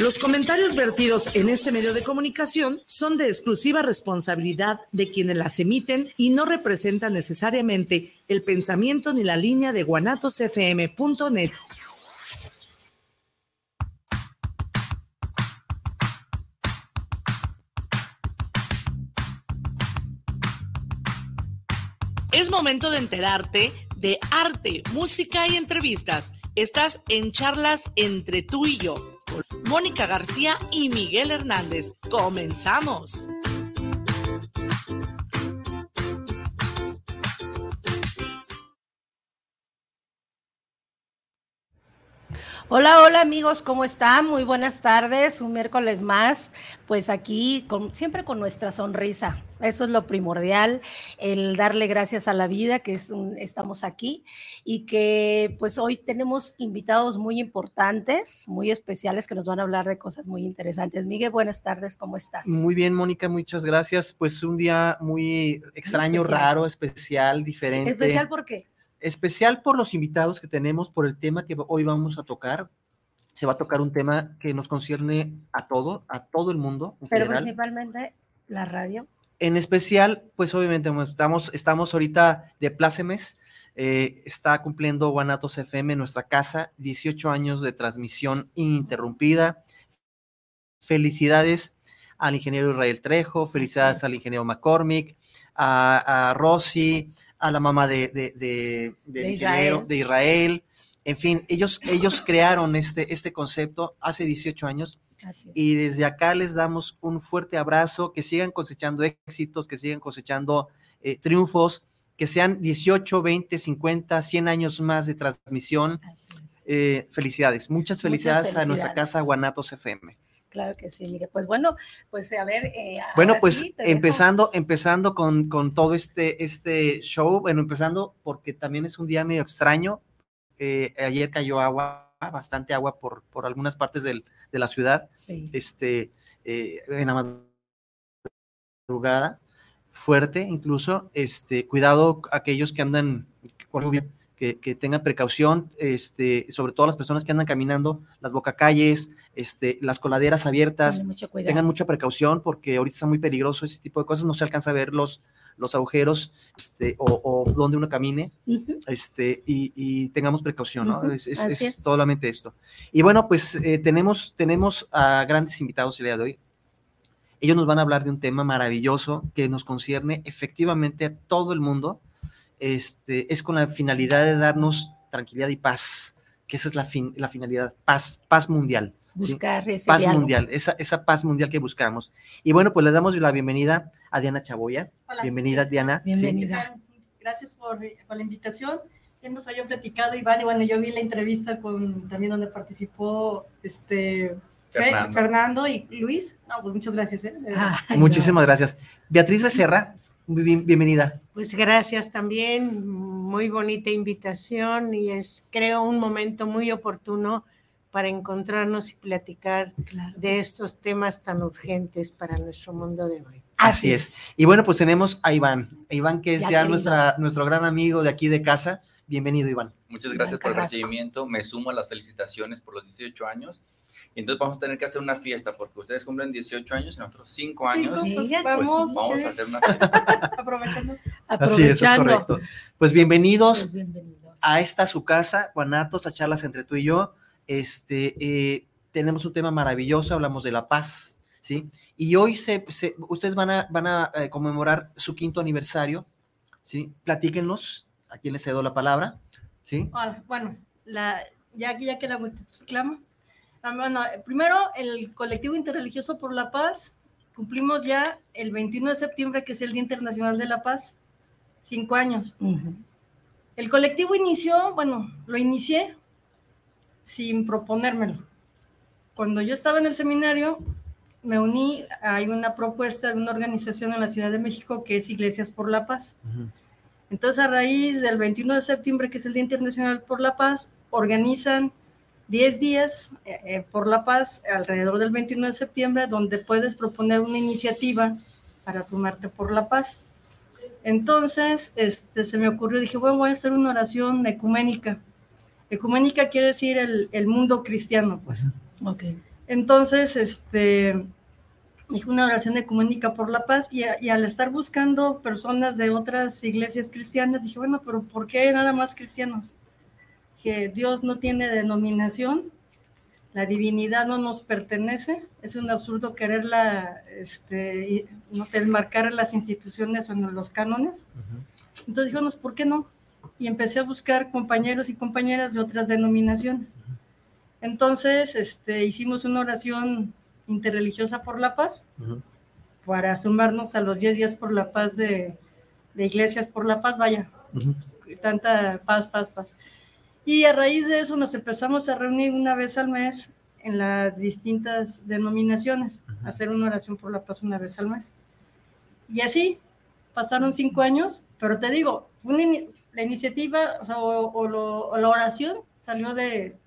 Los comentarios vertidos en este medio de comunicación son de exclusiva responsabilidad de quienes las emiten y no representan necesariamente el pensamiento ni la línea de guanatosfm.net. Es momento de enterarte de arte, música y entrevistas. Estás en charlas entre tú y yo Mónica García y Miguel Hernández. Comenzamos. Hola, hola amigos, ¿cómo están? Muy buenas tardes, un miércoles más, pues aquí con, siempre con nuestra sonrisa. Eso es lo primordial, el darle gracias a la vida que estamos aquí y que pues hoy tenemos invitados muy importantes, muy especiales que nos van a hablar de cosas muy interesantes. Miguel, buenas tardes, ¿cómo estás? Muy bien, Mónica, muchas gracias. Pues un día muy extraño, raro, especial, diferente. ¿Especial por qué? Especial por los invitados que tenemos, por el tema que hoy vamos a tocar. Se va a tocar un tema que nos concierne a todo, a todo el mundo. Pero principalmente la radio. En especial, pues obviamente estamos, estamos ahorita de plácemes. Eh, está cumpliendo Guanatos FM, nuestra casa, 18 años de transmisión ininterrumpida. Felicidades al ingeniero Israel Trejo, felicidades al ingeniero McCormick, a, a Rosy, a la mamá de, de, de, de Israel. de Israel. En fin, ellos, ellos crearon este, este concepto hace 18 años y desde acá les damos un fuerte abrazo, que sigan cosechando éxitos, que sigan cosechando eh, triunfos, que sean 18, 20, 50, 100 años más de transmisión. Eh, felicidades, muchas felicidades, a nuestra casa Guanatos FM. Claro que sí, mire, pues bueno, pues a ver. Eh, bueno, pues empezando, empezando con, con, todo este, este show, bueno, empezando porque también es un día medio extraño. Eh, ayer cayó agua, bastante agua por, por algunas partes del, de la ciudad. Sí. Este, eh, en la madrugada, fuerte incluso. Este, cuidado aquellos que andan bien que, tengan precaución, este, sobre todo las personas que andan caminando, las bocacalles, este, las coladeras abiertas, tengan mucha precaución porque ahorita está muy peligroso ese tipo de cosas, no se alcanza a ver los, los agujeros este, o, donde uno camine, este, y, tengamos precaución, ¿no? es, es, solamente esto. Y bueno, pues eh, tenemos, tenemos a grandes invitados el día de hoy. Ellos nos van a hablar de un tema maravilloso que nos concierne efectivamente a todo el mundo este, es con la finalidad de darnos tranquilidad y paz, que esa es la, la finalidad, paz, paz mundial. Buscar paz mundial, esa, esa paz mundial que buscamos. Y bueno, pues le damos la bienvenida a Diana Chaboya. Bienvenida, Diana. Bienvenida. Gracias por, la invitación. Ya nos había platicado Iván y bueno, yo vi la entrevista con también donde participó este Fernando, y Luis. No, pues muchas gracias. ¿eh? Muchísimas gracias. Beatriz Becerra, bienvenida. Pues gracias también, muy bonita invitación y es creo un momento muy oportuno para encontrarnos y platicar de estos temas tan urgentes para nuestro mundo de hoy. Así, es. Y bueno, pues tenemos a Iván, Iván que es ya, nuestra, nuestro gran amigo de aquí de casa. Bienvenido, Iván. Muchas gracias por el recibimiento. Me sumo a las felicitaciones por los 18 años entonces vamos a tener que hacer una fiesta porque ustedes cumplen 18 años y nosotros 5 años. Sí, pues, vamos, vamos a hacer una fiesta. Aprovechando. Así es, es correcto. Pues bienvenidos, pues bienvenidos, a esta su casa, Guanatos, a charlas entre tú y yo. Este, eh, tenemos un tema maravilloso, hablamos de la paz, ¿sí? Y hoy se, ustedes van a, van a eh, conmemorar su quinto aniversario, ¿sí? Platíquenos, a quién les cedo la palabra, ¿sí? bueno, la, ya, ya que la clama, Ah, bueno, primero, el colectivo interreligioso por la paz, cumplimos ya el 21 de septiembre, que es el Día Internacional de la Paz, cinco años. El colectivo inició, bueno, lo inicié sin proponérmelo. Cuando yo estaba en el seminario, me uní, hay una propuesta de una organización en la Ciudad de México que es Iglesias por la Paz. Entonces, a raíz del 21 de septiembre, que es el Día Internacional por la Paz, organizan 10 días eh, eh, por la paz alrededor del 21 de septiembre, donde puedes proponer una iniciativa para sumarte por la paz. Entonces, este, se me ocurrió, dije, bueno, voy a hacer una oración ecuménica. Ecuménica quiere decir el, el mundo cristiano, pues. Ok. Entonces, este, hice una oración de comunica por la paz y, y, al estar buscando personas de otras iglesias cristianas, dije, bueno, pero ¿por qué nada más cristianos? Que Dios no tiene denominación, la divinidad no nos pertenece, es un absurdo quererla, este, no sé, marcar en las instituciones o en los cánones. Entonces dijimos, ¿por qué no? Y empecé a buscar compañeros y compañeras de otras denominaciones. Entonces, este, hicimos una oración interreligiosa por la paz para sumarnos a los 10 días por la paz de, Iglesias por la Paz, vaya, tanta paz, paz, paz. Y a raíz de eso nos empezamos a reunir una vez al mes en las distintas denominaciones, hacer una oración por la paz una vez al mes. Y así pasaron cinco años, pero te digo, fue la iniciativa o, la oración salió de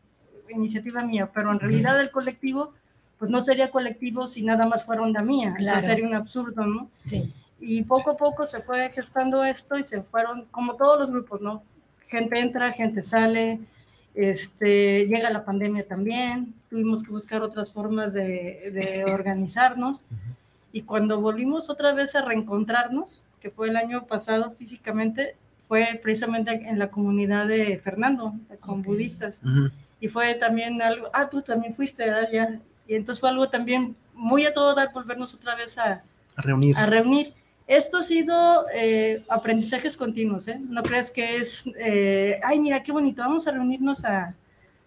iniciativa mía, pero en realidad el colectivo, pues no sería colectivo si nada más fuera onda mía, claro. sería un absurdo, ¿no? Sí. Y poco a poco se fue gestando esto y se fueron, como todos los grupos, ¿no? Gente entra, gente sale, este, llega la pandemia también, tuvimos que buscar otras formas de, organizarnos y cuando volvimos otra vez a reencontrarnos, que fue el año pasado físicamente, fue precisamente en la comunidad de Fernando, con budistas. Y fue también algo, ah, tú también fuiste, ¿verdad? Ya. Y entonces fue algo también muy a todo dar volvernos otra vez a, reunir. A reunir. Esto ha sido eh, aprendizajes continuos, ¿eh? No creas que es, eh, ay, mira qué bonito, vamos a reunirnos a,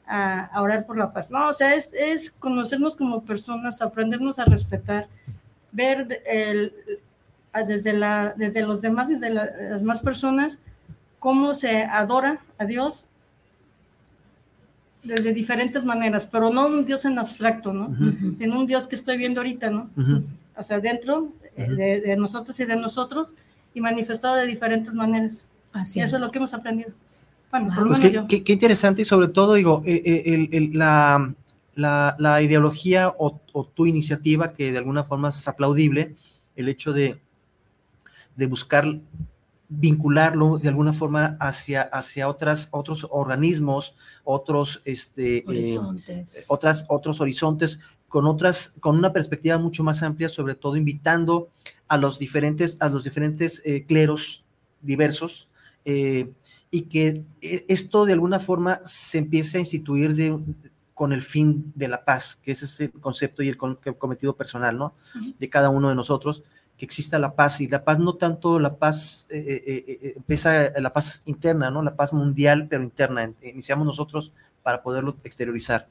a, orar por la paz. No, o sea, es, es, conocernos como personas, aprendernos a respetar, ver el, desde, la, desde los demás, desde las demás personas, cómo se adora a Dios desde diferentes maneras, pero no un Dios en abstracto, ¿no? Sino un Dios que estoy viendo ahorita, ¿no? O sea, dentro de, nosotros y de nosotros y manifestado de diferentes maneras. Así y eso es. lo que hemos aprendido. Bueno, pues qué, qué, interesante y sobre todo, digo, eh, eh, la, la, la, ideología o, o, tu iniciativa, que de alguna forma es aplaudible, el hecho de, de buscar vincularlo de alguna forma hacia, hacia otras, otros organismos, otros, este, eh, horizontes. otras, otros horizontes, con otras, con una perspectiva mucho más amplia, sobre todo invitando a los diferentes, a los diferentes eh, cleros diversos, eh, y que eh, esto de alguna forma se empiece a instituir de, con el fin de la paz, que ese es el concepto y el cometido personal, ¿no? De cada uno de nosotros, que exista la paz, y la paz no tanto la paz, empieza la paz interna, ¿no? La paz mundial, pero interna, iniciamos nosotros para poderlo exteriorizar.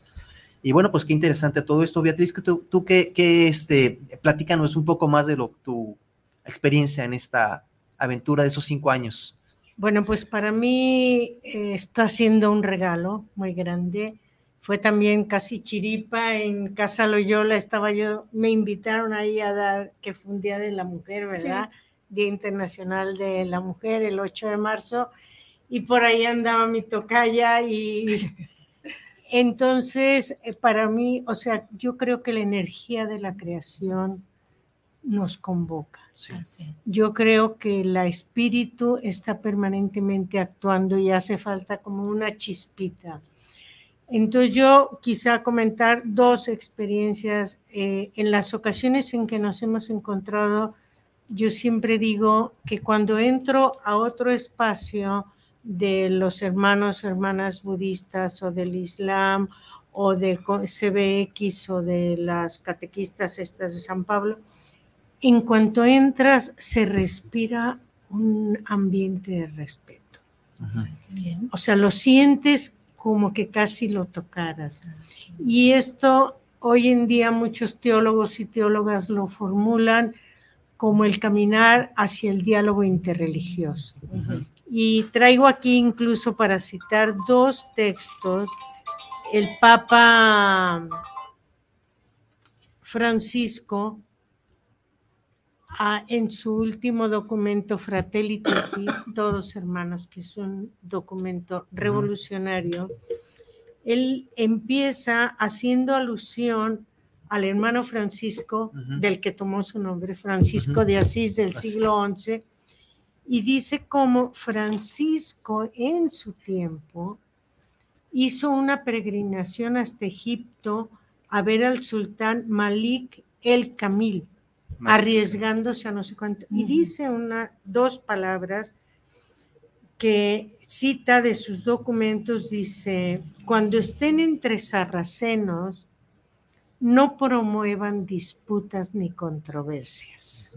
Y bueno, pues qué interesante todo esto. Beatriz, que tú, tú qué, qué, este, platícanos un poco más de lo, tu experiencia en esta aventura de esos cinco años. Bueno, pues para mí eh, está siendo un regalo muy grande. Fue también casi chiripa en Casa Loyola, estaba yo, me invitaron ahí a dar, que fue un Día de la Mujer, ¿verdad? Día Internacional de la Mujer, el 8 de marzo, y por ahí andaba mi tocaya y Entonces, eh, para mí, o sea, yo creo que la energía de la creación nos convoca. Yo creo que el espíritu está permanentemente actuando y hace falta como una chispita. Entonces yo quizá comentar dos experiencias. Eh, en las ocasiones en que nos hemos encontrado, yo siempre digo que cuando entro a otro espacio, de los hermanos o hermanas budistas o del Islam o de CBX o de las catequistas estas de San Pablo, en cuanto entras se respira un ambiente de respeto. O sea, lo sientes como que casi lo tocaras. Y esto hoy en día muchos teólogos y teólogas lo formulan como el caminar hacia el diálogo interreligioso. Y traigo aquí incluso para citar dos textos, el Papa Francisco, ah, en su último documento Fratelli Tutti, Todos Hermanos, que es un documento revolucionario, él empieza haciendo alusión al hermano Francisco, del que tomó su nombre, Francisco de Asís del siglo XI, y dice cómo Francisco en su tiempo hizo una peregrinación hasta Egipto a ver al sultán Malik el Kamil, arriesgándose a no sé cuánto. Y dice una, dos palabras que cita de sus documentos, dice, cuando estén entre sarracenos, no promuevan disputas ni controversias.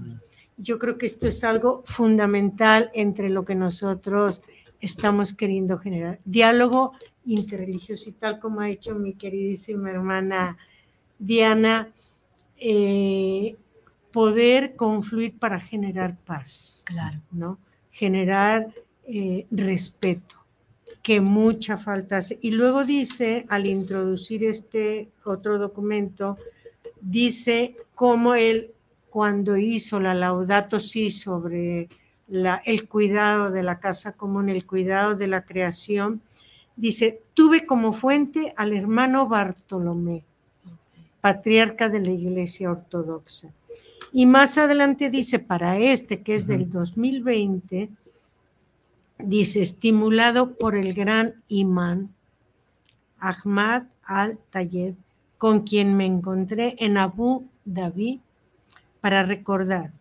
Yo creo que esto es algo fundamental entre lo que nosotros estamos queriendo generar. Diálogo interreligioso y tal como ha hecho mi queridísima hermana Diana, eh, poder confluir para generar paz. Claro. ¿no? Generar eh, respeto, que mucha falta hace. Y luego dice, al introducir este otro documento, dice cómo él, cuando hizo la Laudato Si sobre el cuidado de la casa común, el cuidado de la creación, dice, tuve como fuente al hermano Bartolomé, patriarca de la Iglesia Ortodoxa. Y más adelante dice, para este, que es del 2020, dice, estimulado por el gran imán Ahmad al-Tayeb, con quien me encontré en Abu Dhabi, para recordar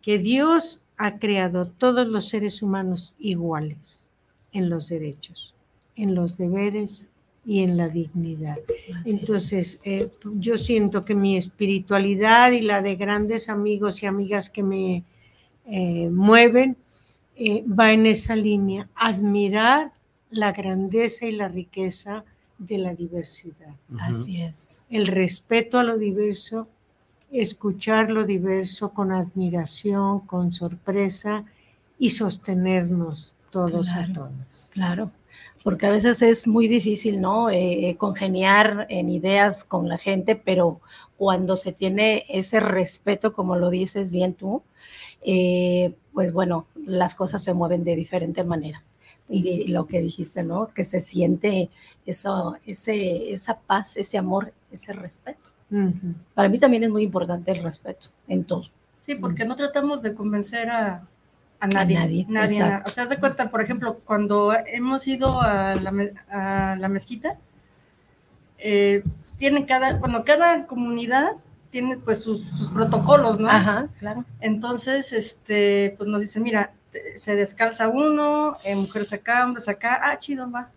que Dios ha creado todos los seres humanos iguales en los derechos, en los deberes y en la dignidad. Entonces, eh, yo siento que mi espiritualidad y la de grandes amigos y amigas que me eh, mueven eh, va en esa línea, admirar la grandeza y la riqueza de la diversidad. Así es. El respeto a lo diverso escuchar lo diverso con admiración, con sorpresa y sostenernos todos a todas. Claro, porque a veces es muy difícil, ¿no? Eh, congeniar en ideas con la gente, pero cuando se tiene ese respeto, como lo dices bien tú, eh, pues bueno, las cosas se mueven de diferente manera. Y lo que dijiste, ¿no? Que se siente eso, ese, esa paz, ese amor, ese respeto. Para mí también es muy importante el respeto en todo. Sí, porque no tratamos de convencer a, nadie. nadie. O sea, se cuenta, por ejemplo, cuando hemos ido a la, mezquita, eh, tienen cada, bueno, cada comunidad tiene pues sus, protocolos, ¿no? Ajá, claro. Entonces, este, pues nos dicen, mira, se descalza uno, eh, mujeres acá, hombres acá, ah, chido, va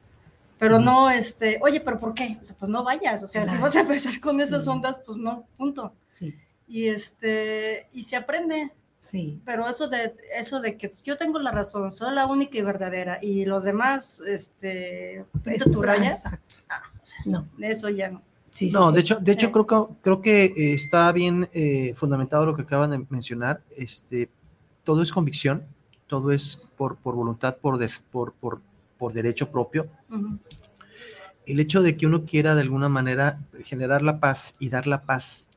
pero no, este, oye, pero ¿por qué? O sea, pues no vayas, o sea, si vas a empezar con esas ondas, pues no, punto. Sí. Y este, y se aprende. Sí. Pero eso de, eso de que yo tengo la razón, soy la única y verdadera, y los demás, este, es tu raya. Exacto. Ah, no. Eso ya no. Sí, no, de hecho, de hecho creo que creo que eh, está bien eh, fundamentado lo que acaban de mencionar. Este, todo es convicción, todo es por, por voluntad, por, por, por, por derecho propio. El hecho de que uno quiera de alguna manera generar la paz y dar la paz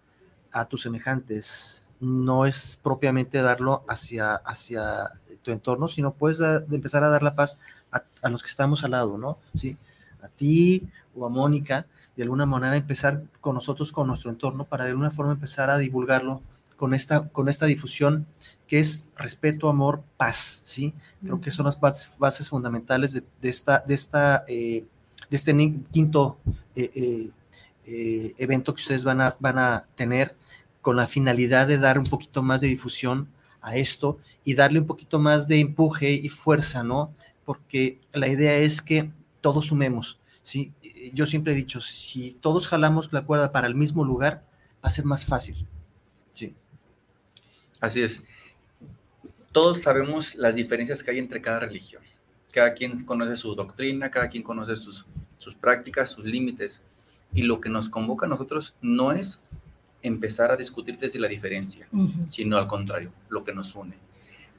a tus semejantes no es propiamente darlo hacia, hacia tu entorno, sino puedes empezar a dar la paz a, los que estamos al lado, ¿no? Sí, a ti o a Mónica, de alguna manera empezar con nosotros, con nuestro entorno, para de alguna forma empezar a divulgarlo con esta, con esta difusión que es respeto, amor, paz, ¿sí? Creo que son las bases, fundamentales de, esta, de, esta, eh, de este quinto eh, eh, evento que ustedes van a, van a tener con la finalidad de dar un poquito más de difusión a esto y darle un poquito más de empuje y fuerza, ¿no? Porque la idea es que todos sumemos, ¿sí? Yo siempre he dicho, si todos jalamos la cuerda para el mismo lugar, va a ser más fácil, ¿sí? Así es. Todos sabemos las diferencias que hay entre cada religión. Cada quien conoce su doctrina, cada quien conoce sus, sus prácticas, sus límites. Y lo que nos convoca a nosotros no es empezar a discutir desde la diferencia, sino al contrario, lo que nos une.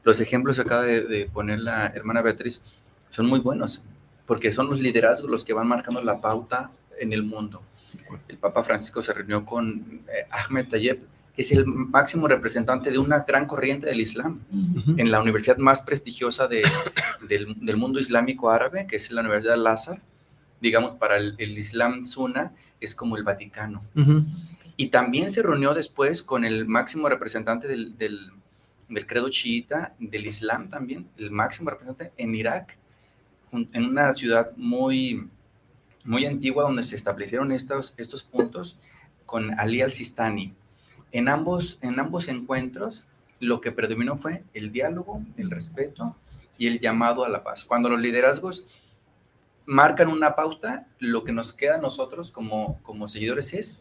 Los ejemplos que acaba de, poner la hermana Beatriz son muy buenos, porque son los liderazgos los que van marcando la pauta en el mundo. El Papa Francisco se reunió con eh, Ahmed Tayeb, es el máximo representante de una gran corriente del Islam en la universidad más prestigiosa del, mundo islámico árabe, que es la Universidad Al-Azhar. Digamos, para el, Islam Sunna es como el Vaticano. Y también se reunió después con el máximo representante del, del, credo chiita, del Islam también, el máximo representante en Irak, en una ciudad muy, muy antigua donde se establecieron estos, estos puntos con Ali Al-Sistani. En ambos, en ambos encuentros, lo que predominó fue el diálogo, el respeto y el llamado a la paz. Cuando los liderazgos marcan una pauta, lo que nos queda a nosotros como, como seguidores es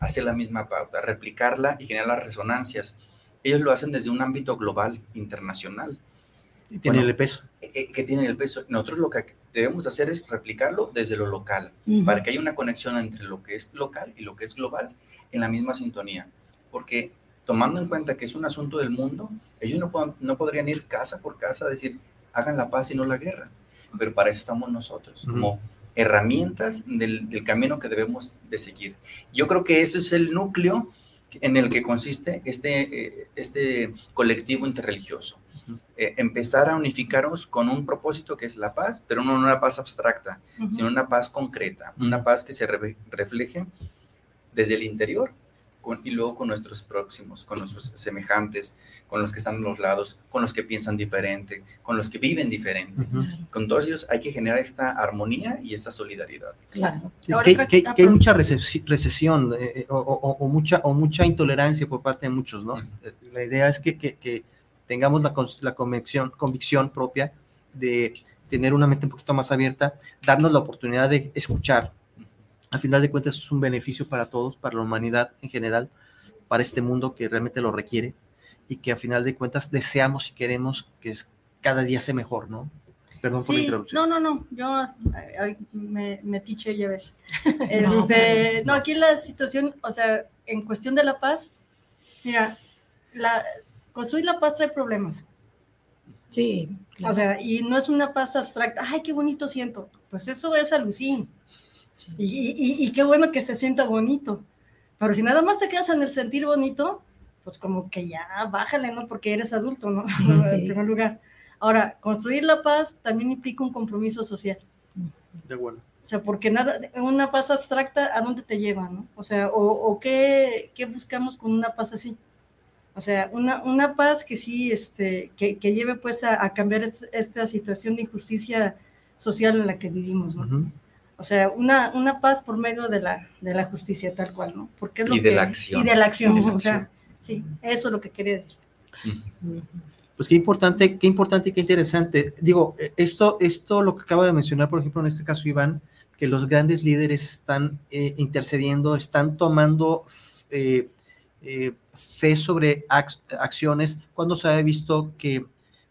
hacer la misma pauta, replicarla y generar las resonancias. Ellos lo hacen desde un ámbito global, internacional. Y tienen el peso. Eh, eh, que tienen el peso. Nosotros lo que debemos hacer es replicarlo desde lo local, para que haya una conexión entre lo que es local y lo que es global en la misma sintonía. Porque tomando en cuenta que es un asunto del mundo, ellos no, no podrían ir casa por casa a decir, hagan la paz y no la guerra. Pero para eso estamos nosotros, como herramientas del, del, camino que debemos de seguir. Yo creo que ese es el núcleo en el que consiste este, eh, este colectivo interreligioso. Eh, empezar a unificarnos con un propósito que es la paz, pero no una paz abstracta, sino una paz concreta, una paz que se refleje desde el interior y luego con nuestros próximos, con nuestros semejantes, con los que están a los lados, con los que piensan diferente, con los que viven diferente. Con todos ellos hay que generar esta armonía y esta solidaridad. Claro. Que, hay mucha recesión eh, eh, o, mucha, o mucha intolerancia por parte de muchos, ¿no? La idea es que, tengamos la, la convicción, convicción propia de tener una mente un poquito más abierta, darnos la oportunidad de escuchar, al final de cuentas es un beneficio para todos, para la humanidad en general, para este mundo que realmente lo requiere y que a final de cuentas deseamos y queremos que es, cada día sea mejor, ¿no? Perdón por la introducción. No, no, no, yo me, me tiche ya ves. Este, no, aquí la situación, o sea, en cuestión de la paz, mira, la, construir la paz trae problemas. Sí. O sea, y no es una paz abstracta, ay, qué bonito siento. Pues eso es alucín. Y, qué bueno que se sienta bonito. Pero si nada más te quedas en el sentir bonito, pues como que ya bájale, ¿no? Porque eres adulto, ¿no? en primer lugar. Ahora, construir la paz también implica un compromiso social. De bueno. O sea, porque nada, una paz abstracta, ¿a dónde te lleva, no? O sea, o, qué, qué, buscamos con una paz así. O sea, una, una paz que sí, este, que, que lleve pues a, cambiar esta situación de injusticia social en la que vivimos, ¿no? O sea, una, una paz por medio de la, de la justicia tal cual, ¿no? Porque es lo y de la acción. Y de la acción, o sea, sí, eso es lo que quería decir. Pues qué importante, qué importante y qué interesante. Digo, eh, esto, esto lo que acaba de mencionar, por ejemplo, en este caso Iván, que los grandes líderes están eh, intercediendo, están tomando eh, fe sobre acciones, cuando se ha visto que,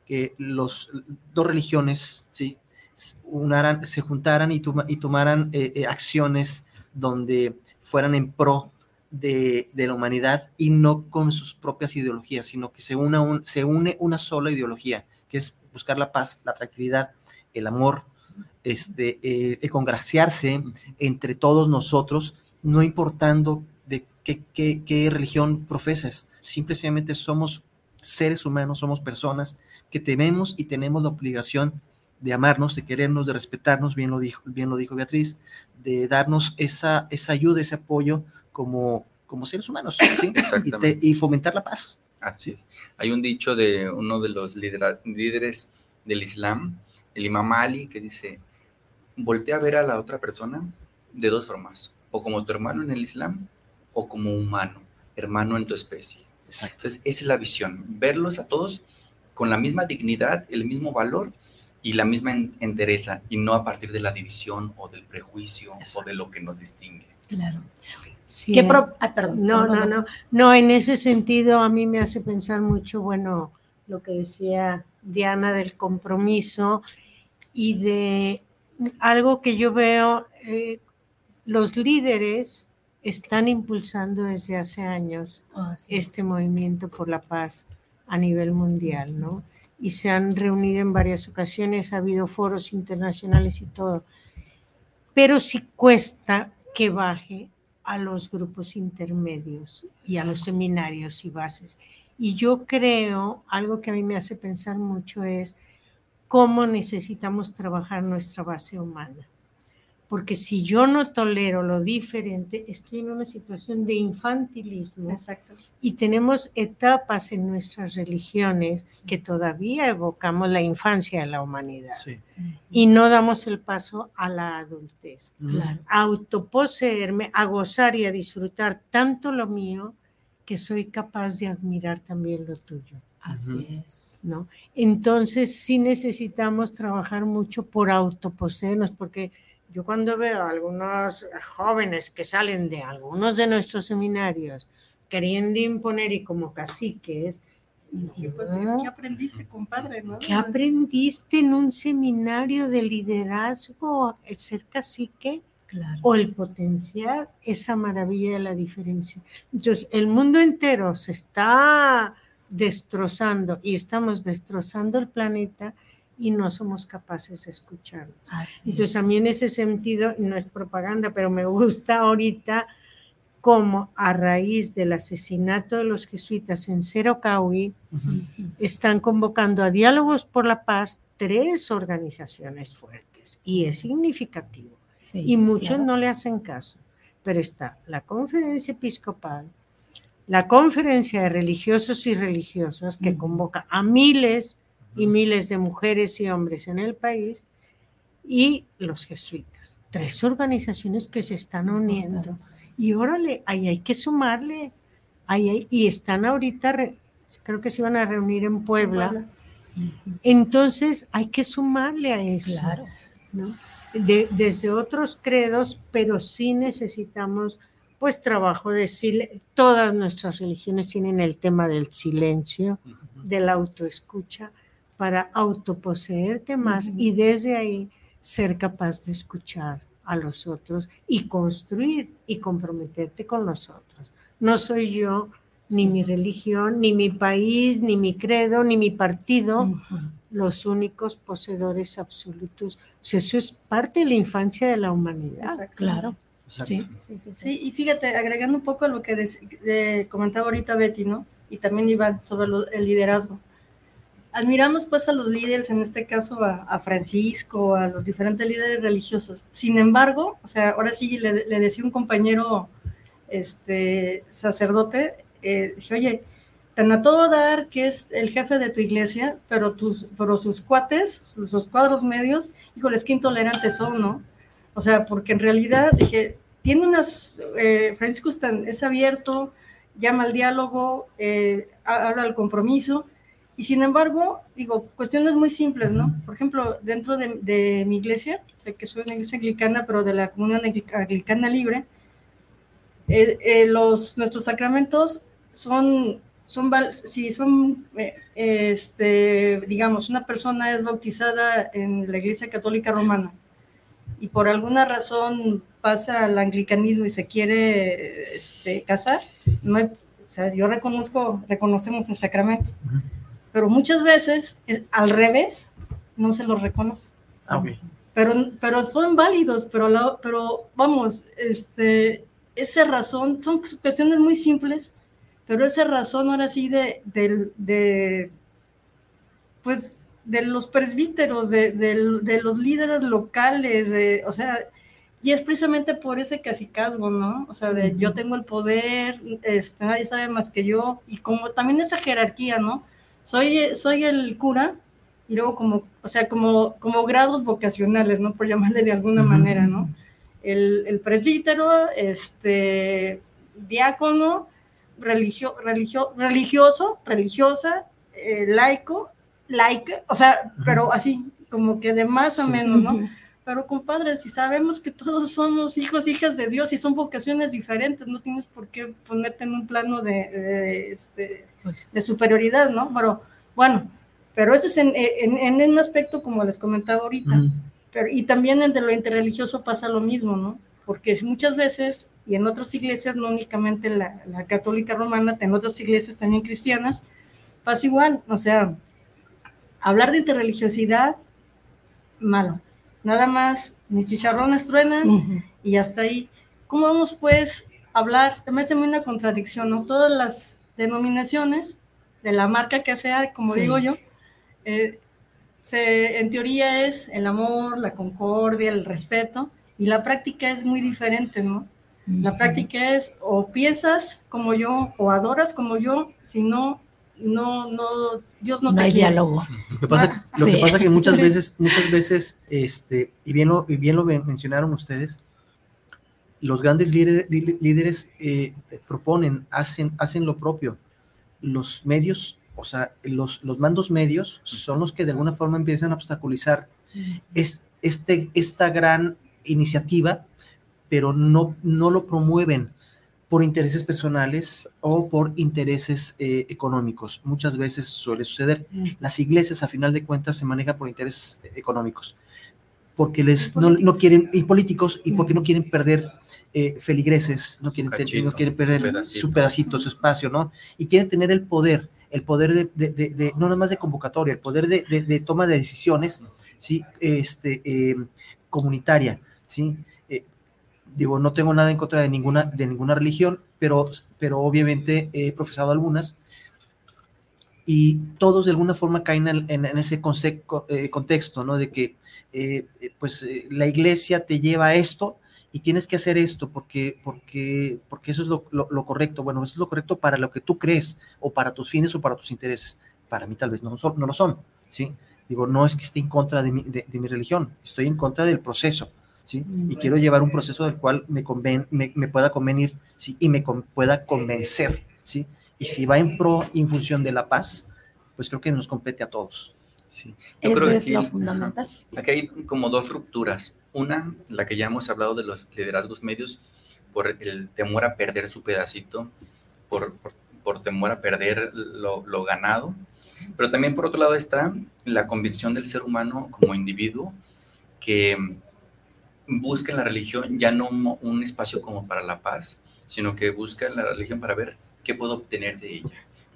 que los dos religiones, ¿sí? Se juntaran y, y tomaran eh, eh, acciones donde fueran en pro de, la humanidad y no con sus propias ideologías, sino que se, una un, se une una sola ideología, que es buscar la paz, la tranquilidad, el amor, este, eh, congraciarse entre todos nosotros, no importando de qué, qué religión profesas, simplemente somos seres humanos, somos personas que tememos y tenemos la obligación de amarnos, de querernos, de respetarnos, bien lo dijo, bien lo dijo Beatriz, de darnos esa, esa ayuda, ese apoyo como, como seres humanos y, fomentar la paz. Así es. Hay un dicho de uno de los líderes del Islam, el Imam Ali, que dice, voltea a ver a la otra persona de dos formas, o como tu hermano en el Islam, o como humano, hermano en tu especie. Exacto. Entonces, esa es la visión, verlos a todos con la misma dignidad, el mismo valor y la misma entereza y no a partir de la división o del prejuicio o de lo que nos distingue. Claro. Sí, ¿Qué ah, perdón, no, no, no, no, en ese sentido a mí me hace pensar mucho, bueno, lo que decía Diana del compromiso y de algo que yo veo, eh, los líderes están impulsando desde hace años este movimiento por la paz a nivel mundial, ¿no? Y se han reunido en varias ocasiones, ha habido foros internacionales y todo, pero sí cuesta que baje a los grupos intermedios y a los seminarios y bases. Y yo creo, algo que a mí me hace pensar mucho es cómo necesitamos trabajar nuestra base humana. Porque si yo no tolero lo diferente, estoy en una situación de infantilismo. Exacto. Y tenemos etapas en nuestras religiones que todavía evocamos la infancia de la humanidad Sí. y no damos el paso a la adultez. Claro. Autoposeerme, a gozar y a disfrutar tanto lo mío que soy capaz de admirar también lo tuyo. Así es. ¿no? Entonces sí necesitamos trabajar mucho por autoposeernos, porque yo cuando veo a algunos jóvenes que salen de algunos de nuestros seminarios queriendo imponer y como caciques, pues, no, ¿Qué aprendiste, compadre? ¿no? ¿qué aprendiste en un seminario de liderazgo, el ser cacique? Claro. o el potenciar esa maravilla de la diferencia. Entonces, el mundo entero se está destrozando y estamos destrozando el planeta y no somos capaces de escucharnos. Así Entonces, a mí en ese sentido, no es propaganda, pero me gusta ahorita como a raíz del asesinato de los jesuitas en Cerocahui, Ujú. están convocando a diálogos por la paz tres organizaciones fuertes y es significativo Sí, y muchos claro. no le hacen caso. Pero está la conferencia episcopal, la conferencia de religiosos y religiosas que convoca a miles y miles de mujeres y hombres en el país y los jesuitas. Tres organizaciones que se están uniendo. Y órale, ahí hay que sumarle. Ahí hay- y están ahorita, re- creo que se iban a reunir en Puebla. Entonces hay que sumarle a eso. Claro. ¿no? De- desde otros credos, pero sí necesitamos pues trabajo de silencio. Todas nuestras religiones tienen el tema del silencio, de la autoescucha, para autoposeerte más Ujú. y desde ahí ser capaz de escuchar a los otros y construir y comprometerte con los otros. No soy yo, ni mi religión, ni mi país, ni mi credo, ni mi partido Ujú. los únicos poseedores absolutos. O sea, eso es parte de la infancia de la humanidad. Exacto. Claro. Exacto. Sí, sí, sí, sí. Sí, y fíjate, agregando un poco a lo que des- eh, comentaba ahorita Betty, ¿no? Y también Iván sobre lo- el liderazgo. Admiramos pues a los líderes, en este caso a, Francisco, a los diferentes líderes religiosos. Sin embargo, o sea, ahora sí le, decía un compañero este, sacerdote, eh, dije, oye, tan a todo dar que es el jefe de tu iglesia, pero, tus, pero sus cuates, sus, cuadros medios, híjoles, qué intolerantes son, ¿no? O sea, porque en realidad, dije, tiene unas, eh, Francisco es, abierto, llama al diálogo, eh, ha- habla del compromiso, y sin embargo, digo, cuestiones muy simples, ¿no? Por ejemplo, dentro de, de mi iglesia, sea, que soy una iglesia anglicana, pero de la comunión Angli- anglicana libre, eh, eh, los, nuestros sacramentos son, son, si son, eh, este, digamos, una persona es bautizada en la iglesia católica romana y por alguna razón pasa al anglicanismo y se quiere este, casar, no hay- o sea, yo reconozco, reconocemos el sacramento. Pero muchas veces es al revés, no se lo reconoce. Ah, ok. Pero, pero son válidos, pero, la- pero vamos, este, esa razón, son cuestiones muy simples, pero esa razón ahora sí de, del- de, pues, de los presbíteros, de, del- de los líderes locales, de, o sea, y es precisamente por ese cacicazgo, ¿no? O sea, de yo tengo el poder, este, nadie sabe más que yo, y como también esa jerarquía, ¿no? Soy, soy el cura, y luego como, o sea, como, como grados vocacionales, ¿no? Por llamarle de alguna manera, ¿no? El, el presbítero, este, diácono, religio, religio, religioso, religiosa, eh, laico, laica, o sea, pero así, como que de más Sí. menos, ¿no? Pero compadre, si sabemos que todos somos hijos, hijas de Dios y son vocaciones diferentes, no tienes por qué ponerte en un plano de, de, este. De superioridad, ¿no? Pero bueno, pero eso es en, en, en un aspecto como les comentaba ahorita. Pero, y también en de lo interreligioso pasa lo mismo, ¿no? Porque muchas veces, y en otras iglesias, no únicamente la, la católica romana, en otras iglesias también cristianas, pasa igual. O sea, hablar de interreligiosidad, malo. Nada más, mis chicharrones truenan y hasta ahí. ¿Cómo vamos pues a hablar? Se me hace muy una contradicción, ¿no? Todas las denominaciones, de la marca que sea, como Sí. digo yo, eh, se, en teoría es el amor, la concordia, el respeto, y la práctica es muy diferente, ¿no? La práctica es o piensas como yo o adoras como yo, si no, no, no, Dios no, No te hay quiere. diálogo. Lo que pasa, lo que pasa que muchas veces, muchas veces, este, y bien lo, y bien lo men- mencionaron ustedes, los grandes líderes, líderes eh, proponen, hacen, hacen lo propio. Los medios, o sea, los, los mandos medios son los que de alguna forma empiezan a obstaculizar es, este, esta gran iniciativa, pero no, no lo promueven por intereses personales o por intereses eh, económicos. Muchas veces suele suceder. Las iglesias, a final de cuentas, se manejan por intereses económicos, porque les no, no quieren, y políticos, y porque no quieren perder eh, feligreses, no quieren, te- cachito, no quieren perder pedacito. su pedacito, su espacio, ¿no? Y quieren tener el poder, el poder de, de- de- de- no nada más de convocatoria, el poder de, toma de decisiones, ¿sí? Este, eh, comunitaria, ¿sí? Eh, digo, no tengo nada en contra de ninguna, de ninguna religión, pero, pero obviamente he profesado algunas y todos de alguna forma caen en, en- en ese eh, contexto, ¿no? De que, eh, pues, eh, la iglesia te lleva a esto y tienes que hacer esto porque, porque, porque eso es lo, lo- lo correcto. Bueno, eso es lo correcto para lo que tú crees o para tus fines o para tus intereses. Para mí tal vez no, son, no lo son, ¿sí? Digo, no es que esté en contra de mi, de, de mi religión, estoy en contra del proceso, ¿sí? Y quiero llevar un proceso del cual me, conven, me, me pueda convenir, ¿sí? Y me con- pueda convencer, ¿sí? Y si va en pro en función de la paz, pues creo que nos compete a todos. Sí. Eso que es lo aquí- fundamental. ajá, Aquí hay como dos rupturas. Una, la que ya hemos hablado de los liderazgos medios, por el temor a perder su pedacito, por, por, por temor a perder lo, lo ganado. Pero también por otro lado está la convicción del ser humano como individuo que busca en la religión ya no un, un espacio como para la paz, sino que busca en la religión para ver qué puedo obtener de ella,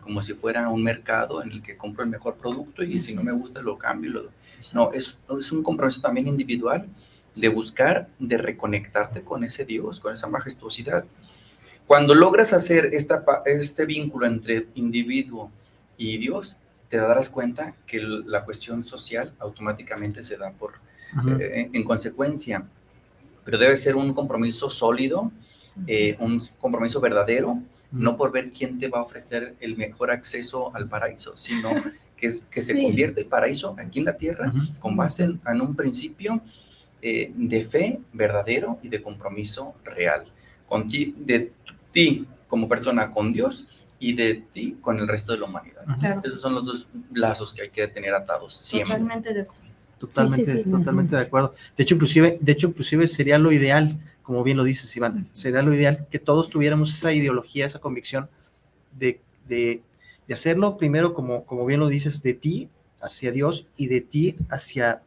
como si fuera un mercado en el que compro el mejor producto y si no me gusta lo cambio. Lo, no, es, es un compromiso también individual de buscar, de reconectarte con ese Dios, con esa majestuosidad. Cuando logras hacer esta, este vínculo entre individuo y Dios, te darás cuenta que la cuestión social automáticamente se da por, eh, en, en consecuencia. Pero debe ser un compromiso sólido, eh, un compromiso verdadero, no por ver quién te va a ofrecer el mejor acceso al paraíso, sino que, que se Sí. convierte el paraíso aquí en la tierra Ujú. con base en, en un principio eh, de fe verdadero y de compromiso real. Con ti, de ti como persona con Dios y de ti con el resto de la humanidad. Esos son los dos lazos que hay que tener atados siempre. totalmente de acuerdo. Totalmente, Sí, sí, sí. totalmente de acuerdo. De hecho, inclusive, de hecho, inclusive sería lo ideal, como bien lo dices, Iván, sería lo ideal que todos tuviéramos esa ideología, esa convicción de, de, de hacerlo primero, como, como bien lo dices, de ti hacia Dios y de ti hacia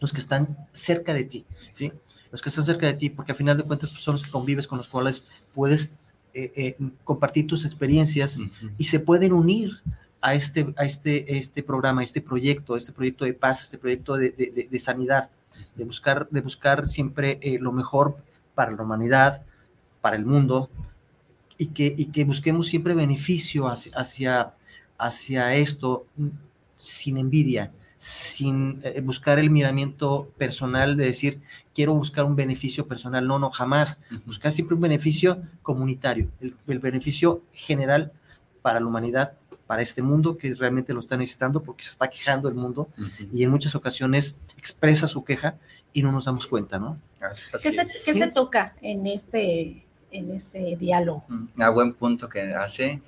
los que están cerca de ti, ¿sí? Los que están cerca de ti, porque a final de cuentas pues, son los que convives, con los cuales puedes eh, eh, compartir tus experiencias y se pueden unir a este, a este, este programa, a este proyecto, este proyecto de paz, este proyecto de, de- de- de sanidad, de buscar, de buscar siempre eh, lo mejor para la humanidad, para el mundo, y que, y que busquemos siempre beneficio hacia, hacia, hacia esto sin envidia, sin eh, buscar el miramiento personal de decir, quiero buscar un beneficio personal. No, no, jamás. Buscar siempre un beneficio comunitario, el, el beneficio general para la humanidad, para este mundo que realmente lo está necesitando porque se está quejando el mundo y en muchas ocasiones expresa su queja y no nos damos cuenta, ¿no? ¿Qué, se, qué Sí. se toca en este, en este diálogo? Mm, A buen punto que hace.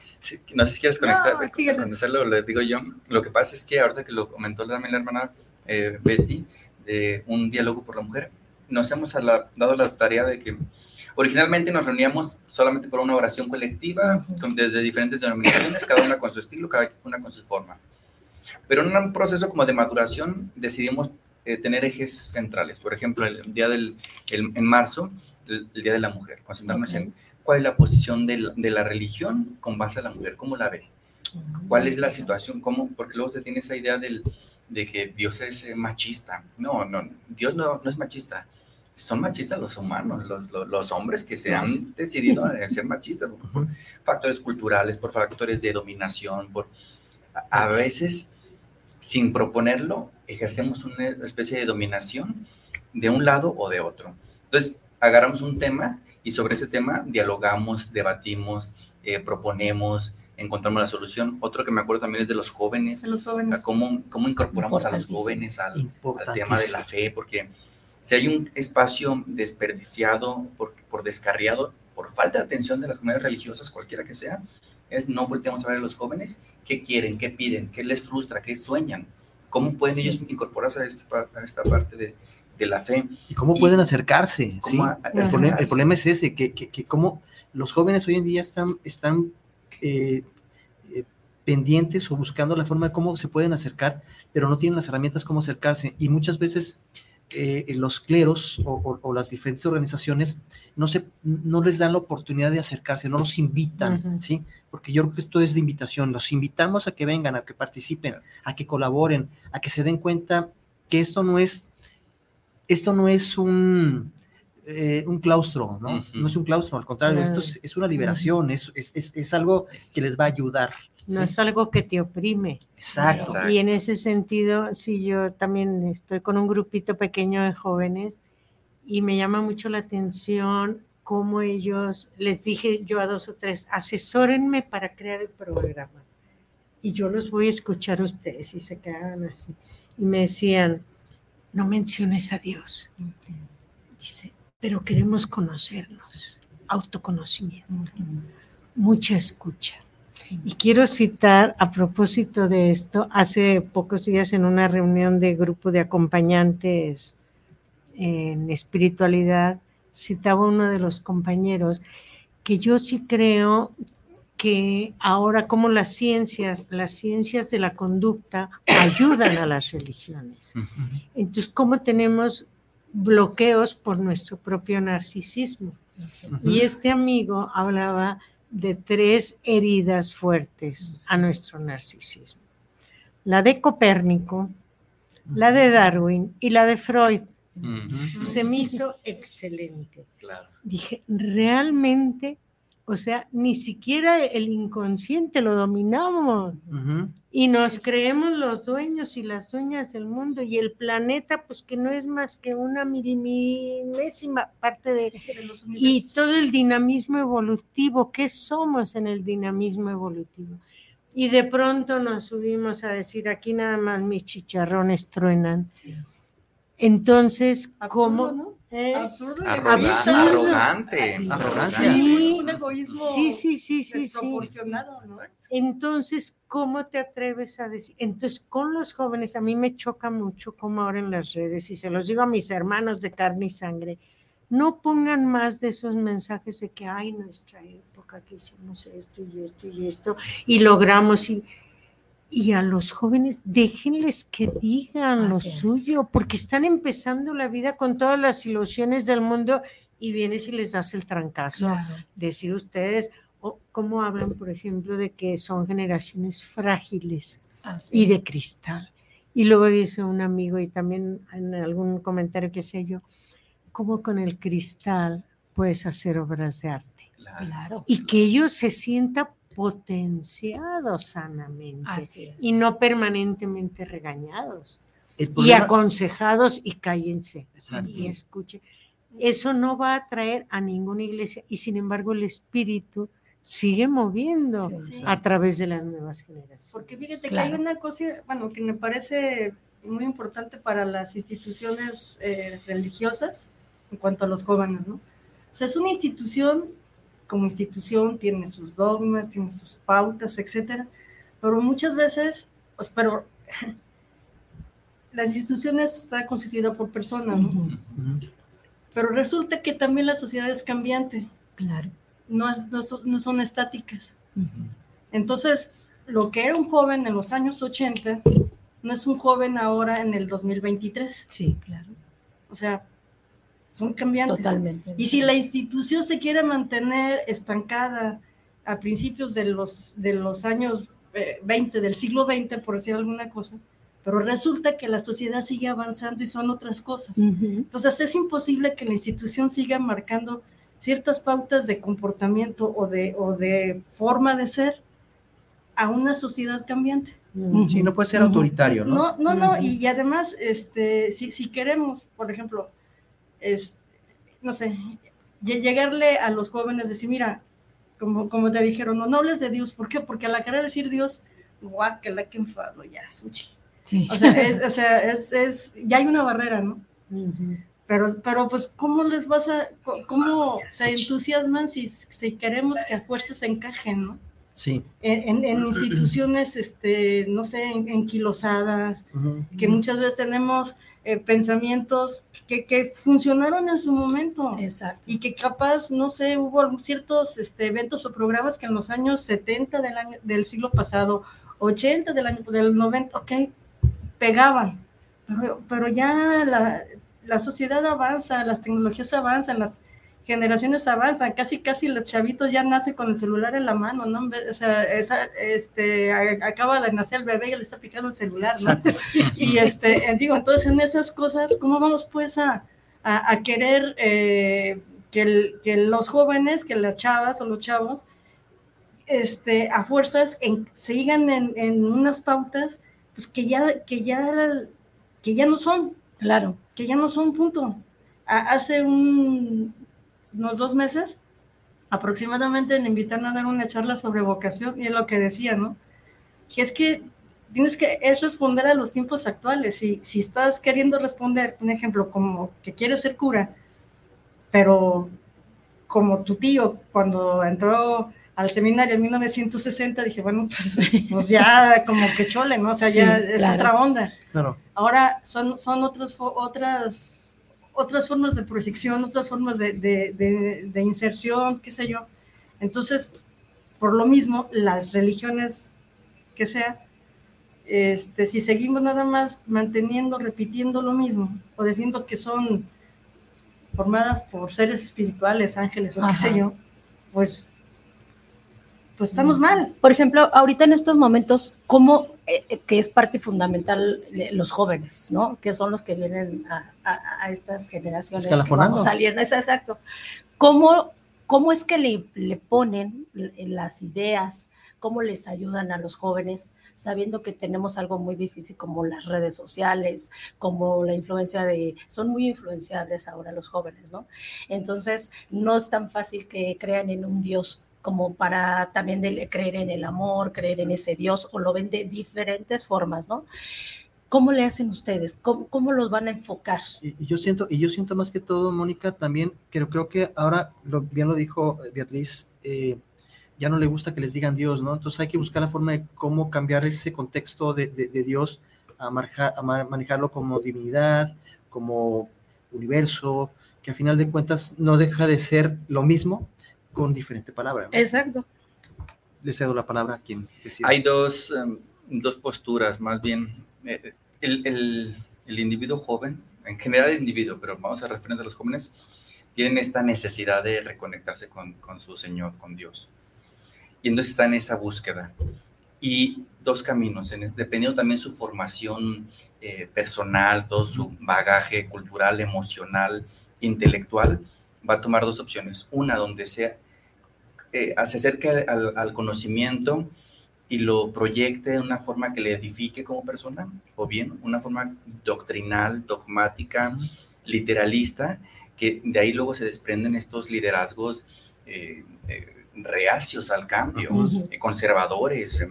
No sé si quieres conectar, No, contestarlo, le digo yo. Lo que pasa es que ahorita que lo comentó también la hermana eh, Betty, de un diálogo por la mujer, nos hemos dado la tarea de que originalmente nos reuníamos solamente por una oración colectiva, con- desde diferentes denominaciones, cada una con su estilo, cada una con su forma. Pero en un proceso como de maduración decidimos eh, tener ejes centrales. Por ejemplo, el día del, el- en marzo, el, el Día de la Mujer, concentrarnos Ok. en cuál es la posición de la, de la religión con base a la mujer, cómo la ve, cuál es la situación, cómo, porque luego se tiene esa idea del, de que Dios es eh, machista. No, no, Dios no, no es machista. Son machistas los humanos, los, los, los hombres que se han decidido a ser machistas por, factores culturales, por factores de dominación, por a, a veces sin proponerlo ejercemos una especie de dominación de un lado o de otro. Entonces, agarramos un tema y sobre ese tema dialogamos, debatimos, eh, proponemos, encontramos la solución. Otro que me acuerdo también es de los jóvenes. De los jóvenes. Cómo, cómo incorporamos a los jóvenes al, al, tema de la fe, porque si hay un espacio desperdiciado por, por descarriado, por falta de atención de las comunidades religiosas, cualquiera que sea, es no volteamos a ver a los jóvenes qué quieren, qué piden, qué les frustra, qué sueñan, cómo pueden ellos incorporarse a esta, a esta parte de, de, la fe. Y cómo pueden acercarse, ¿sí? el, problema, el, problema, es ese, que, que, los jóvenes hoy en día están, están eh, eh, pendientes o buscando la forma de cómo se pueden acercar, pero no tienen las herramientas cómo acercarse. Y muchas veces eh, los cleros o, o, o, las diferentes organizaciones no, se, no les dan la oportunidad de acercarse, no los invitan, uh -huh. ¿sí? Porque yo creo que esto es de invitación, los invitamos a que vengan, a que participen, a que colaboren, a que se den cuenta que esto no es, esto no es un, eh, un claustro, ¿no? Uh -huh. No es un claustro, al contrario, esto es, es una liberación, uh -huh. es, es, es, algo que les va a ayudar. No es algo que te oprime. Exacto. Y en ese sentido, sí, yo también estoy con un grupito pequeño de jóvenes y me llama mucho la atención cómo ellos, les dije yo a dos o tres, asesórenme para crear el programa. Y yo los voy a escuchar a ustedes y se quedaban así. Y me decían, no menciones a Dios. Dice, pero queremos conocernos, autoconocimiento, mucha escucha. Y quiero citar a propósito de esto, hace pocos días en una reunión de grupo de acompañantes en espiritualidad, citaba uno de los compañeros que yo sí creo que ahora como las ciencias, las ciencias de la conducta ayudan a las religiones. Entonces, ¿cómo tenemos bloqueos por nuestro propio narcisismo? Y este amigo hablaba de tres heridas fuertes a nuestro narcisismo. La de Copérnico, la de Darwin y la de Freud. Uh -huh. Se me hizo excelente. Claro. Dije, realmente, o sea, ni siquiera el inconsciente lo dominamos. Uh -huh. Y nos creemos los dueños y las dueñas del mundo y el planeta, pues que no es más que una milimésima parte de... y todo el dinamismo evolutivo, ¿qué somos en el dinamismo evolutivo? Y de pronto nos subimos a decir, aquí nada más mis chicharrones truenan. Sí. Entonces, Absurdo, ¿cómo? ¿no? Eh, Absurdo, Arroga arrogante. Arrogancia. Sí, un egoísmo sí, sí, sí, sí, desproporcionado, sí. ¿no? Entonces, ¿cómo te atreves a decir? Entonces, con los jóvenes, a mí me choca mucho como ahora en las redes, y se los digo a mis hermanos de carne y sangre, no pongan más de esos mensajes de que, ay, nuestra época, que hicimos esto y esto y esto, y logramos, y, y a los jóvenes déjenles que digan Así lo es. suyo, porque están empezando la vida con todas las ilusiones del mundo y vienes y les das el trancazo. Claro. Decir ustedes, o cómo hablan, por ejemplo, de que son generaciones frágiles Así y de cristal. Y luego dice un amigo, y también en algún comentario que sé yo, cómo con el cristal puedes hacer obras de arte. Claro. Y que ellos se sientan potenciados sanamente y no permanentemente regañados problema, y aconsejados y cállense exacto. y escuchen. Eso no va a traer a ninguna iglesia y sin embargo el espíritu sigue moviendo sí, sí. a través de las nuevas generaciones. Porque fíjate claro. que hay una cosa, bueno, que me parece muy importante para las instituciones eh, religiosas en cuanto a los jóvenes, ¿no? O sea, es una institución como institución tiene sus dogmas, tiene sus pautas, etcétera, pero muchas veces, pues, pero la institución está constituida por personas, ¿no? Uh -huh. Pero resulta que también la sociedad es cambiante. Claro. No, es, no, no son estáticas. Uh -huh. Entonces, lo que era un joven en los años 80 no es un joven ahora en el 2023. Sí, claro. O sea, son cambiantes. Totalmente. Y si la institución se quiere mantener estancada a principios de los, de los años eh, 20, del siglo XX, por decir alguna cosa, pero resulta que la sociedad sigue avanzando y son otras cosas. Uh -huh. Entonces es imposible que la institución siga marcando ciertas pautas de comportamiento o de, o de forma de ser a una sociedad cambiante. Uh -huh. Sí, no puede ser autoritario, ¿no? No, no, no, y, y además, este, si, si queremos, por ejemplo, es, no sé, llegarle a los jóvenes, decir, mira, como, como te dijeron, no, no hables de Dios, ¿por qué? Porque a la cara de decir Dios, guácala, que enfado, ya, fuchi. Sí. O sea, es, o sea es, es, ya hay una barrera, ¿no? Pero, pero pues, ¿cómo les vas a, cómo se entusiasman si, si queremos que a fuerzas se encajen, ¿no? Sí. En, en, instituciones, este, no sé, enquilosadas, que muchas veces tenemos eh, pensamientos que, que, funcionaron en su momento. Exacto. Y que capaz, no sé, hubo ciertos este, eventos o programas que en los años 70 del, año, del siglo pasado, 80 del año del 90, ok, pegaban. Pero, pero ya la, la sociedad avanza, las tecnologías avanzan, las generaciones avanzan, casi casi los chavitos ya nacen con el celular en la mano, ¿no? O sea, esa, este, acaba de nacer el bebé y le está picando el celular, ¿no? Y este, digo, entonces en esas cosas, ¿cómo vamos pues a, a, querer eh, que, que, los jóvenes, que las chavas o los chavos, este, a fuerzas en, sigan en, en, unas pautas, pues que ya, que ya, que ya no son, claro, que ya no son, punto. Hace un, unos dos meses aproximadamente me invitaron a dar una charla sobre vocación y es lo que decía, ¿no? Que es que tienes que, es responder a los tiempos actuales. y si estás queriendo responder, un ejemplo, como que quieres ser cura, pero como tu tío cuando entró al seminario en 1960, dije, bueno, pues, pues ya como que chole, ¿no? O sea, ya es otra onda. Claro. Ahora son, son otros, otras otras formas de proyección, otras formas de, de, de, inserción, qué sé yo. Entonces, por lo mismo, las religiones que sea, este, si seguimos nada más manteniendo, repitiendo lo mismo, o diciendo que son formadas por seres espirituales, ángeles o qué sé yo, pues pues estamos mal. Por ejemplo, ahorita en estos momentos, ¿cómo, eh, eh, que es parte fundamental los jóvenes, ¿no? Que son los que vienen a, estas generaciones que vamos saliendo, es exacto. ¿Cómo, cómo es que le, le ponen las ideas, cómo les ayudan a los jóvenes? sabiendo que tenemos algo muy difícil como las redes sociales, como la influencia de, son muy influenciables ahora los jóvenes, ¿no? Entonces, no es tan fácil que crean en un Dios como para también de creer en el amor, creer en ese Dios, o lo ven de diferentes formas, ¿no? ¿Cómo le hacen ustedes? ¿Cómo, los van a enfocar? Y, yo siento, y yo siento más que todo, Mónica, también creo, creo que ahora, bien lo dijo Beatriz, eh, ya no le gusta que les digan Dios, ¿no? Entonces hay que buscar la forma de cómo cambiar ese contexto de, Dios a, a, manejarlo como divinidad, como universo, que al final de cuentas no deja de ser lo mismo, con diferente palabra. Exacto. Le cedo la palabra a quien decida. Hay dos, em, dos posturas, más bien. Eh, el, el, el, individuo joven, en general el individuo, pero vamos a referirnos a los jóvenes, tienen esta necesidad de reconectarse con, con su Señor, con Dios. Y entonces está en esa búsqueda. Y dos caminos, en, dependiendo también su formación eh, personal, todo su bagaje cultural, emocional, intelectual, va a tomar dos opciones. Una donde sea, eh, se acerque al, conocimiento y lo proyecte de una forma que le edifique como persona, o bien una forma doctrinal, dogmática, literalista, que de ahí luego se desprenden estos liderazgos eh, eh, reacios al cambio, conservadores.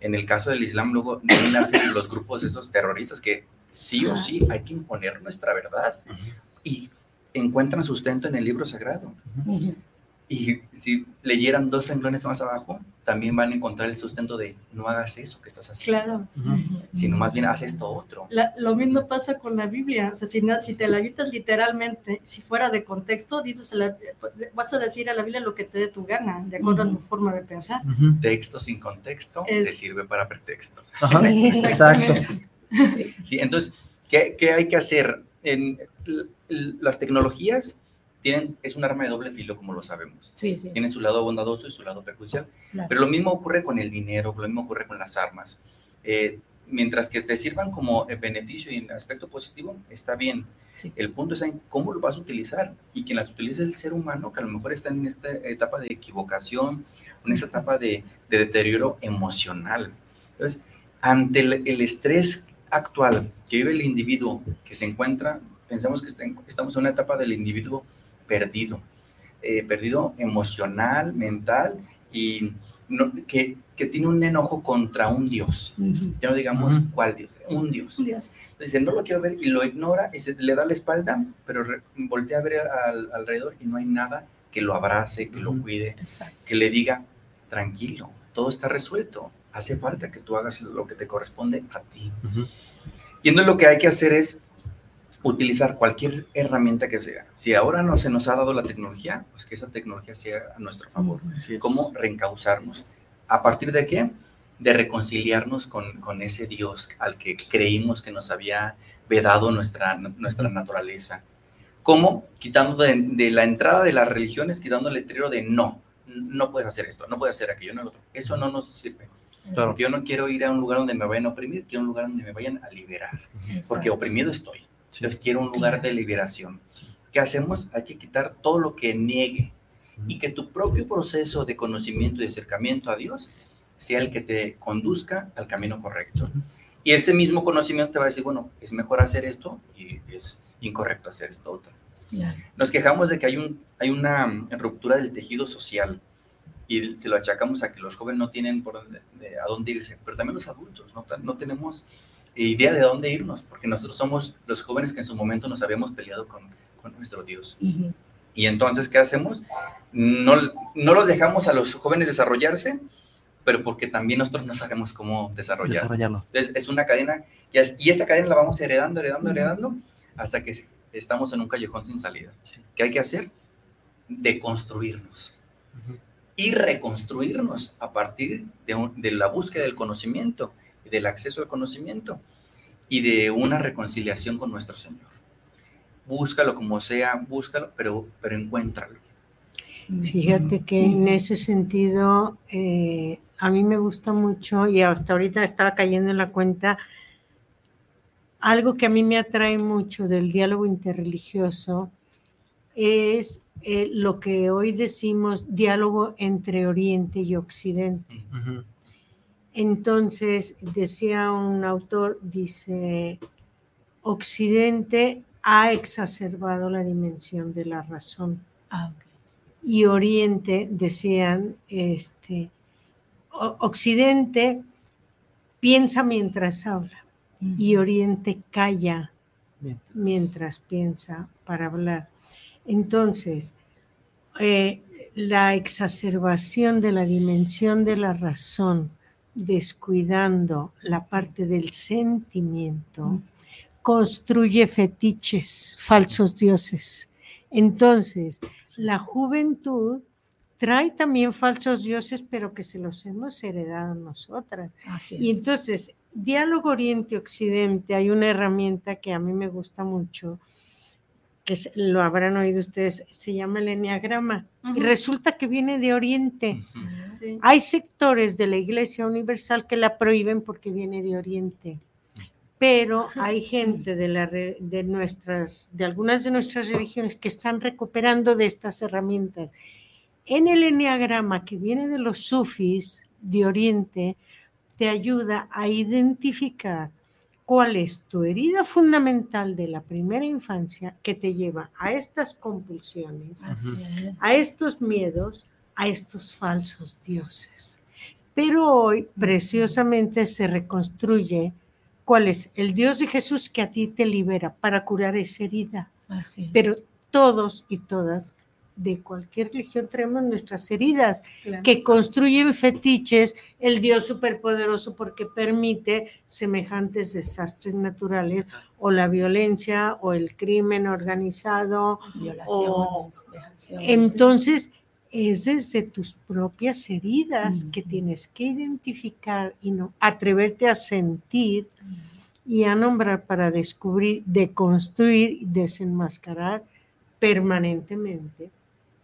En el caso del Islam, luego nacen los grupos esos terroristas que sí o sí hay que imponer nuestra verdad. Y encuentran sustento en el libro sagrado. Y si leyeran dos renglones más abajo, también van a encontrar el sustento de no hagas eso que estás haciendo. Claro. Sino más bien haz esto otro. lo mismo pasa con la Biblia. O sea, si, si te la gritas literalmente, si fuera de contexto, dices vas a decir a la Biblia lo que te dé tu gana, de acuerdo a tu forma de pensar. Texto sin contexto te sirve para pretexto. Exacto. Sí. entonces, ¿qué, ¿qué hay que hacer? En, las tecnologías tienen, es un arma de doble filo, como lo sabemos. Sí, sí. Tienen su lado bondadoso y su lado perjudicial. Pero lo mismo ocurre con el dinero, lo mismo ocurre con las armas. Eh, mientras que te sirvan como eh, beneficio y en aspecto positivo, está bien. El punto es en cómo lo vas a utilizar y quien las utiliza es el ser humano, que a lo mejor está en esta etapa de equivocación, en esta etapa de, de deterioro emocional. Entonces, ante el, el, estrés actual que vive el individuo que se encuentra pensamos que estamos en una etapa del individuo perdido, eh, perdido emocional, mental y que, que, tiene un enojo contra un Dios. Ya no digamos cuál Dios, un Dios. Dice, no lo quiero ver y lo ignora y se, le da la espalda, pero voltea a ver al, alrededor y no hay nada que lo abrace, que lo cuide, que le diga, tranquilo, todo está resuelto. Hace falta que tú hagas lo que te corresponde a ti. Y entonces lo que hay que hacer es utilizar cualquier herramienta que sea. Si ahora no se nos ha dado la tecnología, pues que esa tecnología sea a nuestro favor. ¿Cómo reencauzarnos? ¿A partir de qué? De reconciliarnos con, con, ese Dios al que creímos que nos había vedado nuestra, nuestra naturaleza. ¿Cómo? Quitando de, la entrada de las religiones, quitando el letrero de no, no puedes hacer esto, no puedes hacer aquello, no lo otro. Eso no nos sirve. Porque yo no quiero ir a un lugar donde me vayan a oprimir, quiero un lugar donde me vayan a liberar. Porque oprimido estoy. Entonces quiero un lugar de liberación. ¿Qué hacemos? Hay que quitar todo lo que niegue y que tu propio proceso de conocimiento y acercamiento a Dios sea el que te conduzca al camino correcto. Y ese mismo conocimiento te va a decir, bueno, es mejor hacer esto y es incorrecto hacer esto otro. Nos quejamos de que hay, un, hay una ruptura del tejido social y se lo achacamos a que los jóvenes no tienen por dónde, a dónde irse, pero también los adultos, no, no tenemos idea de dónde irnos, porque nosotros somos los jóvenes que en su momento nos habíamos peleado con, con nuestro Dios. Y entonces, ¿qué hacemos? No, no los dejamos a los jóvenes desarrollarse, pero porque también nosotros no sabemos cómo desarrollarlo. Entonces, es una cadena, y, y esa cadena la vamos heredando, heredando, heredando, hasta que estamos en un callejón sin salida. ¿Qué hay que hacer? Deconstruirnos y reconstruirnos a partir de, de la búsqueda del conocimiento del acceso al conocimiento y de una reconciliación con nuestro Señor. Búscalo como sea, búscalo, pero, pero encuéntralo. Fíjate que en ese sentido, eh, a mí me gusta mucho y hasta ahorita estaba cayendo en la cuenta, algo que a mí me atrae mucho del diálogo interreligioso es eh, lo que hoy decimos diálogo entre Oriente y Occidente. Entonces, decía un autor, dice, Occidente ha exacerbado la dimensión de la razón. Ah, y Oriente, decían, este, Occidente piensa mientras habla y Oriente calla mientras. piensa para hablar. Entonces, eh, la exacerbación de la dimensión de la razón descuidando la parte del sentimiento, construye fetiches, falsos dioses. Entonces, la juventud trae también falsos dioses, pero que se los hemos heredado nosotras. y entonces, diálogo Oriente-Occidente, hay una herramienta que a mí me gusta mucho, que lo habrán oído ustedes, se llama el Enneagrama. Y resulta que viene de Oriente. Hay sectores de la Iglesia Universal que la prohíben porque viene de Oriente. Pero hay gente de, la, de, nuestras, de algunas de nuestras religiones que están recuperando de estas herramientas. En el Enneagrama que viene de los sufis de Oriente, te ayuda a identificar cuál es tu herida fundamental de la primera infancia que te lleva a estas compulsiones, a estos miedos, a estos falsos dioses. Pero hoy preciosamente se reconstruye cuál es el Dios de Jesús que a ti te libera para curar esa herida. Pero todos y todas de cualquier religión traemos nuestras heridas, que construyen fetiches, el Dios superpoderoso porque permite semejantes desastres naturales o la violencia o el crimen organizado. Entonces, es desde tus propias heridas que tienes que identificar y no atreverte a sentir y a nombrar para descubrir, deconstruir y desenmascarar permanentemente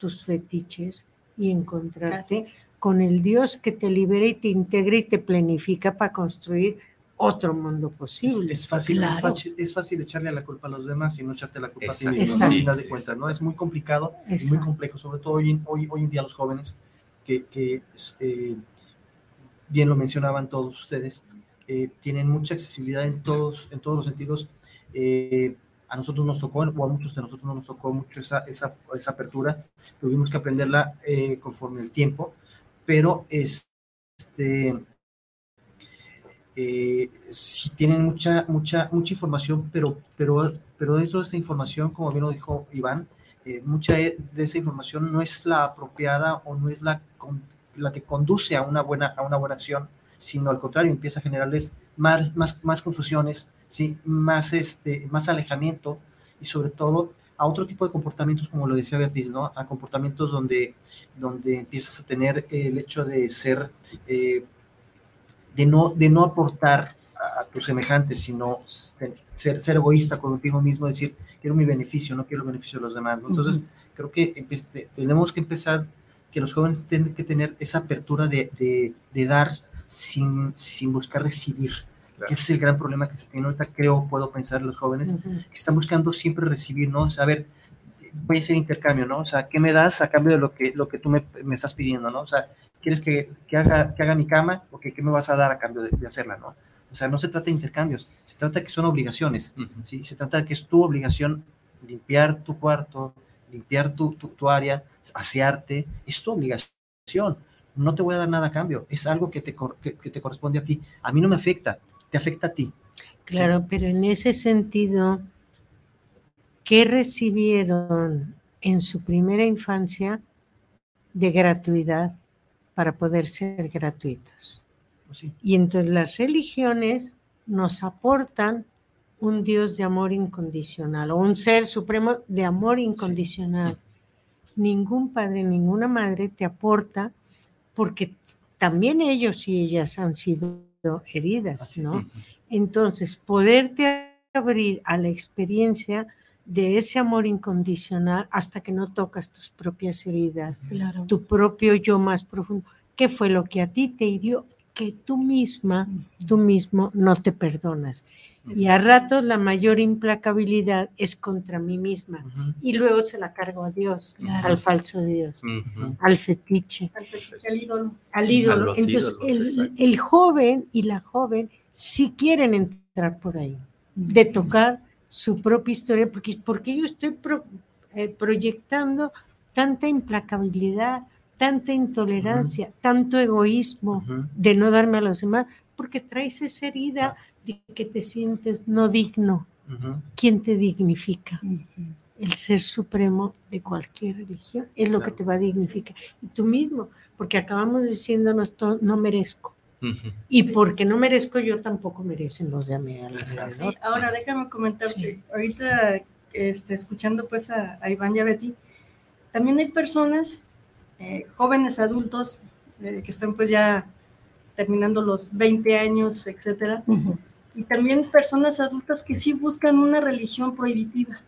tus fetiches y encontrarte con el Dios que te libera y te integra y te planifica para construir otro mundo posible. Es, fácil, es, fácil, echarle la culpa a los demás y no echarte la culpa a ti mismo, final de cuentas, ¿no? Es muy complicado y muy complejo, sobre todo hoy, hoy, hoy en día los jóvenes, que, que eh, bien lo mencionaban todos ustedes, eh, tienen mucha accesibilidad en todos, en todos los sentidos. Eh, a nosotros nos tocó, o a muchos de nosotros no nos tocó mucho esa, esa, esa apertura, tuvimos que aprenderla eh, conforme el tiempo, pero este, eh, sí tienen mucha, mucha, mucha información, pero, pero, pero dentro de esa información, como bien lo dijo Iván, eh, mucha de esa información no es la apropiada o no es la, la que conduce a una buena, a una buena acción, sino al contrario, empieza a generarles más, más, más confusiones, ¿sí? más, este, más alejamiento y sobre todo a otro tipo de comportamientos, como lo decía Beatriz, ¿no? a comportamientos donde, donde empiezas a tener el hecho de ser eh, de no, de no aportar a, tus semejantes, sino ser, ser egoísta contigo mismo, decir, quiero mi beneficio, no quiero el beneficio de los demás. Entonces, creo que tenemos que empezar, que los jóvenes tienen que tener esa apertura de, de, de dar sin, sin buscar recibir. Que ese es el gran problema que se tiene ahorita, creo, puedo pensar en los jóvenes, que están buscando siempre recibir, ¿no? O sea, a ver, voy a hacer intercambio, ¿no? O sea, ¿qué me das a cambio de lo que, lo que tú me, me estás pidiendo, ¿no? O sea, ¿Quieres que, que, haga, que haga mi cama? ¿O que, qué me vas a dar a cambio de, hacerla? ¿no? O sea, no se trata de intercambios, se trata de que son obligaciones. ¿sí? Se trata de que es tu obligación limpiar tu cuarto, limpiar tu, tu, área, asearte, es tu obligación. No te voy a dar nada a cambio, es algo que te, que, te corresponde a ti. A mí no me afecta, te afecta a ti. Claro, pero en ese sentido, ¿qué recibieron en su primera infancia de gratuidad? para poder ser gratuitos. Pues y entonces las religiones nos aportan un Dios de amor incondicional o un ser supremo de amor incondicional. Ningún padre, ninguna madre te aporta porque también ellos y ellas han sido heridas, ¿no? Entonces, poderte abrir a la experiencia de ese amor incondicional hasta que no tocas tus propias heridas, tu propio yo más profundo. ¿Qué fue lo que a ti te hirió? Que tú misma, tú mismo no te perdonas. Y a ratos la mayor implacabilidad es contra mí misma. Y luego se la cargo a Dios, al falso Dios, al fetiche, al ídolo. Al ídolo. Entonces, el, el, joven y la joven sí quieren entrar por ahí, de tocar su propia historia, porque, porque yo estoy eh, proyectando tanta implacabilidad, tanta intolerancia, tanto egoísmo de no darme a los demás, porque traes esa herida de que te sientes no digno. ¿Quién te dignifica? El ser supremo de cualquier religión es lo que te va a dignificar. Y tú mismo, porque acabamos diciéndonos todo, no merezco. Y porque no merezco yo, tampoco merecen los de a mi ahora déjame comentar ahorita este, escuchando pues a, Iván y a Betty, también hay personas, eh, jóvenes adultos, eh, que están pues ya terminando los 20 años, etcétera, y también personas adultas que sí buscan una religión prohibitiva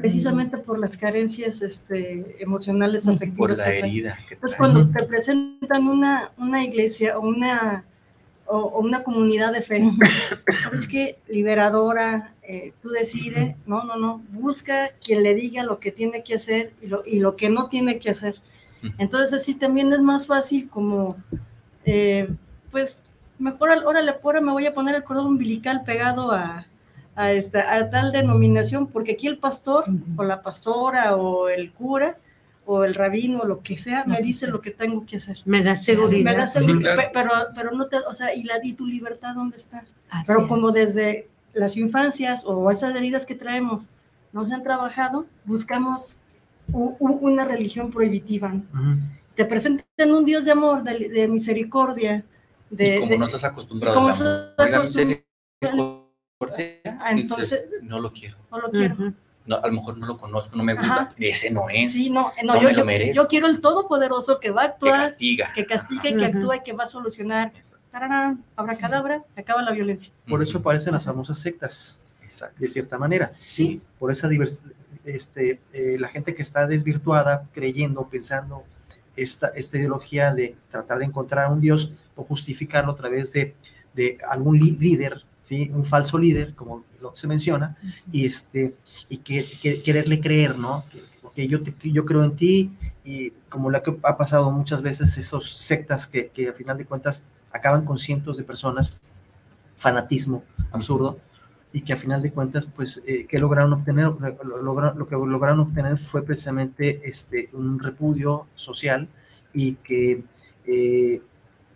precisamente por las carencias este, emocionales, afectivas. Por la herida. Entonces, cuando te presentan una, una iglesia o una, o, una comunidad de fe, ¿sabes qué? Liberadora, eh, tú decides, no, no, no, busca quien le diga lo que tiene que hacer y lo, y lo que no tiene que hacer. Entonces, así también es más fácil como, eh, pues, mejor, órale, ahora me voy a poner el cordón umbilical pegado a, a, esta, a tal denominación, porque aquí el pastor o la pastora o el cura o el rabino o lo que sea me dice lo que tengo que hacer. Me da seguridad. Me da seguridad, pero, pero no te, o sea, ¿y, la, y tu libertad dónde está? pero como desde las infancias o esas heridas que traemos no se han trabajado, buscamos una religión prohibitiva. Te presentan un Dios de amor, de, misericordia. De, y como no estás acostumbrado. Como no Ah, entonces, no lo quiero. No lo quiero. no, a lo mejor no lo conozco, no me gusta. Ese no es. Sí, no, no, yo, me lo merezco. Yo quiero el todopoderoso que va a actuar. Que castiga. Que castiga, y que actúa y que va a solucionar. Habrá cadabra, se acaba la violencia. Por eso aparecen las famosas sectas. Exacto. De cierta manera. Sí. Por esa diversidad. Este, eh, la gente que está desvirtuada, creyendo, pensando esta, esta ideología de tratar de encontrar un Dios o justificarlo a través de, de algún líder un falso líder, como lo, se menciona, y, este, y que, quererle creer, ¿no? Que, yo, yo creo en ti, y como lo que ha pasado muchas veces, esos sectas que, que a final de cuentas acaban con cientos de personas, fanatismo absurdo, y que a final de cuentas, pues, eh, ¿qué lograron obtener? Lo, lo, que lograron obtener fue precisamente este, un repudio social y que, eh,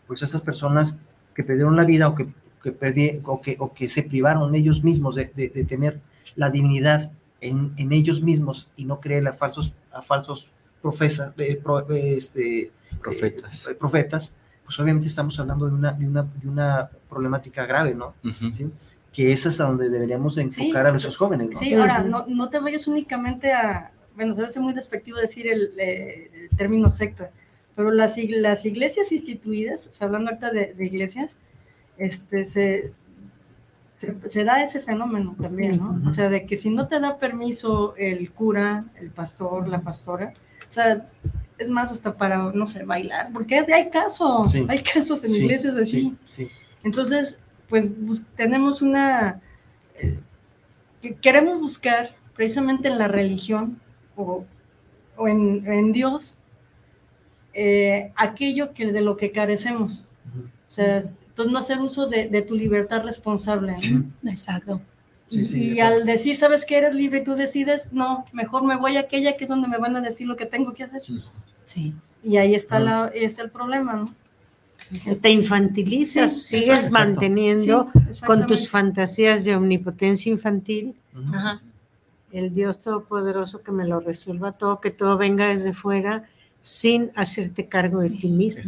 pues, esas personas que perdieron la vida o que, que, perdí, o que, o que se privaron ellos mismos de, de, tener la divinidad en, en, ellos mismos y no creer a falsos, a falsos profesa, este, profetas. Eh, profetas, pues obviamente estamos hablando de una, de una, de una problemática grave, ¿no? ¿Sí? Que es hasta donde deberíamos enfocar a nuestros jóvenes. ¿no? Sí, ahora, no, no, te vayas únicamente a, bueno, debe ser muy despectivo decir el, eh, el término secta, pero las, las iglesias instituidas, o sea, hablando ahorita de, de iglesias, este, se, se, se, da ese fenómeno también, ¿no? Uh -huh. O sea, de que si no te da permiso el cura, el pastor, la pastora, o sea, es más hasta para, no sé, bailar, porque hay casos, sí. hay casos en sí, iglesias así. Sí, Entonces, pues bus tenemos una, eh, queremos buscar precisamente en la religión o, o en, en, Dios eh, aquello que de lo que carecemos. O sea, entonces no hacer uso de, de tu libertad responsable. ¿no? Exacto. Sí, sí, y al decir, ¿sabes que eres libre y tú decides? No, mejor me voy a aquella que es donde me van a decir lo que tengo que hacer. Sí. Y ahí está, la, está el problema, ¿no? Te infantilizas, sí, sigues exacto. manteniendo sí, con tus fantasías de omnipotencia infantil. Ajá. El Dios Todopoderoso que me lo resuelva todo, que todo venga desde fuera sin hacerte cargo de ti mismo.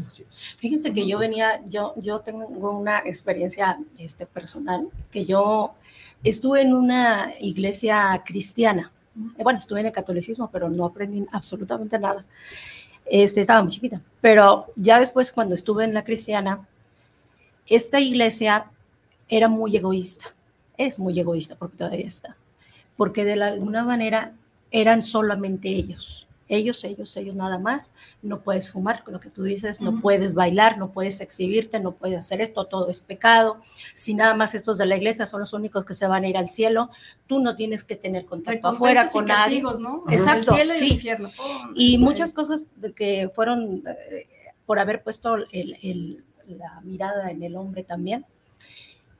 Fíjense que yo venía, yo, yo tengo una experiencia este, personal, que yo estuve en una iglesia cristiana. Bueno, estuve en el catolicismo, pero no aprendí absolutamente nada. Este, estaba muy chiquita. Pero ya después, cuando estuve en la cristiana, esta iglesia era muy egoísta. Es muy egoísta porque todavía está. Porque de alguna manera eran solamente ellos ellos, ellos, ellos nada más, no puedes fumar, lo que tú dices, no uh -huh. puedes bailar, no puedes exhibirte, no puedes hacer esto, todo es pecado. Si nada más estos de la iglesia son los únicos que se van a ir al cielo, tú no tienes que tener contacto afuera con nadie. ¿no? Exacto. El cielo y sí. el infierno. Oh, y muchas cosas que fueron eh, por haber puesto el, el, la mirada en el hombre también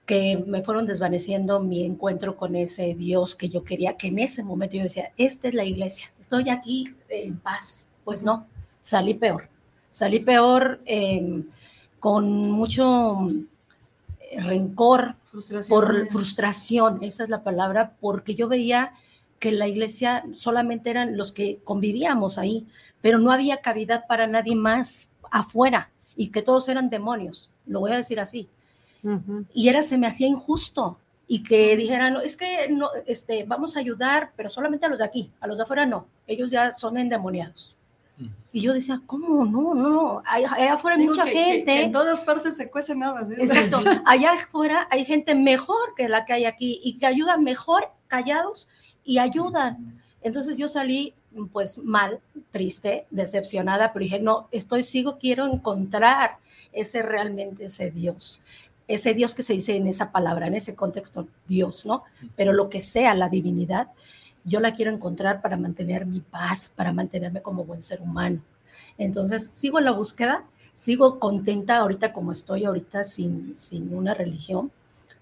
que me fueron desvaneciendo mi encuentro con ese Dios que yo quería, que en ese momento yo decía, esta es la iglesia, estoy aquí en paz. Pues no, salí peor. Salí peor eh, con mucho eh, rencor, por frustración, esa es la palabra, porque yo veía que la iglesia solamente eran los que convivíamos ahí, pero no había cavidad para nadie más afuera y que todos eran demonios, lo voy a decir así. Uh -huh. Y era, se me hacía injusto, y que dijeran, no, es que no, este, vamos a ayudar, pero solamente a los de aquí, a los de afuera no, ellos ya son endemoniados. Mm. Y yo decía, ¿cómo? No, no, no, allá, afuera hay mucha que, gente. Que en todas partes se cuecen habas. ¿eh? Exacto, allá afuera hay gente mejor que la que hay aquí y que ayudan mejor callados y ayudan. Entonces yo salí pues mal, triste, decepcionada, pero dije, no, estoy, sigo, quiero encontrar ese realmente ese Dios ese Dios que se dice en esa palabra, en ese contexto, Dios, ¿no? Pero lo que sea la divinidad, yo la quiero encontrar para mantener mi paz, para mantenerme como buen ser humano. Entonces, sigo en la búsqueda, sigo contenta ahorita como estoy ahorita sin, sin una religión,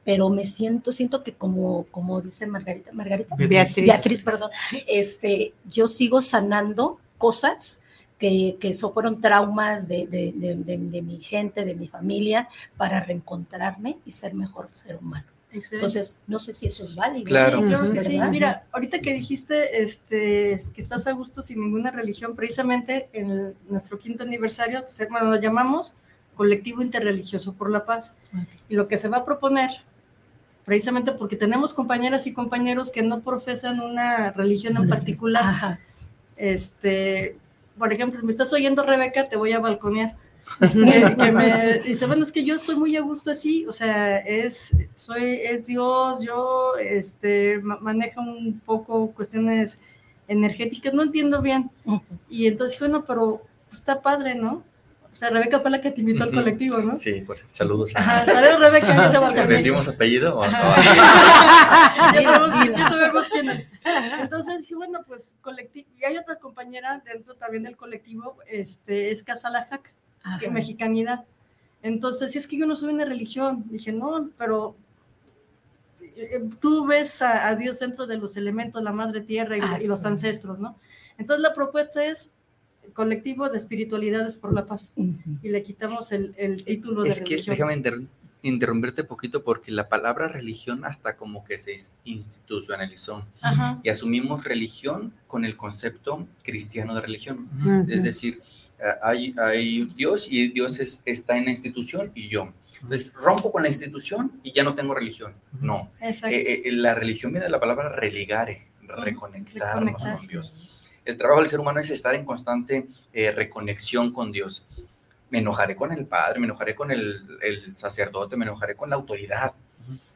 pero me siento, siento que como, como dice Margarita, Margarita, Beatriz, Beatriz perdón, este, yo sigo sanando cosas que, que eso fueron traumas de, de, de, de, mi gente, de mi familia, para reencontrarme y ser mejor ser humano. Excelente. Entonces, no sé si eso es válido. Claro, sí, claro que sí. Mira, ahorita que dijiste este, que estás a gusto sin ninguna religión, precisamente en el, nuestro quinto aniversario, pues, hermano, lo llamamos Colectivo Interreligioso por la Paz. Okay. Y lo que se va a proponer, precisamente porque tenemos compañeras y compañeros que no profesan una religión en particular, Ajá. este, por ejemplo, si me estás oyendo, Rebeca, te voy a balconear. que, que me dice, bueno, es que yo estoy muy a gusto así, o sea, es, soy, es Dios, yo este, manejo un poco cuestiones energéticas, no entiendo bien. Y entonces dije, bueno, pero pues, está padre, ¿no? O sea, Rebeca fue la que te invitó uh -huh. al colectivo, ¿no? Sí, pues saludos. A... Ajá, ver, Rebeca, te ¿Decimos apellido o no? ya, sabemos, ya sabemos quién es. Entonces dije, bueno, pues colectivo. Y hay otra compañera dentro también del colectivo, este, es Casalajac, que es mexicanidad. Entonces, si es que yo no soy una religión, dije, no, pero eh, tú ves a, Dios dentro de los elementos, la madre tierra y, los ancestros, ¿no? Entonces la propuesta es colectivo de espiritualidades por la paz y le quitamos el, título de es que déjame interrumpirte poquito porque la palabra religión hasta como que se institucionalizó y asumimos religión con el concepto cristiano de religión. Es decir, hay, hay, Dios y Dios está en la institución y yo. Entonces, rompo con la institución y ya no tengo religión. No. Eh, eh, la religión viene de la palabra religare, reconectarnos con Dios. El trabajo del ser humano es estar en constante eh, reconexión con Dios. Me enojaré con el padre, me enojaré con el, sacerdote, me enojaré con la autoridad,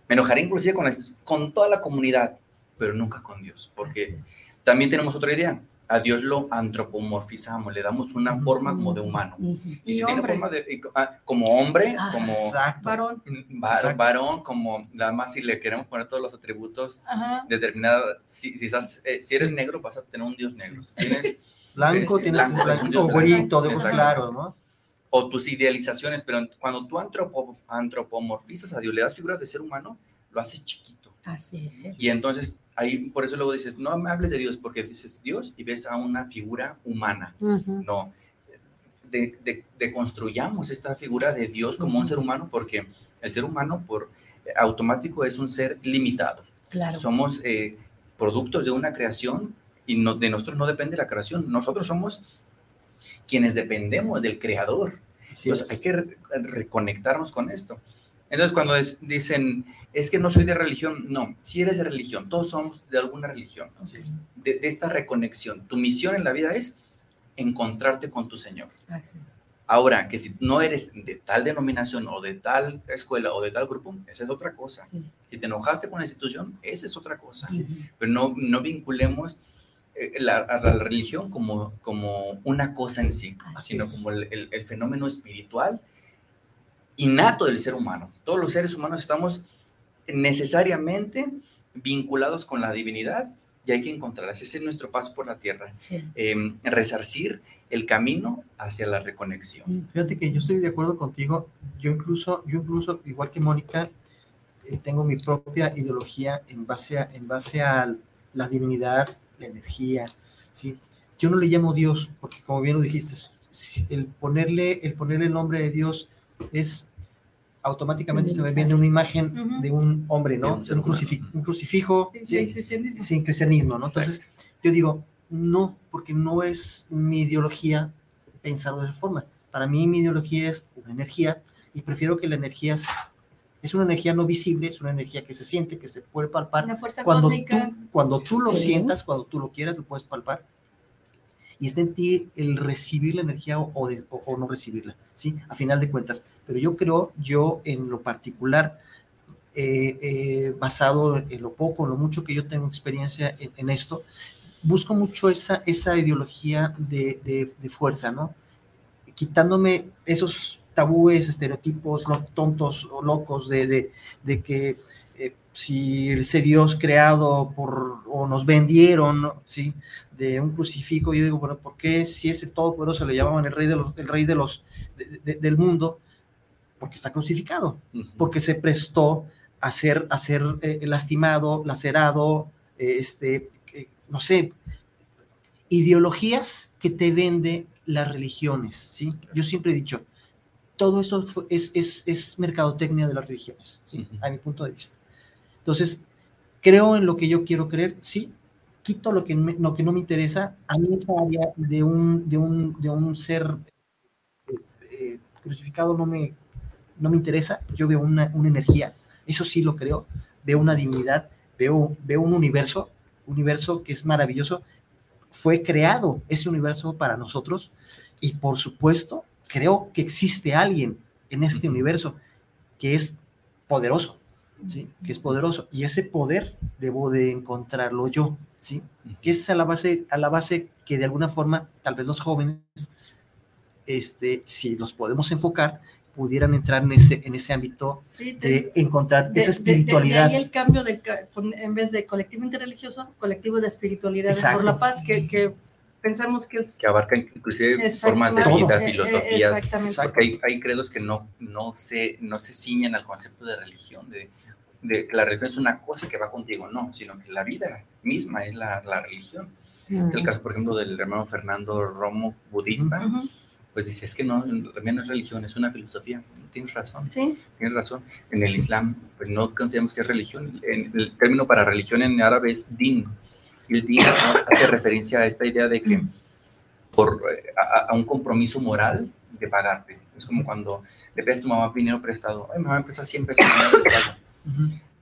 me enojaré inclusive con, con toda la comunidad, pero nunca con Dios, porque también tenemos otra idea. A Dios lo antropomorfizamos, le damos una forma como de humano. Y, si tiene forma de, ah, como hombre, ah, como varón, varón, como nada más si le queremos poner todos los atributos determinados. Si, si, eh, si eres negro, vas a tener un Dios negro. Si tienes blanco, tienes blanco, o güerito, de ojos claros, ¿no? o tus idealizaciones, pero cuando tú antropomorfizas a Dios, le das figuras de ser humano, lo haces chiquito. Así es. Y entonces, ahí por eso luego dices, no me hables de Dios, porque dices Dios y ves a una figura humana. No, de, construyamos esta figura de Dios como un ser humano, porque el ser humano por automático es un ser limitado. Claro. Somos eh, productos de una creación y no, de nosotros no depende la creación. Nosotros somos quienes dependemos del creador. Entonces hay que reconectarnos con esto. Entonces cuando dicen, es que no soy de religión, no, si eres de religión, todos somos de alguna religión, de, esta reconexión. Tu misión en la vida es encontrarte con tu Señor. Ahora, que si no eres de tal denominación o de tal escuela o de tal grupo, esa es otra cosa. Si te enojaste con la institución, esa es otra cosa. Pero no, no vinculemos eh, la, a la religión como, como una cosa en sí, sino como el, el, fenómeno espiritual innato del ser humano. Todos los seres humanos estamos necesariamente vinculados con la divinidad y hay que encontrarlas. Ese es nuestro paso por la tierra. Em, resarcir el camino hacia la reconexión. Fíjate que yo estoy de acuerdo contigo. Yo incluso, yo incluso igual que Mónica, eh, tengo mi propia ideología en base a, en base a la divinidad la energía, ¿sí? Yo no le llamo Dios, porque como bien lo dijiste, el ponerle el, ponerle el nombre de Dios es automáticamente se me viene una imagen de un hombre, ¿no? Un, crucifijo, sin, cristianismo, ¿no? Entonces, yo digo, no, porque no es mi ideología pensar de esa forma. Para mí mi ideología es una energía y prefiero que la energía es una energía no visible, es una energía que se siente, que se puede palpar. cuando, tú, cuando tú lo sientas, cuando tú lo quieras, lo puedes palpar. Y está en ti el recibir la energía o, o, no recibirla, ¿sí? A final de cuentas. Pero yo creo, yo en lo particular, eh, eh, basado en lo poco, en lo mucho que yo tengo experiencia en, esto, busco mucho esa, esa ideología de, de, fuerza, ¿no? Quitándome esos tabúes, estereotipos tontos o locos de, de, que si ese Dios creado por, o nos vendieron, ¿sí? De un crucifijo, yo digo, bueno, ¿por qué si ese todopoderoso le llamaban el rey, de los, el rey de los, del mundo? Porque está crucificado, porque se prestó a ser, a ser eh, lastimado, lacerado, este, no sé, ideologías que te vende las religiones, ¿sí? Yo siempre he dicho, todo eso es, es, es mercadotecnia de las religiones, ¿sí? a mi punto de vista. Entonces, creo en lo que yo quiero creer, sí, quito lo que, lo que no me interesa. A mí esa área de un, de un, de un ser eh, crucificado no me, no me interesa, yo veo una, una, energía, eso sí lo creo, veo una dignidad, veo, veo un universo, universo que es maravilloso, fue creado ese universo para nosotros y por supuesto creo que existe alguien en este universo que es poderoso, ¿sí? Que es poderoso. Y ese poder debo de encontrarlo yo, ¿sí? Que es a la base, a la base que de alguna forma, tal vez los jóvenes, este, si los podemos enfocar, pudieran entrar en ese, en ese ámbito de, encontrar esa espiritualidad. De, ahí el cambio de, en vez de colectivo interreligioso, colectivo de espiritualidad por la paz, que, que pensamos que es... Que abarca inclusive formas de vida, eh, filosofías, porque hay, hay, credos que no, no, se, no se ciñen al concepto de religión, de, de que la religión es una cosa que va contigo, no, sino que la vida misma es la, la religión. Es el caso, por ejemplo, del hermano Fernando Romo, budista, pues dice, es que no, no es religión, es una filosofía. Tienes razón, Sí, tienes razón. En el Islam, pues no consideramos que es religión. En- el término para religión en árabe es din. Y el din ¿no? hace referencia a esta idea de que por, eh, a, a un compromiso moral de pagarte. Es como cuando le pides a tu mamá dinero prestado. Ay, mamá, empieza siempre con dinero prestado.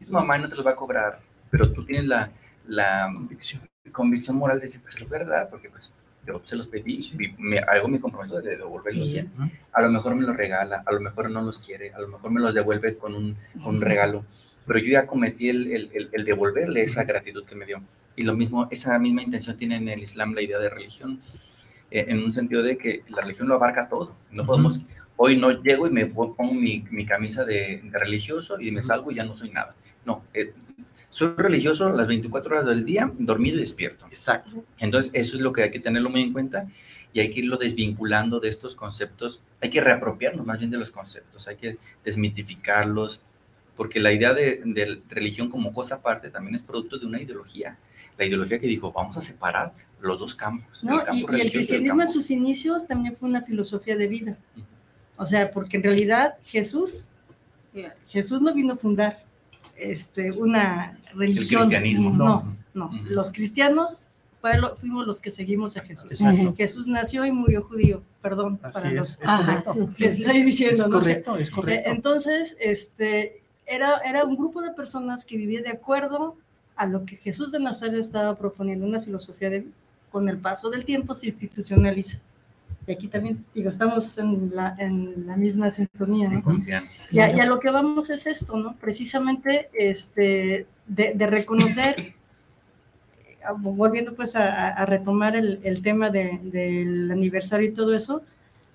Tu mamá no te lo va a cobrar, pero tú tienes la, la convicción, convicción moral de decir, pues se los voy a dar, porque pues yo se los pedí me, hago mi compromiso de devolverlos Sí. A lo mejor me los regala, a lo mejor no los quiere, a lo mejor me los devuelve con un, con un regalo, pero yo ya cometí el, el, el- el devolverle esa gratitud que me dio. Y lo mismo, esa misma intención tiene en el Islam la idea de religión, eh, en un sentido de que la religión lo abarca todo. No podemos, hoy no llego y me pongo mi, mi camisa de, de religioso y me salgo y ya no soy nada. No, eh, soy religioso las 24 horas del día, dormido y despierto. Exacto. Entonces, eso es lo que hay que tenerlo muy en cuenta y hay que irlo desvinculando de estos conceptos. Hay que reapropiarnos más bien de los conceptos, hay que desmitificarlos, porque la idea de, de religión como cosa aparte también es producto de una ideología. La ideología que dijo, vamos a separar los dos campos. ¿no? el campo Y, y el cristianismo en campo- sus inicios también fue una filosofía de vida. Ujú. O sea, porque en realidad Jesús, Jesús no vino a fundar este, una el religión. cristianismo. No, no. Ujú. Los cristianos fuimos los que seguimos a Jesús. Exacto. Jesús nació y murió judío, perdón. Así para es, los- es Ajá. correcto. estoy diciendo, Es ¿no? correcto, es Eh, correcto. Entonces, este, era, era un grupo de personas que vivía de acuerdo a lo que Jesús de Nazaret estaba proponiendo, una filosofía de con el paso del tiempo se institucionaliza. Y aquí también, digo, estamos en la, en la misma sintonía, ¿no? confianza. Y a, y a lo que vamos es esto, ¿no? Precisamente este, de, de reconocer, eh, volviendo pues a, a- a retomar el, el tema de- del aniversario y todo eso,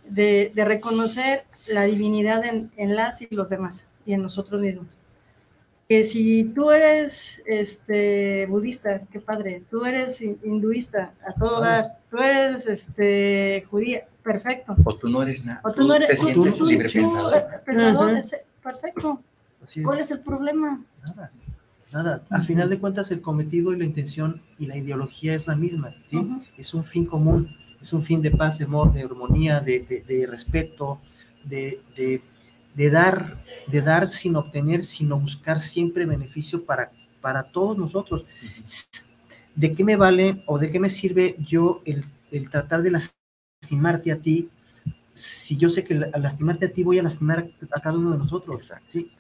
de, de reconocer la divinidad en, en las y los demás y en nosotros mismos. Que si tú eres este, budista, qué padre, tú eres hin- hinduista, a todo dar, tú eres este, judía, perfecto. O tú no eres nada. O tú no eres te tú- sientes tú- libre tú, pensador. pensador, es- perfecto. Así es. ¿Cuál es el problema? Nada, nada. Al final de cuentas, el cometido y la intención y la ideología es la misma, ¿sí? Ujú. Es un fin común, es un fin de paz, de amor, de armonía, de, de- de respeto, de, de- de dar, de dar sin obtener, sino buscar siempre beneficio para, para todos nosotros. ¿De qué me vale o de qué me sirve yo el, el tratar de lastimarte a ti si yo sé que al lastimarte a ti voy a lastimar a cada uno de nosotros? ¿sí?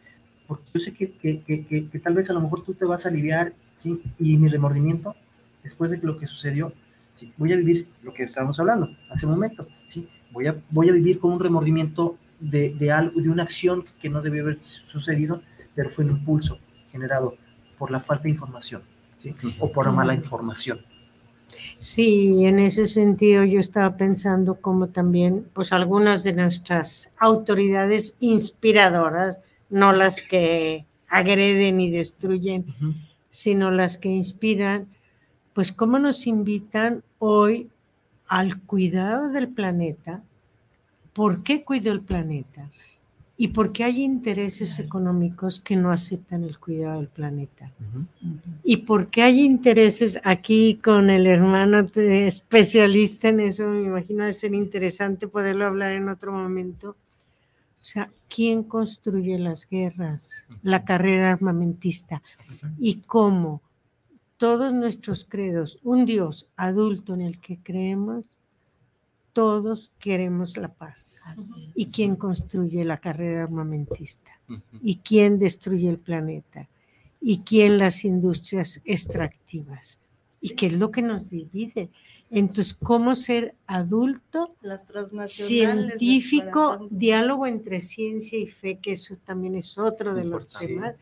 Porque yo sé que, que, que, que- que tal vez a lo mejor tú te vas a aliviar, ¿sí? Y mi remordimiento, después de lo que sucedió, ¿sí? voy a vivir lo que estábamos hablando hace un momento, ¿sí? Voy a, voy a vivir con un remordimiento de, de algo, de una acción que no debió haber sucedido, pero fue un impulso generado por la falta de información, ¿sí? O por la mala información. Sí, en ese sentido yo estaba pensando como también, pues algunas de nuestras autoridades inspiradoras, no las que agreden y destruyen, sino las que inspiran, pues cómo nos invitan hoy al cuidado del planeta. ¿Por qué cuido el planeta? Y por qué hay intereses económicos que no aceptan el cuidado del planeta. Ujú. Y por qué hay intereses aquí con el hermano especialista en eso, me imagino de ser interesante poderlo hablar en otro momento. O sea, ¿quién construye las guerras? La carrera armamentista. Y cómo todos nuestros credos, un Dios adulto en el que creemos, todos queremos la paz. ¿Y quién construye la carrera armamentista? ¿Y quién destruye el planeta? ¿Y quién las industrias extractivas? ¿Y qué es lo que nos divide? Entonces, ¿cómo ser adulto, Las transnacionales. científico, diálogo entre ciencia y fe, que eso también es otro de los temas,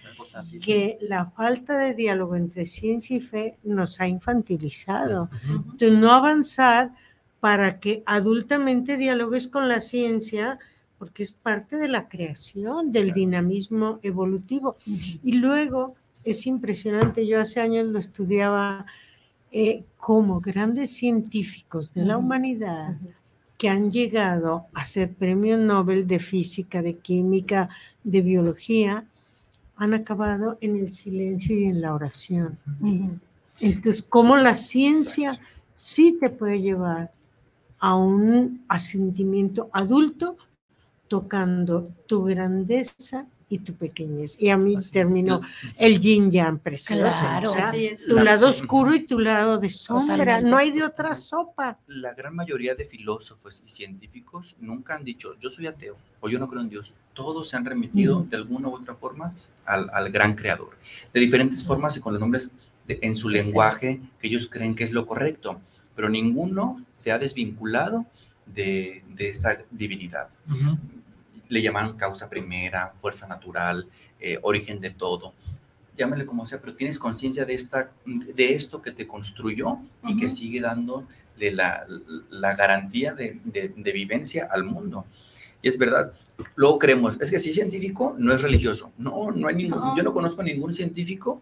que la falta de diálogo entre ciencia y fe nos ha infantilizado. Ujú. Entonces, no avanzar para que adultamente dialogues con la ciencia, porque es parte de la creación, del dinamismo evolutivo. Y luego es impresionante, yo hace años lo estudiaba eh, como grandes científicos de la humanidad que han llegado a ser premios Nobel de física, de química, de biología, han acabado en el silencio y en la oración. Entonces, ¿cómo la ciencia sí te puede llevar a un asentimiento adulto tocando tu grandeza y tu pequeñez. Y a mí terminó el yin yang precioso. Claro, tu lado oscuro y tu lado de sombra. No hay de otra sopa. La gran mayoría de filósofos y científicos nunca han dicho yo soy ateo o yo no creo en Dios. Todos se han remitido de alguna u otra forma al, al, gran creador. De diferentes formas y con los nombres en su lenguaje que ellos creen que es lo correcto. Pero ninguno se ha desvinculado de, de esa divinidad le llaman causa primera, fuerza natural, eh, origen de todo. Llámale como sea, pero tienes conciencia de, esta, de esto que te construyó y que sigue dándole la, la garantía de, de, vivencia al mundo. Y es verdad, luego creemos, es que si es científico, no es religioso. No, no hay ningún, yo no conozco a ningún científico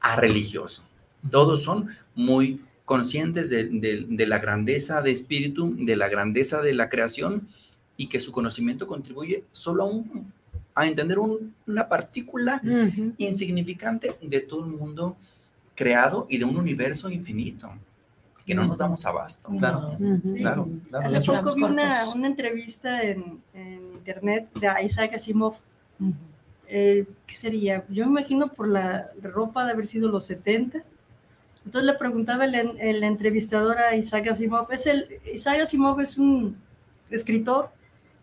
a religioso. Todos son muy conscientes de, de, la grandeza de espíritu, de la grandeza de la creación y que su conocimiento contribuye solo a, un, a entender una partícula insignificante de todo el mundo creado y de un universo infinito que no nos damos abasto. Claro, claro, Hace poco vi una, una entrevista en, en, internet de Isaac Asimov. Eh, ¿Qué sería? Yo me imagino por la ropa de haber sido los 70. Entonces le preguntaba el, el entrevistador a Isaac Asimov. Es el, Isaac Asimov es un escritor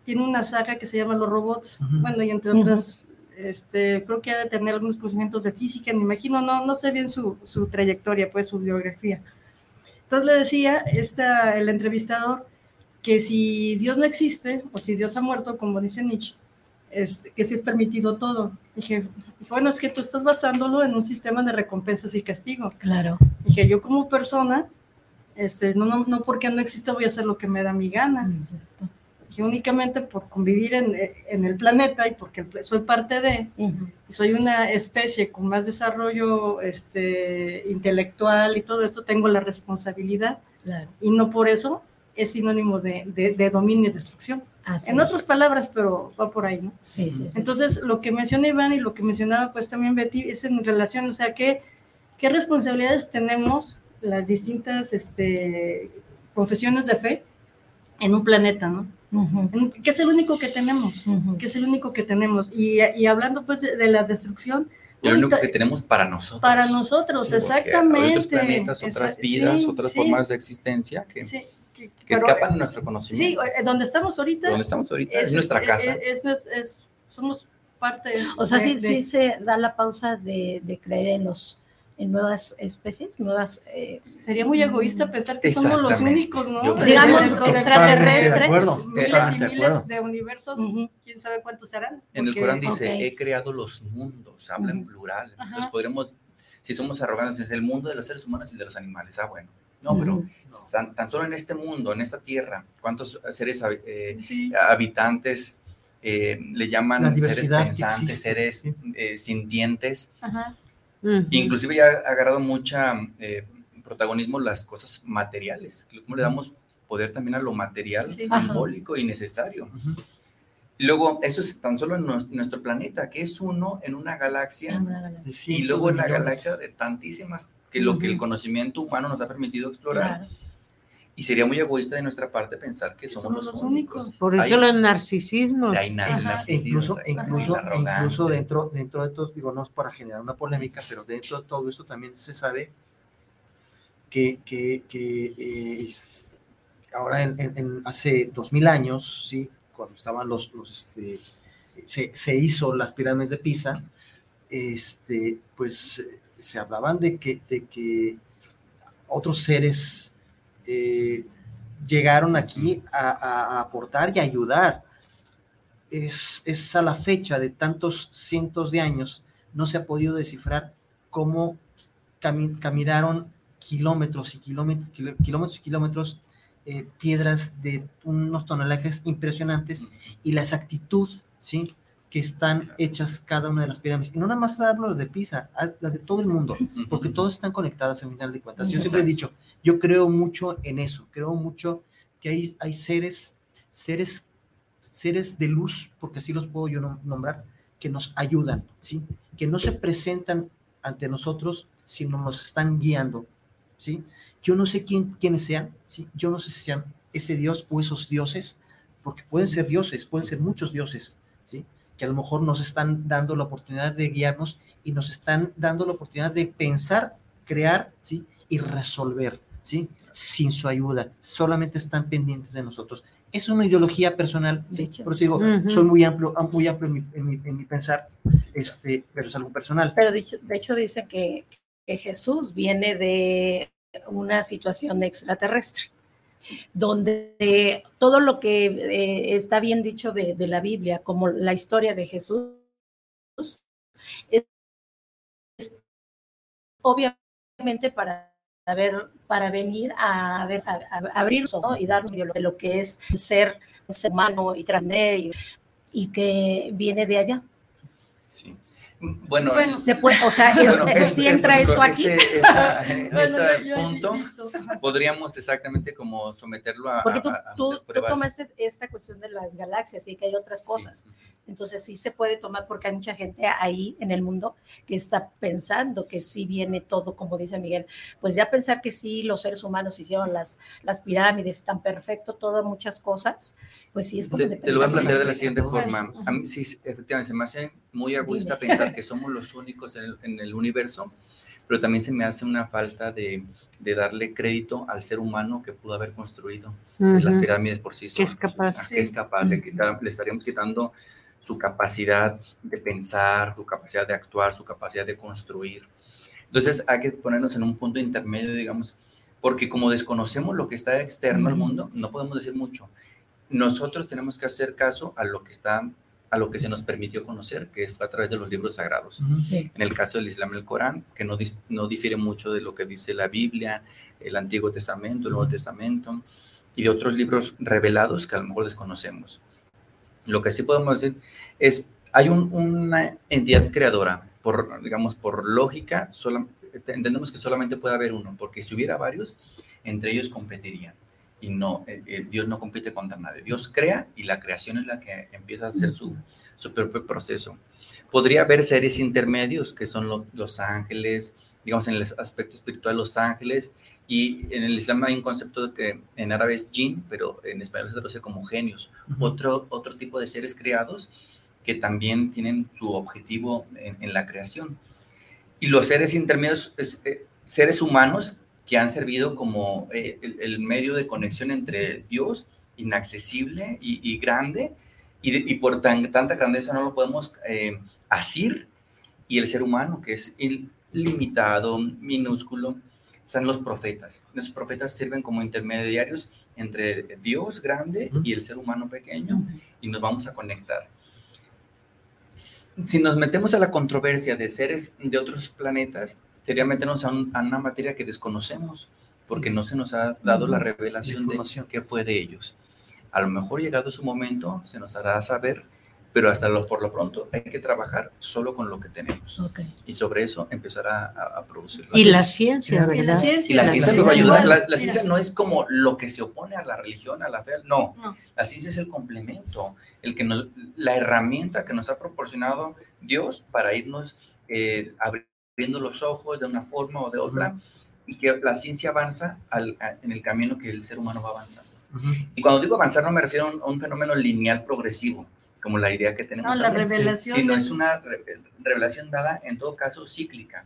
tiene una saga que se llama Los Robots, bueno, y entre otras, este, creo que ha de tener algunos conocimientos de física, me imagino, no, no sé bien su, su trayectoria, pues su biografía. Entonces le decía esta, el entrevistador que si Dios no existe, o si Dios ha muerto, como dice Nietzsche, este, que si es permitido todo. Dije, bueno, es que tú estás basándolo en un sistema de recompensas y castigo. Claro. Dije, yo como persona, este, no, no, no porque no existe voy a hacer lo que me da mi gana. Exacto que únicamente por convivir en, en, el planeta y porque soy parte de, soy una especie con más desarrollo este, intelectual y todo eso, tengo la responsabilidad. Y no por eso es sinónimo de, de, dominio y destrucción. en otras palabras, pero va por ahí, ¿no? Sí, sí, Entonces, lo que menciona Iván y lo que mencionaba pues también Betty es en relación, o sea, ¿qué, qué responsabilidades tenemos las distintas este, confesiones de fe en un planeta, ¿no? que es el único que tenemos, que es el único que tenemos. Y, y hablando pues de, la destrucción. Y lo único que tenemos para nosotros. Para nosotros, exactamente. Otros planetas, otras vidas, otras formas de existencia que, que, escapan de nuestro conocimiento. Sí, eh, donde estamos ahorita. Donde estamos ahorita, es, nuestra casa. Es, es, somos parte. O sea, sí, sí se da la pausa de, de creer en los en nuevas especies, nuevas... Eh, Sería muy egoísta pensar que somos los únicos, ¿no? Digamos, extraterrestres. Miles y miles de universos, quién sabe cuántos serán. En el Corán dice, he creado los mundos, habla en plural. Entonces podremos, si somos arrogantes, es el mundo de los seres humanos y de los animales. Ah, bueno. No, pero tan, solo en este mundo, en esta tierra, ¿cuántos seres eh, habitantes eh, le llaman seres pensantes, seres sintientes? Ajá Inclusive ya ha agarrado mucha eh, protagonismo las cosas materiales, cómo le damos poder también a lo material, simbólico y necesario. Luego, eso es tan solo en nuestro planeta, que es uno en una galaxia, y luego en la galaxia de tantísimas, que lo que el conocimiento humano nos ha permitido explorar. Y sería muy egoísta de nuestra parte pensar que somos, los, únicos. Por eso los narcisismos. Hay incluso, incluso, incluso dentro, dentro de todo, digo, no es para generar una polémica, pero dentro de todo esto también se sabe que, que, que eh, ahora en, en, hace dos mil años, sí, cuando estaban los, los este, se, se, hizo las pirámides de Pisa, este, pues se hablaban de que, de que otros seres eh, llegaron aquí a, aportar y ayudar. Es, es, a la fecha de tantos cientos de años, no se ha podido descifrar cómo caminaron kilómetros y kilómetros, kilómetros y kilómetros eh, piedras de unos tonelajes impresionantes y la exactitud, ¿sí? Que están hechas cada una de las pirámides. Y no nada más hablo las de Pisa, las de todo el mundo, porque todas están conectadas al final de cuentas. Yo siempre he dicho, yo creo mucho en eso, creo mucho que hay, hay seres, seres, seres de luz, porque así los puedo yo nombrar, que nos ayudan, ¿sí? Que no se presentan ante nosotros, sino nos están guiando, ¿sí? Yo no sé quién, quiénes sean, ¿sí? Yo no sé si sean ese Dios o esos dioses, porque pueden ser dioses, pueden ser muchos dioses. Que a lo mejor nos están dando la oportunidad de guiarnos y nos están dando la oportunidad de pensar, crear, ¿sí? Y resolver, ¿sí? Sin su ayuda, solamente están pendientes de nosotros. Es una ideología personal, ¿sí? Por eso digo, Ujú. soy muy amplio, muy amplio en mi, en mi- en mi pensar, este, pero es algo personal. Pero dicho- de hecho dice que, que Jesús viene de una situación extraterrestre, donde todo lo que eh, está bien dicho de, la Biblia, como la historia de Jesús, es, obviamente para ver, para venir a, a, y dar de lo que es ser, ser humano y trascender y, y que viene de allá. Sí. Bueno, Bueno, Se puede, o sea, es- bueno, es- si entra esto aquí. ese- esa- Bueno, ese punto podríamos exactamente como someterlo a, Porque tú, a- a tú, tú tomaste esta cuestión de las galaxias y que hay otras Sí. cosas. Entonces sí se puede tomar porque hay mucha gente ahí en el mundo que está pensando que sí viene todo, como dice Miguel. Pues ya pensar que sí los seres humanos hicieron las, las pirámides tan perfecto, todas muchas cosas, pues sí es como Te, te lo voy a plantear de la sí, siguiente forma. A mí sí, efectivamente, se me hace muy egoísta pensar que somos los únicos en el, en el universo, pero también se me hace una falta de, de darle crédito al ser humano que pudo haber construido las pirámides por sí Que solos. es capaz. Que es capaz, le, quitar- le estaríamos quitando su capacidad de pensar, su capacidad de actuar, su capacidad de construir. Entonces hay que ponernos en un punto intermedio, digamos, porque como desconocemos lo que está externo al mundo, no podemos decir mucho. Nosotros tenemos que hacer caso a lo que está, a lo que se nos permitió conocer, que fue a través de los libros sagrados. Sí. En el caso del Islam, el Corán, que no, no difiere mucho de lo que dice la Biblia, el Antiguo Testamento, el Nuevo Testamento, y de otros libros revelados que a lo mejor desconocemos. Lo que sí podemos decir es, hay un- una entidad creadora, por, digamos, por lógica, sola- entendemos que solamente puede haber uno, porque si hubiera varios, entre ellos competirían. Y no, eh, eh, Dios no compite contra nadie. Dios crea y la creación es la que empieza a hacer su, su propio proceso. Podría haber seres intermedios, que son lo- los ángeles, digamos, en el aspecto espiritual, los ángeles, y en el Islam hay un concepto de que en árabe es jinn, pero en español se traduce como genios, otro, otro tipo de seres creados que también tienen su objetivo en, en la creación. Y los seres intermedios, es, eh, seres humanos que han servido como eh, el, el medio de conexión entre Dios, inaccesible y, y grande, y, de- y por tan, tanta grandeza no lo podemos eh, asir, y el ser humano, que es limitado, minúsculo, son los profetas. Los profetas sirven como intermediarios entre Dios grande y el ser humano pequeño, y nos vamos a conectar. Si nos metemos a la controversia de seres de otros planetas, sería meternos a, un- a una materia que desconocemos, porque no se nos ha dado la revelación de Información. qué fue de ellos. A lo mejor llegado su momento se nos hará saber, pero hasta lo, por lo pronto hay que trabajar solo con lo que tenemos Ok. y sobre eso empezar a, a- a producir. Y la ciencia, Y la ¿verdad? ciencia, Y la La ciencia nos va a ayudar. La, la ciencia no es como lo que se opone a la religión, a la fe. No, No. la ciencia es el complemento, el que nos, la herramienta que nos ha proporcionado Dios para irnos eh, abriendo los ojos de una forma o de otra y que la ciencia avanza al- a- en el camino que el ser humano va avanzando. Ujú. Y cuando digo avanzar no me refiero a un, a un fenómeno lineal progresivo, como la idea que tenemos. No, la también, revelación. sino es una re- revelación dada en todo caso cíclica.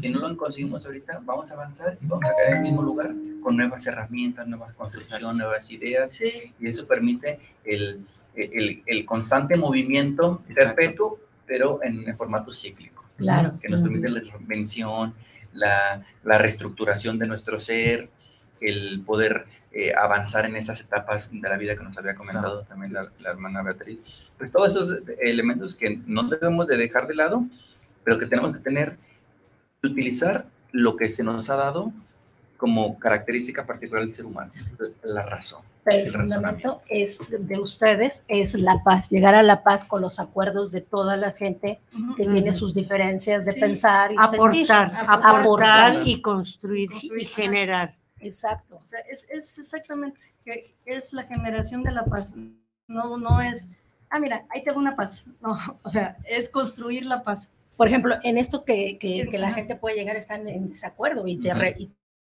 Si no lo conseguimos ahorita, vamos a avanzar y vamos a caer en el mismo lugar con nuevas herramientas, nuevas construcciones, nuevas ideas. Sí, Y eso permite el, el, el constante movimiento Exacto. perpetuo, pero en, en formato cíclico, Claro. que nos permite la reinvención, la, la reestructuración de nuestro ser, el poder eh, avanzar en esas etapas de la vida que nos había comentado también la, la hermana Beatriz. Pues todos esos elementos que no debemos de dejar de lado, pero que tenemos que tener, utilizar lo que se nos ha dado como característica particular del ser humano, la razón. Pero el fundamento es de ustedes, es la paz, llegar a la paz con los acuerdos de toda la gente que Ujú. tiene sus diferencias de Sí. pensar y sentir. Aportar, Aportar. aportar y construir Construir. y generar. Exacto. O sea, es, es exactamente, que es la generación de la paz. No, no es, ah, mira, ahí tengo una paz. No, o sea, es construir la paz. Por ejemplo, en esto que, que, que la gente puede llegar a estar en desacuerdo y te, Ujú. re- y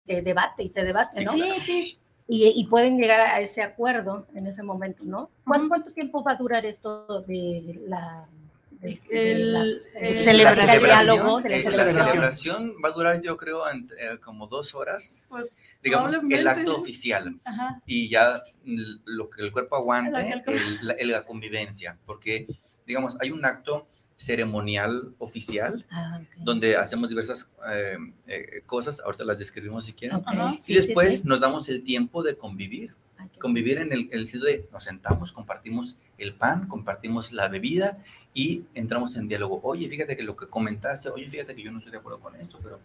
te debate y te debate, ¿no? Sí, sí. Y, y pueden llegar a ese acuerdo en ese momento, ¿no? ¿Cuánto, cuánto tiempo va a durar esto de la... de- de El- la- el- de Celebración. el diálogo, de la eh, la celebración? celebración va a durar, yo creo, eh, como dos horas. Pues, digamos, el acto oficial. Ajá. y ya lo que el cuerpo aguante, el el- la, el- la convivencia, porque, digamos, hay un acto ceremonial oficial Ah, ok. donde hacemos diversas eh, eh, cosas, ahorita las describimos si quieren, Ok, Ajá. sí, y después sí, sí. nos damos el tiempo de convivir, Ay, qué convivir en el, en el sentido de nos sentamos, compartimos el pan, compartimos la bebida y entramos en diálogo. Oye, fíjate que lo que comentaste, oye, fíjate que yo no estoy de acuerdo con esto, pero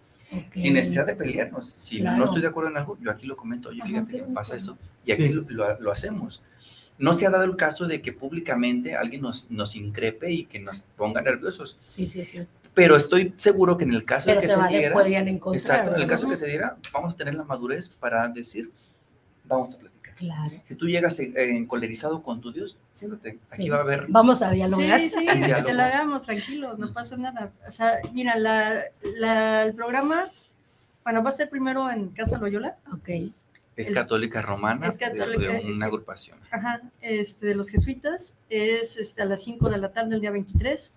sin necesidad de pelearnos. Si Claro. no estoy de acuerdo en algo, yo aquí lo comento, oye, Ajá, fíjate qué que pasa esto y aquí Sí. lo, lo- lo hacemos. No se ha dado el caso de que públicamente alguien nos, nos increpe y que nos ponga nerviosos, Sí, sí, sí. pero estoy seguro que en el caso Pero de que se se, vale, diera, podrían encontrar. exacto, en el caso que se diera, vamos a tener la madurez para decir, vamos a platicar. Claro. Si tú llegas eh, encolerizado con tu Dios, siéntate, aquí Sí. va a haber Vamos a dialogar. Sí, sí, que te la hagamos tranquilo, no pasa nada. O sea, mira, la, la- el programa, bueno, va a ser primero en Casa Loyola, Ok. Es el- católica romana es de- católica, de, una agrupación. ajá, este, de los jesuitas, es este, a las 5 de la tarde el día 23.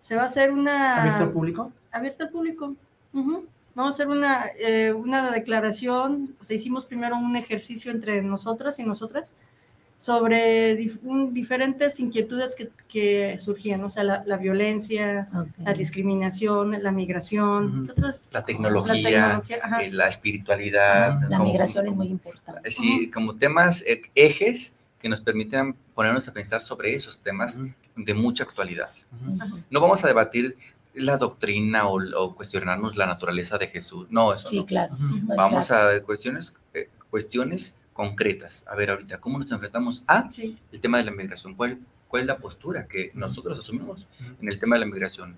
Se va a hacer una... ¿Abierto al público? abierta al público. Ujú. Vamos a hacer una, eh, una declaración, o sea, hicimos primero un ejercicio entre nosotras y nosotras sobre dif- diferentes inquietudes que, que surgían, o sea, la, la violencia, la discriminación, la migración. La la tecnología, ajá. eh, la espiritualidad. La como- migración es muy importante. Sí, como temas, eh, ejes que nos permitan ponernos a pensar sobre esos temas de mucha actualidad. No vamos a debatir la doctrina o, o cuestionarnos la naturaleza de Jesús. No, eso Sí, no. claro. Vamos Exacto. a cuestiones, eh, cuestiones concretas. A ver, ahorita, ¿cómo nos enfrentamos a Sí, el tema de la migración? ¿Cuál, cuál es la postura que nosotros asumimos en el tema de la migración?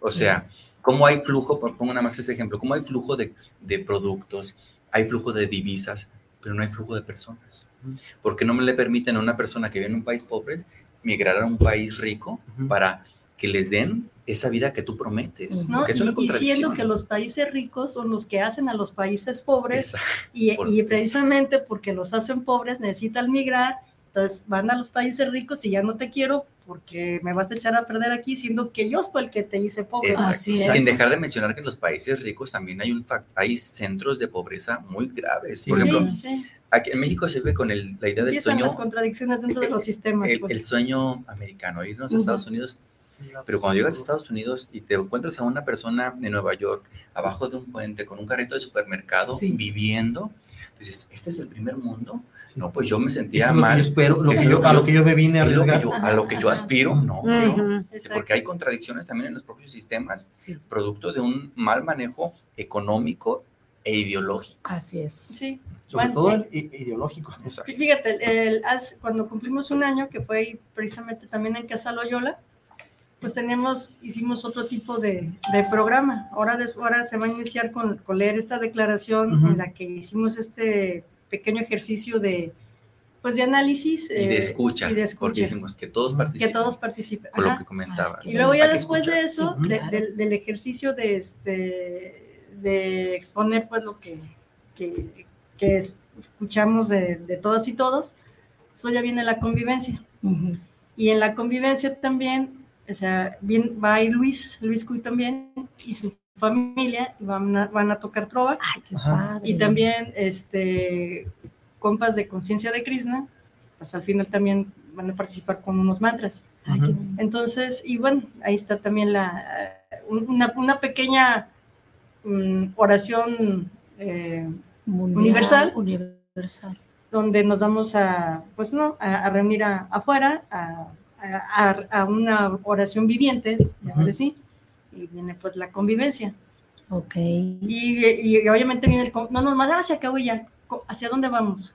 O Sí. sea, ¿cómo hay flujo? Pon- Pongo nada más ese ejemplo. ¿Cómo hay flujo de, de productos? Hay flujo de divisas, pero no hay flujo de personas. Porque no me le permiten a una persona que vive en un país pobre migrar a un país rico para que les den esa vida que tú prometes. ¿no? Porque es una Y, y siendo contradicción. que los países ricos son los que hacen a los países pobres y, Por- y precisamente porque los hacen pobres necesitan migrar, entonces van a los países ricos y ya no te quiero porque me vas a echar a perder aquí, siendo que yo fui el que te hice pobre. Exacto. Así es. Sin dejar de mencionar que en los países ricos también hay, un hay centros de pobreza muy graves. Sí, Por sí. ejemplo, sí. aquí en México se ve con el- la idea del Empiezan sueño, las contradicciones dentro de los sistemas. el, pues. el sueño americano, irnos a Ujú. Estados Unidos. Pero cuando llegas a Estados Unidos y te encuentras a una persona de Nueva York abajo de un puente con un carrito de supermercado Sí. viviendo, dices, ¿este es el primer mundo? Sí. No, pues yo me Eso sentía es lo que mal. yo espero, lo Es que yo, a lo que yo me vine a lo que yo- a lo que yo aspiro, no. Porque hay contradicciones también en los propios sistemas, Sí, producto de un mal manejo económico e ideológico. así es. Sí. Sobre Bueno, todo el i- ideológico. Fíjate, el- el- cuando cumplimos un año, que fue precisamente también en Casa Loyola, pues tenemos, hicimos otro tipo de, de programa. Ahora, des- ahora se va a iniciar con, con leer esta declaración Ujú. en la que hicimos este pequeño ejercicio de, pues, de análisis. Y de eh, escucha, y de porque escucha. dijimos que todos Que que participen todos participen. con lo Ajá. que comentaba. Y luego ya después de escuchar. eso, Sí, de- claro. del, ejercicio de este de exponer pues lo que, que, que es- escuchamos de, de todas y todos, eso ya viene la convivencia. Ujú. Y en la convivencia también, o sea, bien, va a ir Luis, Luis Cuy también, y su familia, y van a, van a tocar trova. Ay, qué padre. Y también, este, compas de conciencia de Krishna, pues al final también van a participar con unos mantras. Ay, qué. Entonces, y bueno, ahí está también la, un- una, una pequeña mm, oración eh, Mundial, Universal. Universal. donde nos vamos a, pues no, a, a reunir a- afuera, a, a- a- a una oración viviente, llamarle así, y viene pues la convivencia. Ok. Y, y obviamente viene el, no nomás, ah, se acabó y ya, ¿hacia dónde vamos?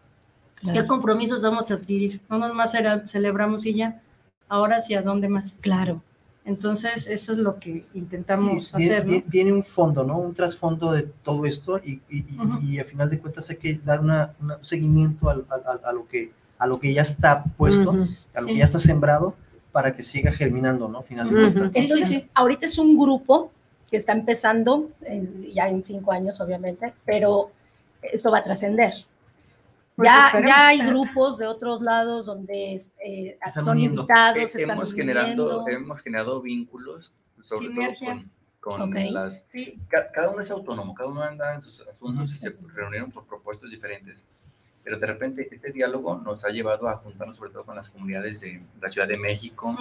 ¿Qué Claro. compromisos vamos a adquirir? No nomás era- celebramos y ya, ahora hacia dónde más. Claro. Entonces, eso es lo que intentamos Sí, viene, hacer, ¿no? un fondo, ¿no? Un trasfondo de todo esto y, y, y- Ujú. y a final de cuentas hay que dar una, una- un seguimiento al- al- al- a, lo que, a lo que ya está puesto, Ujú. a lo que Sí. ya está sembrado, para que siga germinando, ¿no? Final de Ujú. cuentas. Sí, sí, Entonces, sí. ahorita es un grupo que está empezando, en- ya en cinco años, obviamente, pero esto va a trascender. Pues ya, ya hay grupos de otros lados donde eh, Están son uniendo. invitados, Eh, están hemos, generando, hemos generado vínculos, sobre Sinergia. todo con, con Ok. las... Sí, ca- Cada uno es autónomo, cada uno anda en sus asuntos y se reunieron por propuestos diferentes. Pero de repente este diálogo nos ha llevado a juntarnos sobre todo con las comunidades de la Ciudad de México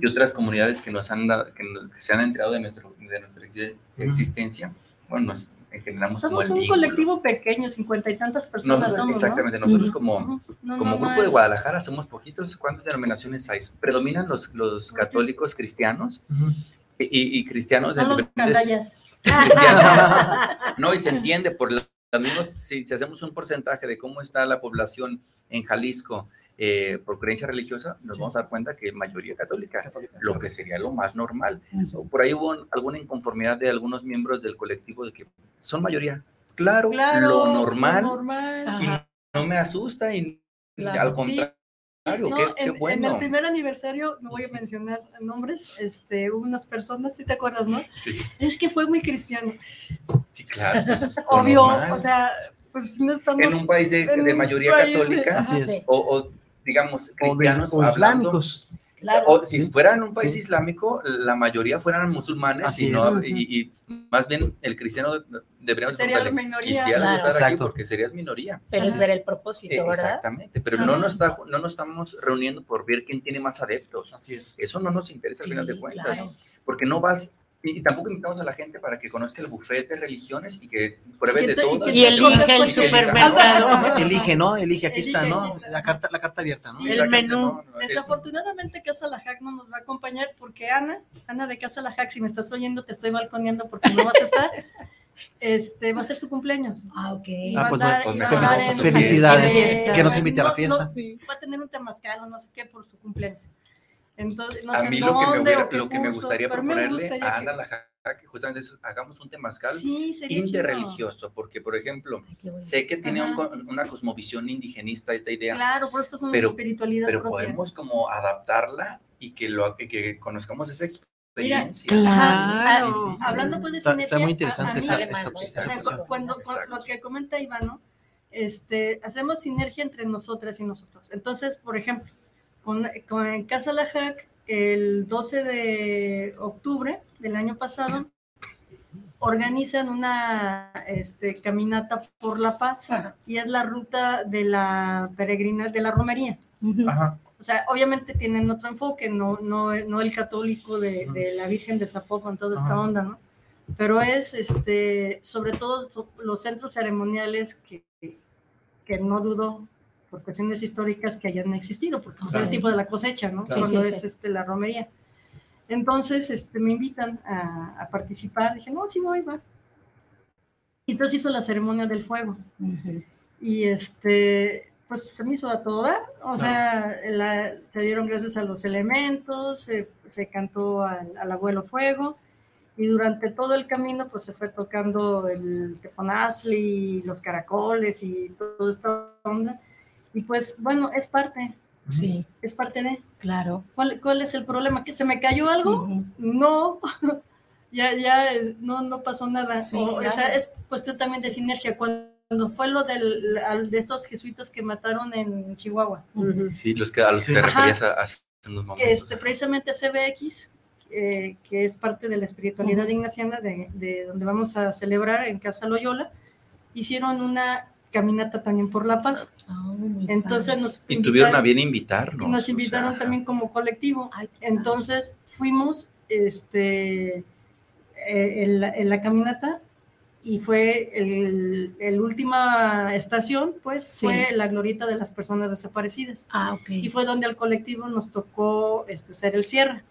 y otras comunidades que nos han dado- que, nos- que se han enterado de, nuestro, de nuestra exi- existencia. Bueno, nos generamos somos un vínculo. colectivo pequeño, cincuenta y tantas personas somos, ¿no? exactamente, nosotros como. No, como grupo de Guadalajara somos poquitos. ¿Cuántas denominaciones hay? Predominan los, los católicos cristianos y, cristianos de Son los diferentes cristianos. No, y se entiende por la- mismas, si, si hacemos un porcentaje de cómo está la población en Jalisco eh, por creencia religiosa, nos vamos a dar cuenta que mayoría católica, lo que sería lo más normal. Por ahí hubo un- alguna inconformidad de algunos miembros del colectivo de que son mayoría. Claro, Claro, lo normal, lo normal. Ajá. no me asusta y Claro. al Sí. Contrario, No, qué, qué en, el primer aniversario, no voy a mencionar nombres, este, hubo unas personas, si te acuerdas, ¿no? Sí, Es que fue muy cristiano. sí, claro. Obvio, normal. o sea, pues no estamos... en un país de, mayoría país católica, o, o, digamos O, de- cristianos o hablando, islámicos. Claro. o si Sí. fuera en un país Sí. islámico, la mayoría fueran musulmanes Así y, no- es. y, y más bien el cristiano de- deberíamos Sería la minoría. Claro. estar aquí Exacto. porque serías minoría. pero es ver el propósito, ¿verdad? Exactamente, pero Ajá. no nos, está, no nos estamos reuniendo por ver quién tiene más adeptos. Así es. Eso no nos interesa Sí, al final de cuentas, claro. porque no vas, y, y tampoco invitamos a la gente para que conozca el buffet de religiones y que pruebe de todo. Y elige el supermercado. Elige, ¿no? Elige, aquí está, ¿no? está. La carta, la carta abierta, ¿no? Sí. El menú. no, no, es- Desafortunadamente Casa Lajac no nos va a acompañar porque Ana, Ana de Casa Lajac, si me estás oyendo, te estoy balconeando porque no vas a estar. Este, va a ser su cumpleaños. Ah, ok. Y Ah, pues, dar- pues, felicidades. este, Que nos invite a la no, fiesta. no, sí, va a tener un temazcal o no sé qué por su cumpleaños. Entonces, no a sé mí lo que, me, dónde hubiera- lo que me gustaría pero me proponerle gustaría a que- Ana Lajac, que justamente es, hagamos un temazcal Sí, sería chido. interreligioso, porque, por ejemplo, Ay, bueno. sé que tiene un una cosmovisión indigenista esta idea, Claro, por esto es una Pero- espiritualidad pero propia. podemos como adaptarla y que, lo, que, que conozcamos esa Mira, experiencia. Ajá, Claro. ah, hablando pues de Está, sinergia, está muy a- a interesante mí- esa, alemán, esa, esa O sea, opción. cu- cuando, cu- Exacto. lo que comenta Iván, ¿no? Este, hacemos sinergia entre nosotras y nosotros. Entonces, por ejemplo, con, con en Casa Lajac, el 12 de octubre del año pasado, organizan una este, caminata por la paz Ajá. y es la ruta de la peregrina de la romería. Ajá. O sea, obviamente tienen otro enfoque, no, no, no el católico de, de la Virgen de Zapopan, toda esta Ajá. onda, ¿no? Pero es, este, sobre todo los centros ceremoniales que, que no dudo por cuestiones históricas que hayan existido, porque pues, es el Claro. tipo de la cosecha, ¿no? Claro. Cuando Sí, sí, es sí. Este, la romería. Entonces, este, me invitan a, a participar. Dije, no, sí voy, va. Y entonces hizo la ceremonia del fuego Ujú. y este pues se me hizo a todo dar, o Claro. sea, la- se dieron gracias a los elementos, se, se cantó al, al abuelo fuego y durante todo el camino pues se fue tocando el teponazli, los caracoles y toda esta onda y pues bueno, es parte, Sí, es parte de, claro. ¿cuál, cuál es el problema? ¿Que se me cayó algo? No, ya, ya no, no pasó nada. Sí, O, o sea, es cuestión también de sinergia. Cuando fue lo del, al- de esos jesuitas que mataron en Chihuahua. Sí, los que, a los que te referías a- hace unos momentos. este, precisamente CBX, eh, que es parte de la espiritualidad ignaciana de, de donde vamos a celebrar en Casa Loyola, hicieron una caminata también por La Paz. Ah, muy Entonces nos y tuvieron a invitaron- bien invitarnos. nos o invitaron sea, también como colectivo. Ay, Entonces fuimos este, eh, en, la, en la caminata y fue el, el última estación, pues Sí. fue la glorieta de las personas desaparecidas. Ah, ok. Y fue donde al colectivo nos tocó este, hacer el cierre.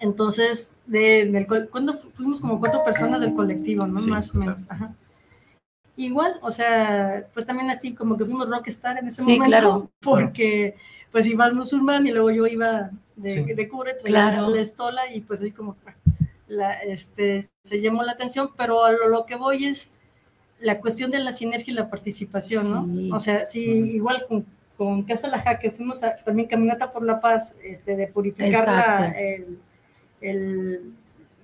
Entonces, de, del cuando fu- fuimos como cuatro personas del colectivo, ¿no? Sí, Más o menos. Ajá. Igual, o sea, pues también así como que fuimos rockstar en ese Sí, momento, claro. porque pues iba al musulmán y luego yo iba de, Sí. de cura, Claro. la estola y pues así como la, este, se llamó la atención, pero a lo, lo que voy es la cuestión de la sinergia y la participación, ¿no? O sea, sí, igual con, con Casa La Jaque fuimos a, también Caminata por la Paz, este, de purificar la, el, el,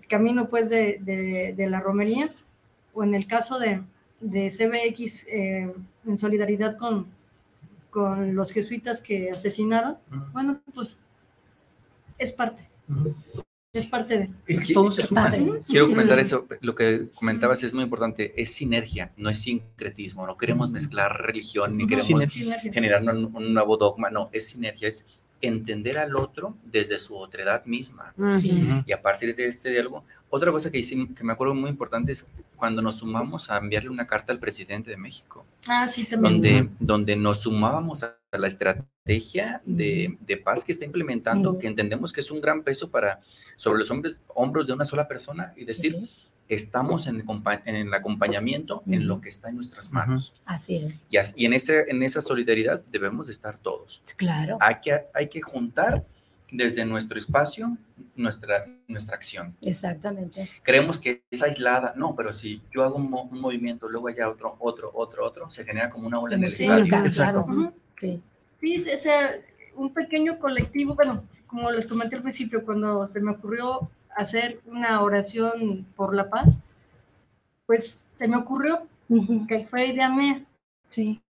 camino pues de, de, de, la romería, o en el caso de, de CBX, eh, en solidaridad con, con los jesuitas que asesinaron, bueno, pues es parte. Es parte de. Es que todo se suma. Quiero comentar eso. Lo que comentabas es muy importante. Es sinergia, no es sincretismo. No queremos mezclar religión ni queremos generar un, nuevo dogma. No, es sinergia. Es entender al otro desde su otredad misma. Y a partir de este diálogo, otra cosa que, que me acuerdo muy importante es cuando nos sumamos a enviarle una carta al presidente de México. Ah, sí, también. Donde, donde nos sumábamos a la estrategia de, de paz que está implementando, que entendemos que es un gran peso para, sobre los hombres, hombros de una sola persona y decir, estamos en el, en el acompañamiento en lo que está en nuestras manos. Así es. Y, y en, ese, en esa solidaridad debemos de estar todos. Claro. Hay que, hay que juntar desde nuestro espacio nuestra, nuestra acción. Exactamente. Creemos que es aislada, no, pero si yo hago un, movimiento, luego allá otro, otro, otro, otro, se genera como una ola en el estadio. Exacto. Sí. Sí, es, un pequeño colectivo, bueno, como les comenté al principio, cuando se me ocurrió hacer una oración por la paz, pues se me ocurrió que fue idea mía. Sí.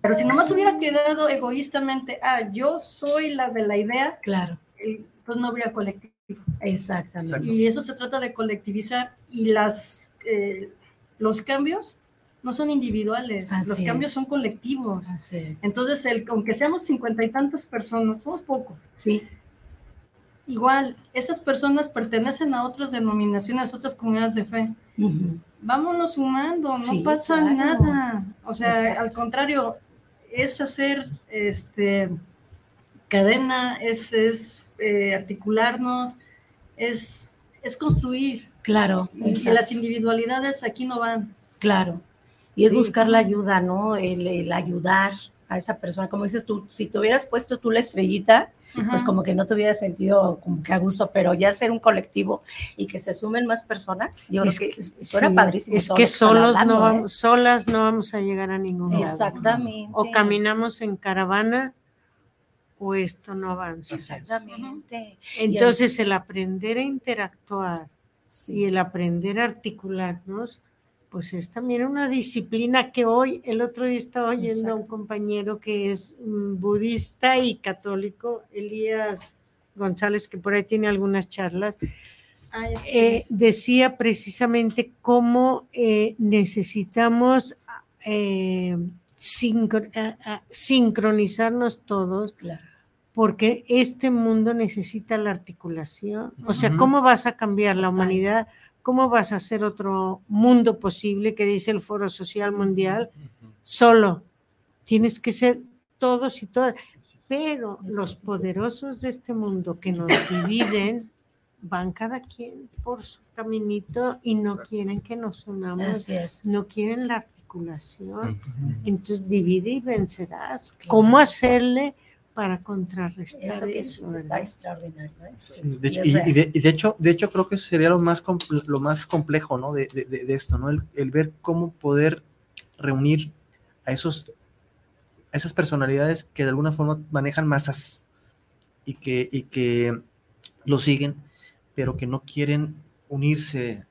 Pero si nomás hubiera quedado egoístamente, ah, yo soy la de la idea, claro. pues no habría colectivo. Exactamente. Y eso se trata de colectivizar y las, eh, los cambios no son individuales, los cambios son colectivos. Entonces, el, aunque seamos cincuenta y tantas personas, somos pocos. Sí. Igual, esas personas pertenecen a otras denominaciones, a otras comunidades de fe. Vámonos sumando, no pasa nada. O sea, al contrario, es hacer este cadena, es, es eh, articularnos, es, es construir. Claro. Y las individualidades aquí no van. Claro. Y es buscar la ayuda, ¿no? El, ayudar a esa persona. Como dices tú, si te hubieras puesto tú la estrellita, pues como que no te hubiera sentido como que a gusto, pero ya ser un colectivo y que se sumen más personas, yo creo que, eso era padrísimo. Es que solos no vamos, ¿eh? solas no vamos a llegar a ningún lado. Exactamente. O caminamos en caravana o esto no avanza. Exactamente. Entonces el, aprender a interactuar y el aprender a articularnos pues es también una disciplina que hoy, el otro día estaba oyendo a un compañero que es mm, budista y católico, Elías González, que por ahí tiene algunas charlas, eh, decía precisamente cómo eh, necesitamos eh, sincronizarnos todos. Porque este mundo necesita la articulación. O sea, ¿cómo vas a cambiar la humanidad? ¿Cómo vas a hacer otro mundo posible que dice el Foro Social Mundial? Solo. Tienes que ser todos y todas. Pero los poderosos de este mundo que nos dividen van cada quien por su caminito y no quieren que nos unamos, no quieren la articulación. Entonces divide y vencerás. ¿Cómo hacerle para contrarrestar eso. está extraordinario. ¿eh? y, de, hecho, de hecho, creo que sería lo más, lo más complejo ¿no? de, esto, ¿no? El, ver cómo poder reunir a, esos, a esas personalidades que de alguna forma manejan masas y que, y que lo siguen, pero que no quieren unirse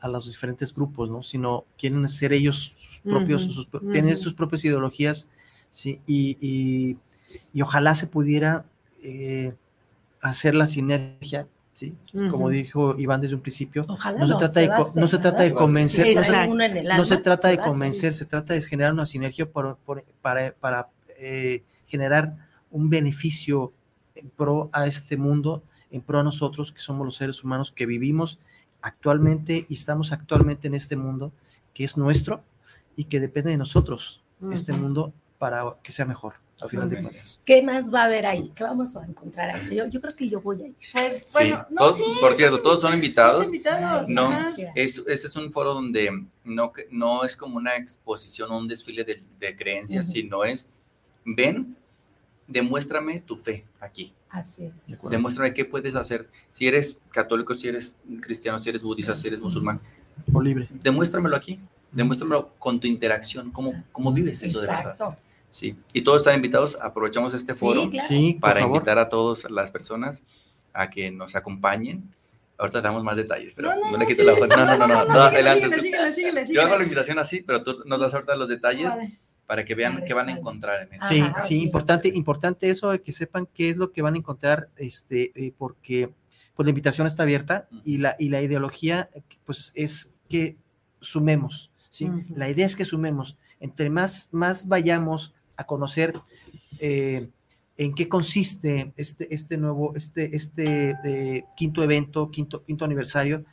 a, los diferentes grupos, ¿no? sino quieren ser ellos sus propios, sus, tienen sus propias ideologías, ¿sí? y y ojalá se pudiera eh, hacer la sinergia, ¿sí? Como dijo Iván desde un principio, no, se trata de, no se trata de convencer, no se, trata de convencer, se trata de generar una sinergia para, para eh, generar un beneficio en pro a este mundo, en pro a nosotros que somos los seres humanos que vivimos actualmente y estamos actualmente en este mundo que es nuestro y que depende de nosotros, este mundo, para que sea mejor. ¿Qué más va a haber ahí? ¿Qué vamos a encontrar ahí? Yo, creo que yo voy a ir. Pues, bueno, por cierto, todos son invitados. no, es, ese es un foro donde no, no es como una exposición o un desfile de, creencias, sino es, ven, demuéstrame tu fe aquí. Así es. Demuéstrame qué puedes hacer. Si eres católico, si eres cristiano, si eres budista, si eres musulmán. O libre. Demuéstramelo aquí. Demuéstramelo con tu interacción, cómo, cómo vives eso de verdad. Sí, y todos están invitados. Aprovechamos este foro Sí, por para favor. invitar a todas las personas a que nos acompañen. Ahorita damos más detalles, pero No, no, no, le quito sí. la foto. No, no, no, no, no, síguele, adelante. síguele, síguele, síguele, Yo hago la invitación así, pero tú nos das ahorita los detalles Vale. para que vean Para qué van a encontrar en eso. Sí, Ajá, sí, sí. importante, importante eso de que sepan qué es lo que van a encontrar, este, eh, porque pues la invitación está abierta y la, y la ideología, pues es que sumemos, ¿sí? Ujú. La idea es que sumemos. Entre más, más vayamos a conocer eh, en qué consiste este, este nuevo, este, este eh, quinto evento, quinto, quinto aniversario,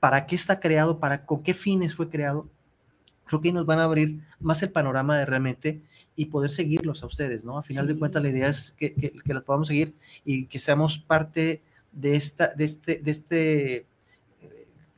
para qué está creado, para con qué fines fue creado, creo que nos van a abrir más el panorama de realmente y poder seguirlos a ustedes, ¿no? A final de cuentas, la idea es que, que, que los podamos seguir y que seamos parte de, esta, de este, de este eh,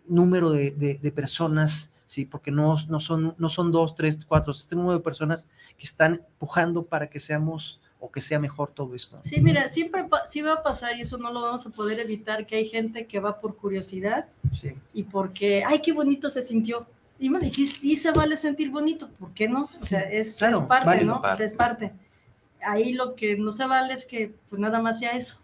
número de, de- de personas, ¿sí? Porque no, no, son, no son dos, tres, cuatro, este número de personas que están pujando para que seamos o que sea mejor todo esto. Sí, mira, siempre sí va a pasar y eso no lo vamos a poder evitar, que hay gente que va por curiosidad Sí. y porque, ay, qué bonito se sintió. Y bueno, y sí, sí se vale sentir bonito, ¿por qué no? O sea, es, claro, es parte, vale. ¿no? Es parte. O sea, es parte. Ahí lo que no se vale es que pues nada más sea eso.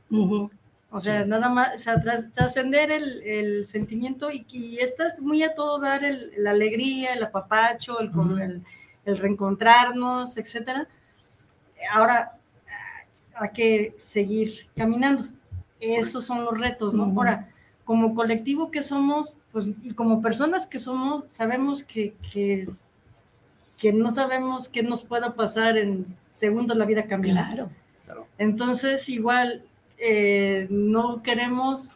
O sea, Sí. nada más, o sea, tras- trascender el, el sentimiento y, y estás muy a todo dar el, la alegría, el apapacho, el, con- Ujú. el, el reencontrarnos, etcétera. Ahora, hay que seguir caminando. Esos son los retos, ¿no? Ujú. Ahora, como colectivo que somos, pues, y como personas que somos, sabemos que, que, que no sabemos qué nos pueda pasar en segundos la vida cambia. Claro. Entonces, igual, eh, no queremos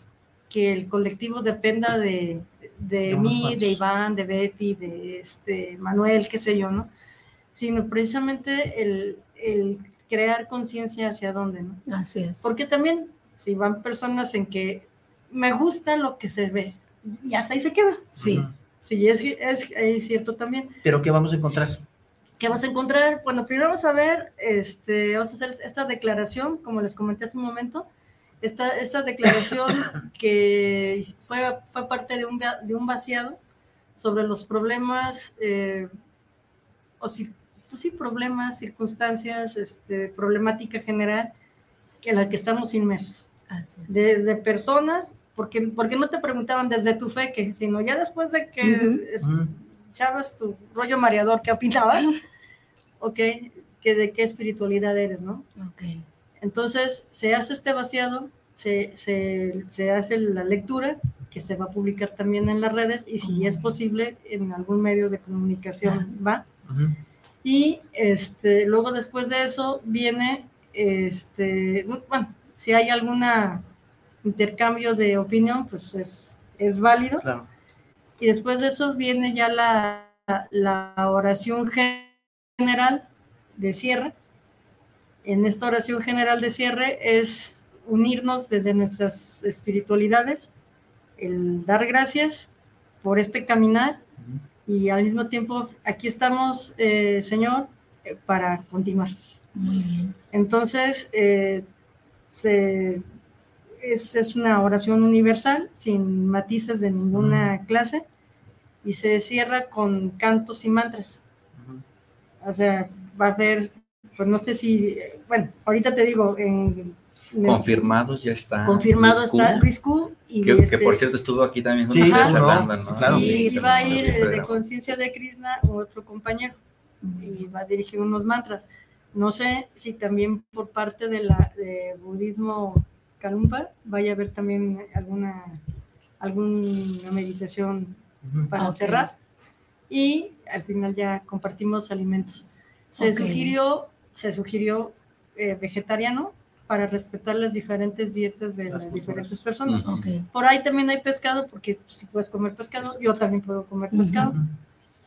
que el colectivo dependa de, de mí, de Iván, de Betty, de este Manuel, qué sé yo, ¿no? Sino precisamente el, el crear conciencia hacia dónde, ¿no? Así es. Porque también, si van personas en que me gusta lo que se ve, y hasta ahí se queda. Sí. Sí, es, es, es cierto también. Pero ¿qué vamos a encontrar? ¿Qué vas a encontrar? Bueno, primero vamos a ver, este, vamos a hacer esta declaración, como les comenté hace un momento, esta, esta declaración que fue, fue parte de un, de un vaciado sobre los problemas, eh, o si, pues sí, problemas, circunstancias, este, problemática general en la que estamos inmersos. Así es. Desde personas, porque, porque no te preguntaban desde tu fe, que, sino ya después de que Ujú. es- Echabas tu rollo mareador que opinabas, ok, que de qué espiritualidad eres, ¿no? Ok. Entonces se hace este vaciado, se, se, se hace la lectura, que se va a publicar también en las redes y si es posible en algún medio de comunicación va. Ujú. Y este, luego después de eso viene, este, bueno, si hay alguna intercambio de opinión, pues es, es válido. Claro. Y después de eso viene ya la, la oración general de cierre. En esta oración general de cierre es unirnos desde nuestras espiritualidades, el dar gracias por este caminar y al mismo tiempo aquí estamos, eh, Señor, eh, para continuar. Muy bien. Entonces, eh, se- es, es una oración universal, sin matices de ninguna clase, y se cierra con cantos y mantras. O sea, va a haber, pues no sé si, bueno, ahorita te digo, en, en el- Confirmados ya está. confirmado Luis está Luis Q. Y Que, que este, por cierto estuvo aquí también Sí, hablando, ¿no? Claro. Sí, a ir de conciencia de Krishna otro compañero. y va a dirigir unos mantras. No sé si también por parte de la de budismo Kalumpa vaya a haber también alguna alguna meditación para Ok. cerrar y al final ya compartimos alimentos. Se Ok. sugirió se sugirió eh, vegetariano para respetar las diferentes dietas de Las las, diferentes personas. Ujú. Ok. Por ahí también hay pescado porque si puedes comer pescado, yo también puedo comer pescado Ujú.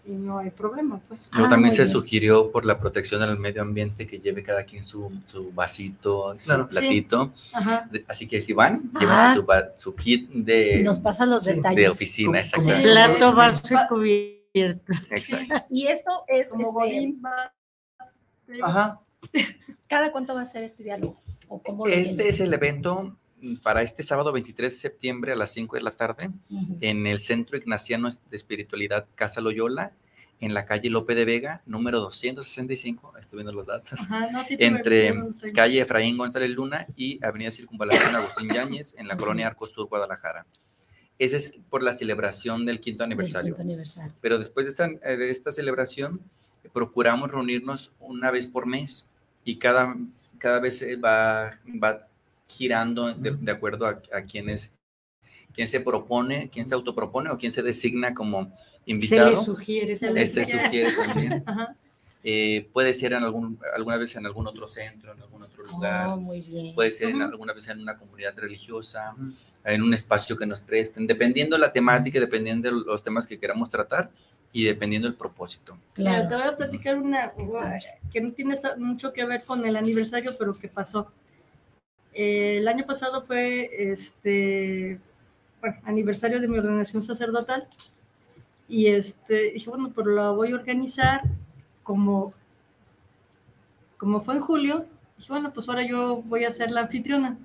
Y no hay problema, pues. Luego Ah, también se bien. sugirió por la protección del medio ambiente que lleve cada quien su, su vasito, su Claro. Sí. platito. Ajá. De- Así que si van, Ah. llévense su, su kit de, Nos pasan los Sí, de detalles. de oficina, exactamente. Plato, vaso y cubierto. Exacto. Y esto es, Como este, Ajá. ¿cada cuánto va a ser este diálogo? ¿O cómo lo Este tienen? es el evento para este sábado 23 de septiembre a las 5 de la tarde Ujú. en el Centro Ignaciano de Espiritualidad Casa Loyola en la calle Lope de Vega, número 265, estoy viendo los datos, Ajá, no, sí entre calle Efraín González Luna y avenida Circunvalación Agustín Yáñez, en la colonia Arcos Sur, Guadalajara. Ese es por la celebración del quinto aniversario. quinto aniversario. Pero después de esta, eh, de esta celebración, eh, procuramos reunirnos una vez por mes y cada, cada vez se va, va girando de, de acuerdo a, a quién, es, quién se propone, quién se autopropone o quién se designa como Se invitado. le sugiere. Se le- Este sugiere también. Ajá. Eh, puede ser en algún, alguna vez en algún otro centro, en algún otro lugar. Oh, muy bien. Puede ser en alguna vez en una comunidad religiosa, en un espacio que nos presten, dependiendo la temática, dependiendo de los temas que queramos tratar y dependiendo el propósito. Mira, te Claro. voy a platicar una que no tiene mucho que ver con el aniversario, pero que pasó. Eh, el año pasado fue este bueno, aniversario de mi ordenación sacerdotal y este dije, bueno, pero lo voy a organizar como como fue en julio, dije, bueno, pues ahora yo voy a ser la anfitriona.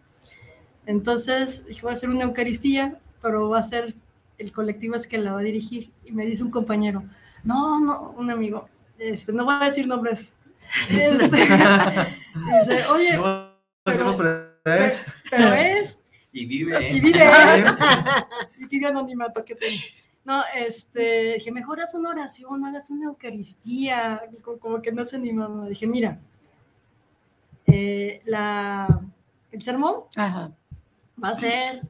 Entonces, dije, voy a hacer una Eucaristía, pero va a ser el colectivo es que la va a dirigir. Y me dice un compañero, no, no, un amigo, este, no voy a decir nombres. Este, dice, oye, No, pero- pero es- pero es, Y vive y vive, y pide anonimato, qué pena. No, este, dije, mejor haz una oración, hagas una Eucaristía, como, como que no se animaba. Dije, mira, eh, la, el sermón Ajá. va a ser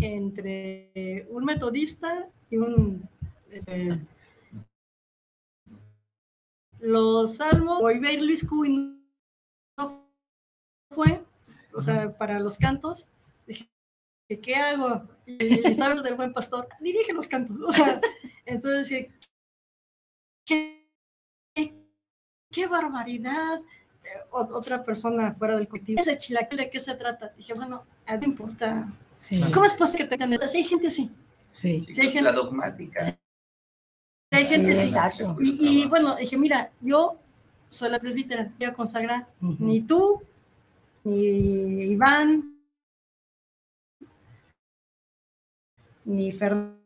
entre un metodista y un este, los salmos voy a ver Luis Cuy no fue o sea para los cantos dije ¿qué hago? y sabes del buen pastor dirige los cantos o sea entonces dije, ¿qué, qué, qué barbaridad Eh, o- otra persona fuera del colectivo ese chilaquil de qué se trata dije bueno a mí me importa Sí. ¿Cómo es posible que tengan eso? Sí, hay gente así. Sí. Sí, Sí, hay gente- la dogmática. Hay gente Sí, exacto. Y, y bueno, dije, mira, yo soy la presbítera, voy a consagrar. Ni tú, ni Iván, ni Fernando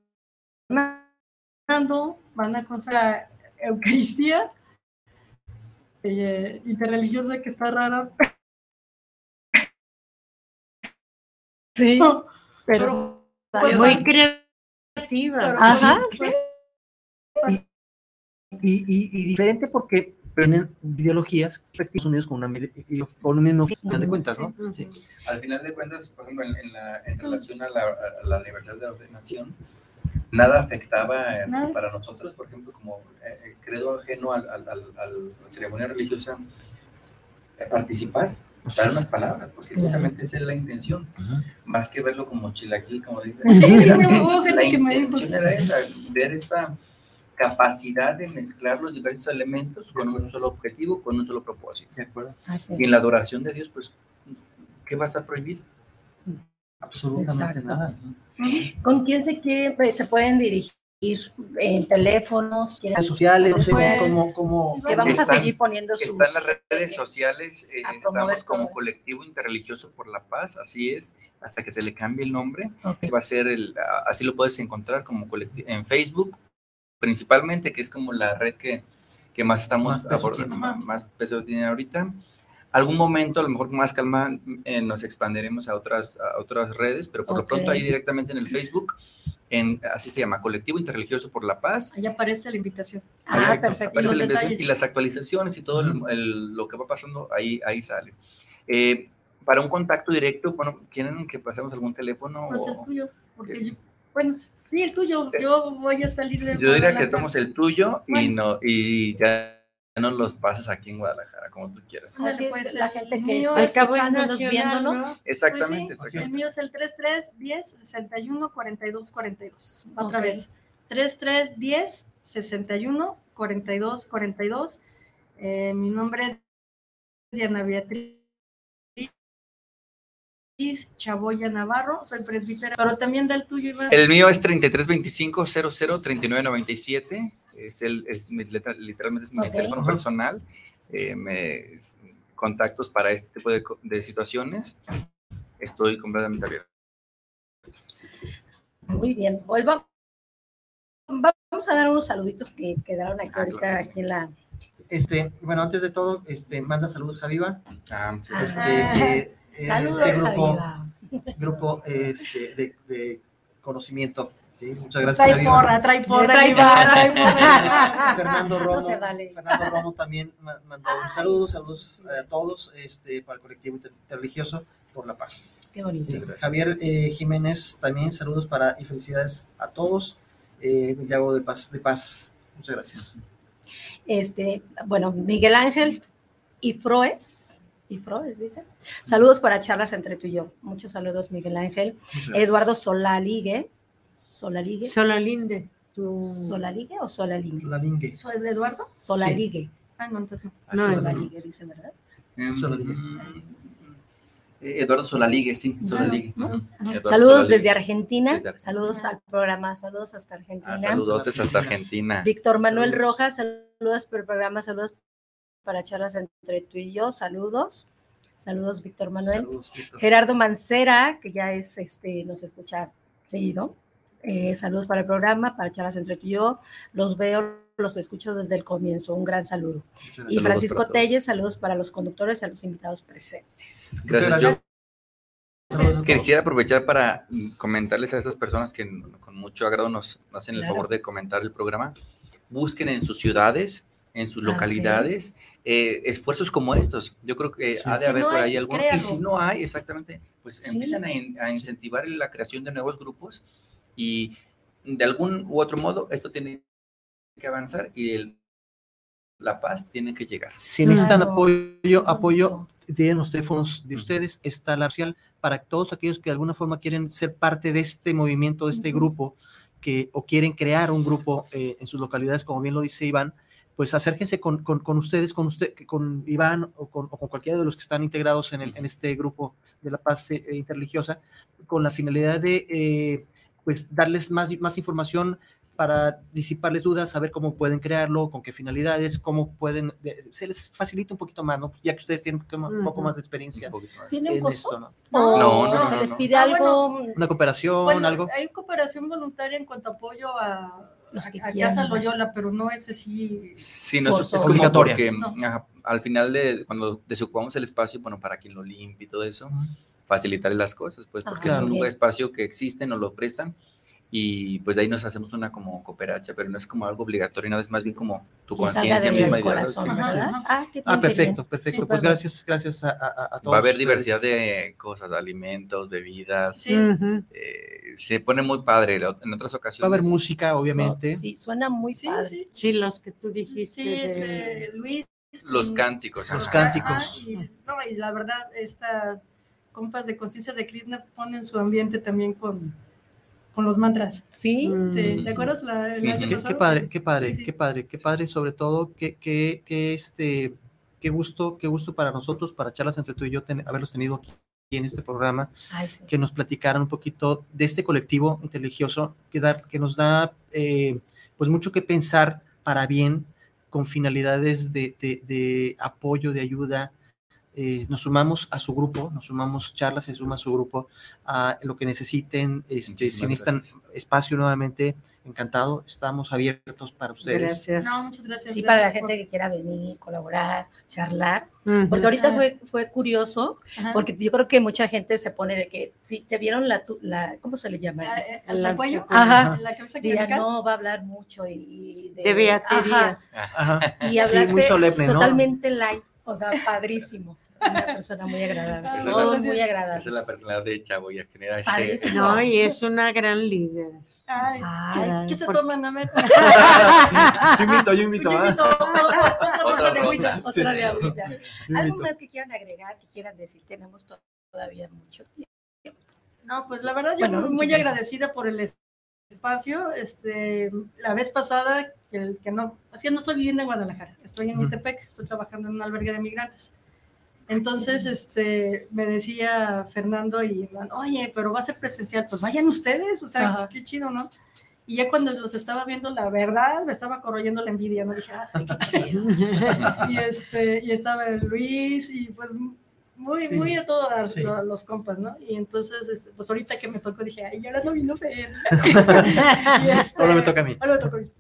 van a consagrar Eucaristía eh, interreligiosa que está rara, Sí. pero, Pero pero- Muy creativa. pero- Ajá, sí. Y, y- y diferente porque tienen ideologías respectivas unidos con una con un mismo fin, al final de cuentas, ¿no? Sí. Al final de cuentas, por ejemplo, en, en la, en relación a la, a la libertad de ordenación, nada afectaba eh, Nada. para nosotros, por ejemplo, como eh, eh, credo ajeno al, al- al- a la ceremonia religiosa, eh, participar, dar unas palabras, porque Claro. justamente esa es la intención, más que verlo como chilaquil, como dice. Sí, sí, la que me dijo. intención era esa, ver esta capacidad de mezclar los diversos elementos con un solo objetivo, con un solo propósito. De acuerdo. así Y en la adoración de Dios, pues, ¿qué va a estar prohibido? Absolutamente Exacto. nada. ¿Con quién se quiere, pues, se pueden dirigir? ¿En teléfonos? ¿Quieren- Redes sociales, no sé Pues, cómo, cómo, Que vamos Están- a seguir poniendo sus... Está en las redes sociales, eh, estamos como colectivo interreligioso por la paz, así es, hasta que se le cambie el nombre, va a ser el, así lo puedes encontrar como colectivo en Facebook, principalmente, que es como la red que, que más estamos Más peso abordando, más, más peso tiene ahorita. Algún momento, a lo mejor con más calma, eh, nos expandiremos a otras, a otras redes, pero por lo pronto ahí directamente en el Facebook, en, así se llama, Colectivo Interreligioso por la Paz, Ahí aparece la invitación. Ah, perfecto. aparece Y los la invitación y las actualizaciones y todo el- el- lo que va pasando ahí, ahí sale. Eh, para un contacto directo, bueno, ¿quieren que pasemos algún teléfono? Pues el o- tuyo, porque yo- bueno, sí, el tuyo. Yo voy a salir de Yo diría que tomemos el tuyo y, no, y ya nos los pasas aquí en Guadalajara, como tú quieras. Así es, pues, la el gente que mío está es- escuchándonos, viéndonos. Exactamente, Pues sí, exactamente. el mío es el 33 10 61 42 42. Otra Ok. vez. 33 10 61 42 42. Eh, mi nombre es Diana Beatriz Chaboya Navarro, soy presbítera, pero también del tuyo, Iván. El mío es 3325 00 3997. Es el, es mi letra- literalmente es mi teléfono personal. Eh, me- contactos para este tipo de, situaciones. Estoy completamente abierto. Muy bien, pues va- vamos a dar unos saluditos que quedaron aquí Ah, ahorita, claro que sí. aquí en la... Este, bueno, antes de todo, este, manda saludos, Javiva. Ah, sí, Ah, Este, que, Saludos, este grupo, grupo este, de, de conocimiento. ¿sí? Muchas gracias, Trae porra, trae porra. Trae porra. trae porra. Fernando No Romo, se vale. Fernando Romo también ma- mandó un saludo, saludos a todos este, para el colectivo inter- interreligioso por la paz. Qué bonito. Sí. Javier eh, Jiménez también saludos para y felicidades a todos. Eh, de Paz, de Paz. Muchas gracias. Este, bueno, Miguel Ángel y Froes, y Froes dice. Saludos para charlas entre tú y yo. Muchos saludos, Miguel Ángel. Gracias. Eduardo Solaligue. Solaligue. Solalinde, tu... ¿Solaligue o Solaligue? Lalingue. ¿Soy de Eduardo? Solaligue. Ah, no, entonces no. No, Solaligue, dice, ¿verdad? Em, Solaligue. eh, Eduardo Solaligue, sí, Solaligue. Saludos Solaligue. desde Argentina. Desde Argentina. Saludos al programa. Saludos hasta Argentina. Ah, saludotes hasta Argentina. Víctor Manuel Saludos. Rojas, saludos por el programa, saludos para charlas entre tú y yo, saludos. Saludos, Víctor Manuel. Saludos, Víctor. Gerardo Mancera, que ya es este, nos escucha seguido. Eh, saludos para el programa, para charlas entre tú y yo. Los veo, los escucho desde el comienzo. Un gran saludo. Y Francisco. Telles, saludos para los conductores y a los invitados presentes. Gracias. Yo quisiera aprovechar para comentarles a esas personas que con mucho agrado nos hacen el Claro. favor de comentar el programa. Busquen en sus ciudades, en sus Ah, ok. localidades, eh, esfuerzos como estos. Yo creo que Sí. ha de Si haber no por hay, ahí alguno. Y si no hay, exactamente, pues Sí. empiezan a, in- a incentivar la creación de nuevos grupos y de algún u otro modo esto tiene que avanzar y el- la paz tiene que llegar. Si necesitan Claro. apoyo, apoyo, tienen los teléfonos de ustedes, está la social para todos aquellos que de alguna forma quieren ser parte de este movimiento, de este Ujú. grupo, que, o quieren crear un grupo eh, en sus localidades, como bien lo dice Iván, pues acérquense con, con- con ustedes, con usted, con Iván o con, o con cualquiera de los que están integrados en, el- en este grupo de la paz eh, interreligiosa, con la finalidad de eh, pues darles más, más información para disiparles dudas, saber cómo pueden crearlo, con qué finalidades, cómo pueden, de- se les facilita un poquito más, ¿no? Ya que ustedes tienen un poco- más de experiencia Un poquito más. ¿Tiene un en costo? esto, ¿no? ¿O No, no, se no, les no. pide Ah, algo? Una cooperación, Bueno, algo. hay cooperación voluntaria en cuanto a apoyo a, Los que a quieran. Casa Loyola, pero no es así. Sí, no, es- Obligatoria. porque No. ajá, al final de cuando desocupamos el espacio, bueno, para quien lo limpie y todo eso, Ujú. facilitarle las cosas, pues porque es un lugar, espacio que existe, nos lo prestan y pues de ahí nos hacemos una como cooperacha, pero no es como algo obligatorio, nada es más bien como tu conciencia misma y de- corazón. Ah, Ah, perfecto, perfecto. Súper Pues gracias, gracias a, a- a todos. Va a haber ustedes. diversidad de cosas, alimentos, bebidas, Sí. Eh, se pone muy padre. En otras Va a ocasiones. haber música, obviamente. Sí, suena muy Sí, padre. sí. Sí, los que tú dijiste. Sí, de- este, Luis. Los cánticos. Los ajá. cánticos. ajá, y, no, y la verdad, estas compas de conciencia de Krishna ponen su ambiente también con, con los mantras. Sí, Mm. Sí, ¿Te acuerdas la, el Ujú. año Qué, padre, qué padre, Sí, sí. qué padre, qué padre, sobre todo, qué, qué, qué, este, qué gusto, qué gusto para nosotros, para charlas entre tú y yo, ten- haberlos tenido aquí en este programa, Ay, sí. que nos platicaran un poquito de este colectivo interreligioso que, da, que nos da eh, pues mucho que pensar para bien, con finalidades de, de- de apoyo, de ayuda. Eh, nos sumamos a su grupo, nos sumamos, charlas se suma a su grupo, a lo que necesiten, este, si necesitan gracias. espacio nuevamente, encantado, estamos abiertos para ustedes. Gracias. No, muchas gracias. Sí, para la gracias por- gente que quiera venir, colaborar, charlar. Porque ahorita Ajá. fue, fue curioso, Ajá. porque yo creo que mucha gente se pone de que, si te vieron la, tu- la ¿cómo se le llama? Ah, eh, al La cuello. Ajá. La clerical. no, va a hablar mucho y... y De ajá, beaterías. Ajá. y Sí, hablaste muy solemne, ¿no? totalmente light, o sea, padrísimo. Una persona muy agradable, todos gracias. muy Esa es la personalidad de Chavo y genera ese. No, y es una gran líder. Ay, Ay, ¿qué se por- toman? A ver. yo invito, yo invito. Yo ¿ah? invito otra- ronda de ronda. agüitas. otra de ¿Algo invito. más que quieran agregar, que quieran decir? Tenemos to- todavía mucho tiempo. No, pues la verdad yo Bueno, muy agradecida por el es- espacio. Este, la vez pasada, que, que no, así no estoy viviendo en Guadalajara, estoy en. Mixtepec, estoy trabajando en un albergue de migrantes. Entonces, este, me decía Fernando y Iván, oye, pero va a ser presencial, pues vayan ustedes, o sea, Ajá. qué chido, ¿no? Y ya cuando los estaba viendo, la verdad, me estaba corroyendo la envidia, ¿no? Dije, ay, qué chido. y, este, y estaba Luis, y pues muy, Sí. muy a todo dar Sí. lo- los compas, ¿no? Y entonces, este, pues ahorita que me tocó, dije, ay, ahora no vino Fer. Y, este, Ahora me toca a mí. Ahora me tocó a mí.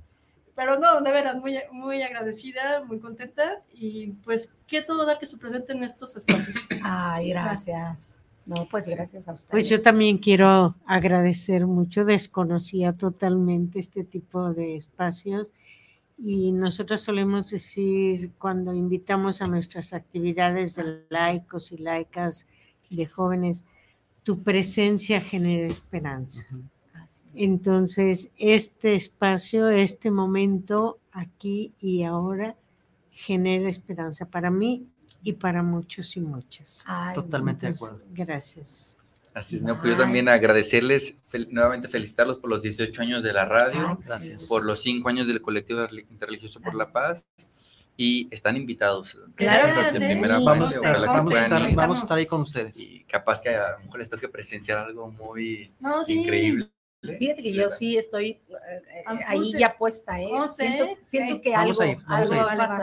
Pero no, de veras, muy, muy agradecida, muy contenta y pues qué todo dar que se presenten estos espacios. Ay, gracias. No, pues gracias a ustedes. Pues yo también quiero agradecer mucho, desconocía totalmente este tipo de espacios y nosotros solemos decir cuando invitamos a nuestras actividades de laicos y laicas, de jóvenes, tu presencia genera esperanza. Entonces, este espacio, este momento aquí y ahora genera esperanza para mí y para muchos y muchas. Ay, Totalmente de acuerdo. Gracias. Así es, ¿no? Pues yo también agradecerles, fel- nuevamente felicitarlos por los 18 años de la radio, Ay, Gracias. por los 5 años del colectivo Interreli- interreligioso por la paz y están invitados. Claro sí. primera Vamos a parte, estar, ojalá que vamos a puedan estar, ir. vamos a estar ahí con ustedes. y capaz que a lo mejor les toque presenciar algo muy No, sí. increíble. Fíjate que yo sí estoy eh, eh, ahí ya puesta, ¿eh? No sé. Siento, que algo, ir, algo.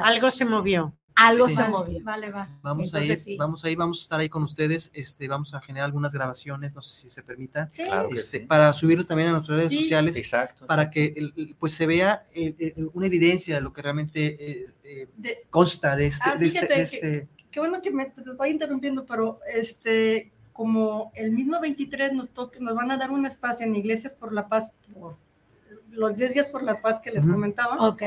Algo se movió. Algo Sí. se Vale, movió. Vale, va. Vamos a ir, Entonces, sí. vamos a ir, vamos a estar ahí con ustedes, este, vamos a generar algunas grabaciones, no sé si se permita, Sí. Claro que este, sí. para subirlos también a nuestras redes Sí. sociales, Exacto. para que pues se vea eh, una evidencia de lo que realmente eh, eh, De- consta de este, Ah, de este, fíjate de que- este- Qué bueno que me te estoy interrumpiendo, pero este, como el mismo 23 nos toca, nos van a dar un espacio en Iglesias por la Paz, por los 10 días por la paz que les comentaba. Ok.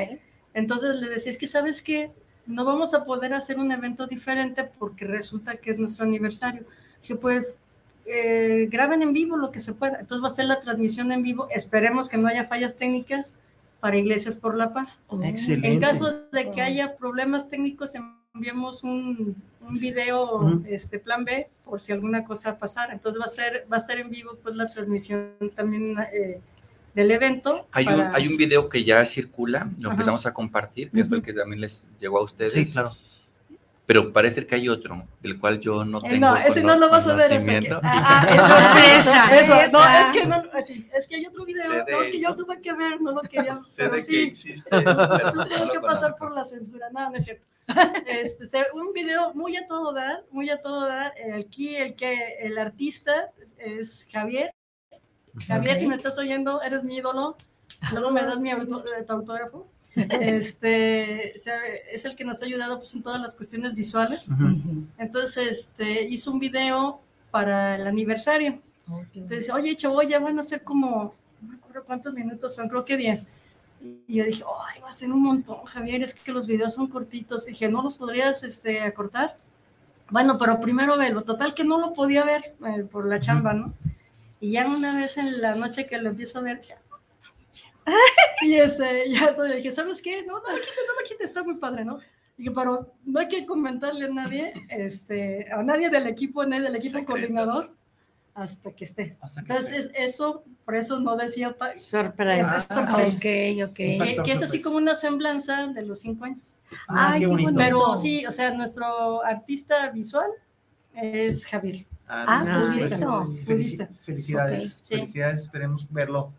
Entonces le decía, es que sabes que no vamos a poder hacer un evento diferente porque resulta que es nuestro aniversario. Que pues eh, graben en vivo lo que se pueda. Entonces va a ser la transmisión en vivo. Esperemos que no haya fallas técnicas para Iglesias por la Paz. Excelente. En caso de que Oh. haya problemas técnicos, enviamos un, un video, este plan B, por si alguna cosa pasara. Entonces va a ser, va a estar en vivo pues la transmisión también eh, del evento. Hay un, hay un video que ya circula, lo Ajá. empezamos a compartir, que fue el que también les llegó a ustedes. Sí, claro. Pero parece que hay otro, del cual yo no Eh, tengo no, ese no lo vas a ver hasta que. conocimiento. Ah, ah, Sorpresa. Eso, eso. No, es que no, así, es que hay otro video, no, es que yo tuve que ver, no lo quería, Sé pero de que sí, existe. pero no tuve que pasar por la censura, no, no es cierto. Este, un video muy a todo dar, muy a todo dar. Aquí el que el artista es Javier. Javier, Ok. si me estás oyendo, eres mi ídolo. Luego me das mi eh, autógrafo. Este, es el que nos ha ayudado pues, en todas las cuestiones visuales. Entonces, este, hizo un video para el aniversario. Entonces, oye, chavo, ya van a ser como, no me acuerdo cuántos minutos son, creo que 10. Y yo dije, ay, va a ser un montón, Javier, es que los videos son cortitos. dije, ¿no los podrías este, acortar? Bueno, pero primero velo. Total que no lo podía ver eh, por la chamba, ¿no? Y ya una vez en la noche que lo empiezo a ver, dije, "Ah, y este, ya le dije, ¿sabes qué? No, no lo quites, no lo quites, está muy padre, ¿no? Dije, pero no hay que comentarle a nadie, este, a nadie del equipo, a nadie del equipo coordinador, hasta que esté. Hasta que Entonces, eso, por eso no decía, Sorpresa. es Ah, sorpresa. Ok, ok. que, que es así como una semblanza de los cinco años. Ah, Ay, qué bonito. Pero sí, o sea, nuestro artista visual es Javier. Ah, mira, pues, budista. felici- felicidades, Ok, sí. felicidades, esperemos verlo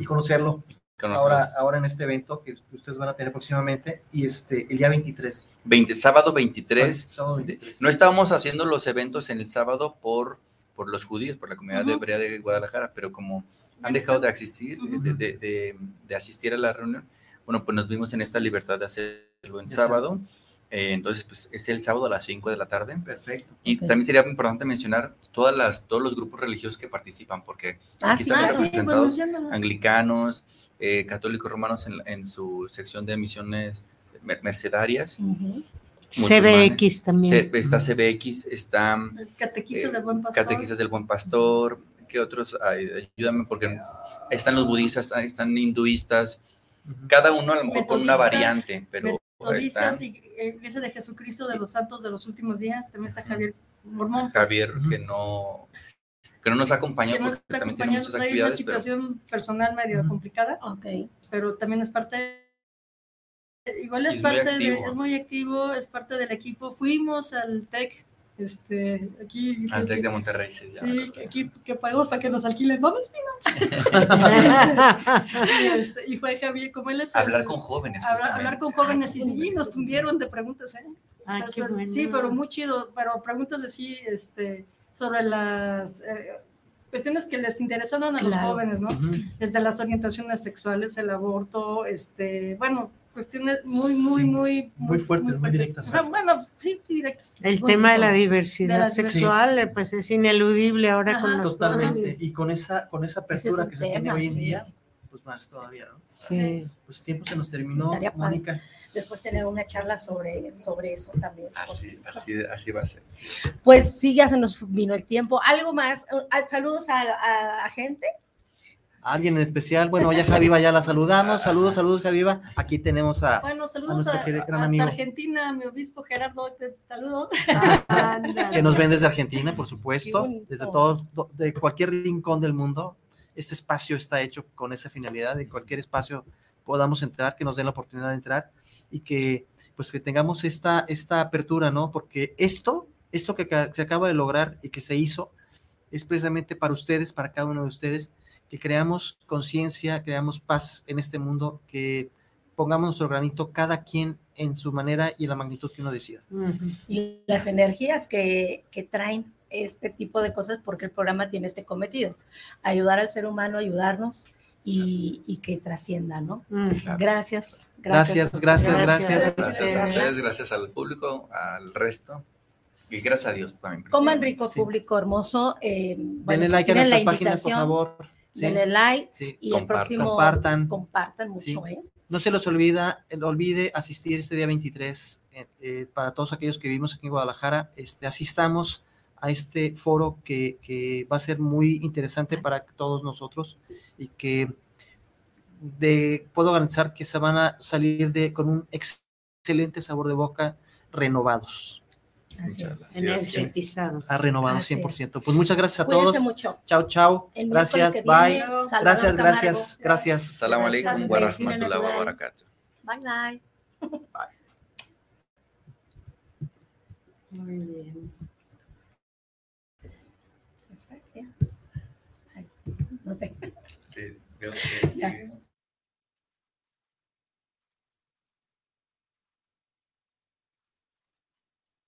y conocerlo Con ahora, ahora en este evento que ustedes van a tener próximamente y este el día 23. 20, sábado 23. Sábado 23. No estábamos haciendo los eventos en el sábado por, por los judíos, por la comunidad Ujú. hebrea de Guadalajara, pero como han dejado de asistir, de, de- de- de asistir a la reunión, bueno, pues nos vimos en esta libertad de hacerlo en sábado. Eh, entonces, pues es el sábado a las 5 de la tarde. Perfecto. Y también sería importante mencionar todas las, todos los grupos religiosos que participan, porque Ah, aquí sí, están Ah, claro. sí, pues representados anglicanos, eh, católicos romanos en, en su sección de misiones mer- mercedarias. Ujú. CBX también. C- está CBX, está Catequistas Eh, del Buen Pastor. Catequistas del Buen Pastor, ¿qué otros? Ay, ayúdame porque están los budistas, están, hinduistas, cada uno a lo mejor con una variante, pero Metodistas está y Iglesia de Jesucristo de los Santos de los últimos días. También está Javier Mormón. Javier Ujú. que no que no nos acompaña que nos porque está también tiene acompañando. muchas una pero situación personal medio complicada, Ok. pero también es parte. Igual es, Es muy parte de, es muy activo, es parte del equipo. Fuimos al TEC Este, aquí. Al de Monterrey, sí. aquí que pagamos para que nos alquilen. Vamos, y, este, y fue Javier, como él es. el- Hablar con jóvenes. hablar, con jóvenes y sí, nos tundieron de preguntas, ¿eh? Ah, O sea, qué son- bueno. Sí, pero muy chido, pero preguntas así, este, sobre las eh, cuestiones que les interesaron a los jóvenes, ¿no? Desde las orientaciones sexuales, el aborto, este, bueno, cuestiones muy, muy, Sí, muy, muy fuertes, muy directas. Ah, bueno, sí, sí, directas. El tema de la diversidad De la sexual, eh, pues es ineludible ahora Ajá, con los Totalmente. jóvenes. Y con esa, con esa es apertura que se tiene hoy en sí. día, pues más todavía, ¿no? Sí. Pues el tiempo se nos terminó. Mónica. Después tener una charla sobre, sobre eso también. Así, así, así va a ser. Pues sí, ya se nos vino el tiempo. ¿Algo más? Saludos a, a- a gente. Alguien en especial, bueno, ya Javiva ya la saludamos. Saludos, saludos, Javiva. Aquí tenemos a. Bueno, saludos a, querido gran hasta amigo. Argentina, mi obispo Gerardo, te saludo. que nos ven desde Argentina, por supuesto, desde todo, do- de cualquier rincón del mundo. Este espacio está hecho con esa finalidad, de cualquier espacio podamos entrar, que nos den la oportunidad de entrar y que pues que tengamos esta, esta apertura, ¿no? Porque esto, esto que se acaba de lograr y que se hizo, es precisamente para ustedes, para cada uno de ustedes, que creamos conciencia, creamos paz en este mundo, que pongamos nuestro granito cada quien en su manera y en la magnitud que uno decida. Y las energías que, que traen este tipo de cosas porque el programa tiene este cometido, ayudar al ser humano, ayudarnos y, y que trascienda, ¿no? Claro. Gracias, Gracias, gracias, Gracias. gracias. Gracias a ustedes, gracias al público, al resto. Y gracias a Dios también. Coman rico, Sí. público hermoso. eh, bueno, Denle like a nuestras páginas, por favor. Sí, Denle like sí. y el Compartan. próximo Compartan. compartan mucho, Sí. ¿eh? No se los olvida, eh, olvide asistir este día 23 eh, eh, para todos aquellos que vivimos aquí en Guadalajara. Este, asistamos a este foro que, que va a ser muy interesante para todos nosotros y que de, puedo garantizar que se van a salir de, con un ex- excelente sabor de boca renovados. Así Muchas es. gracias. Energizados. A renovados Así 100%. Pues muchas gracias a Cuídense todos. mucho. Chao, chao. Gracias, bye. viene, Gracias, gracias, gracias. Salam alaikum wa rahmatullahi wa barakatuh. Bye, bye. Muy bien. Gracias. Ay, No sé. Sí, veo que Ya. seguimos.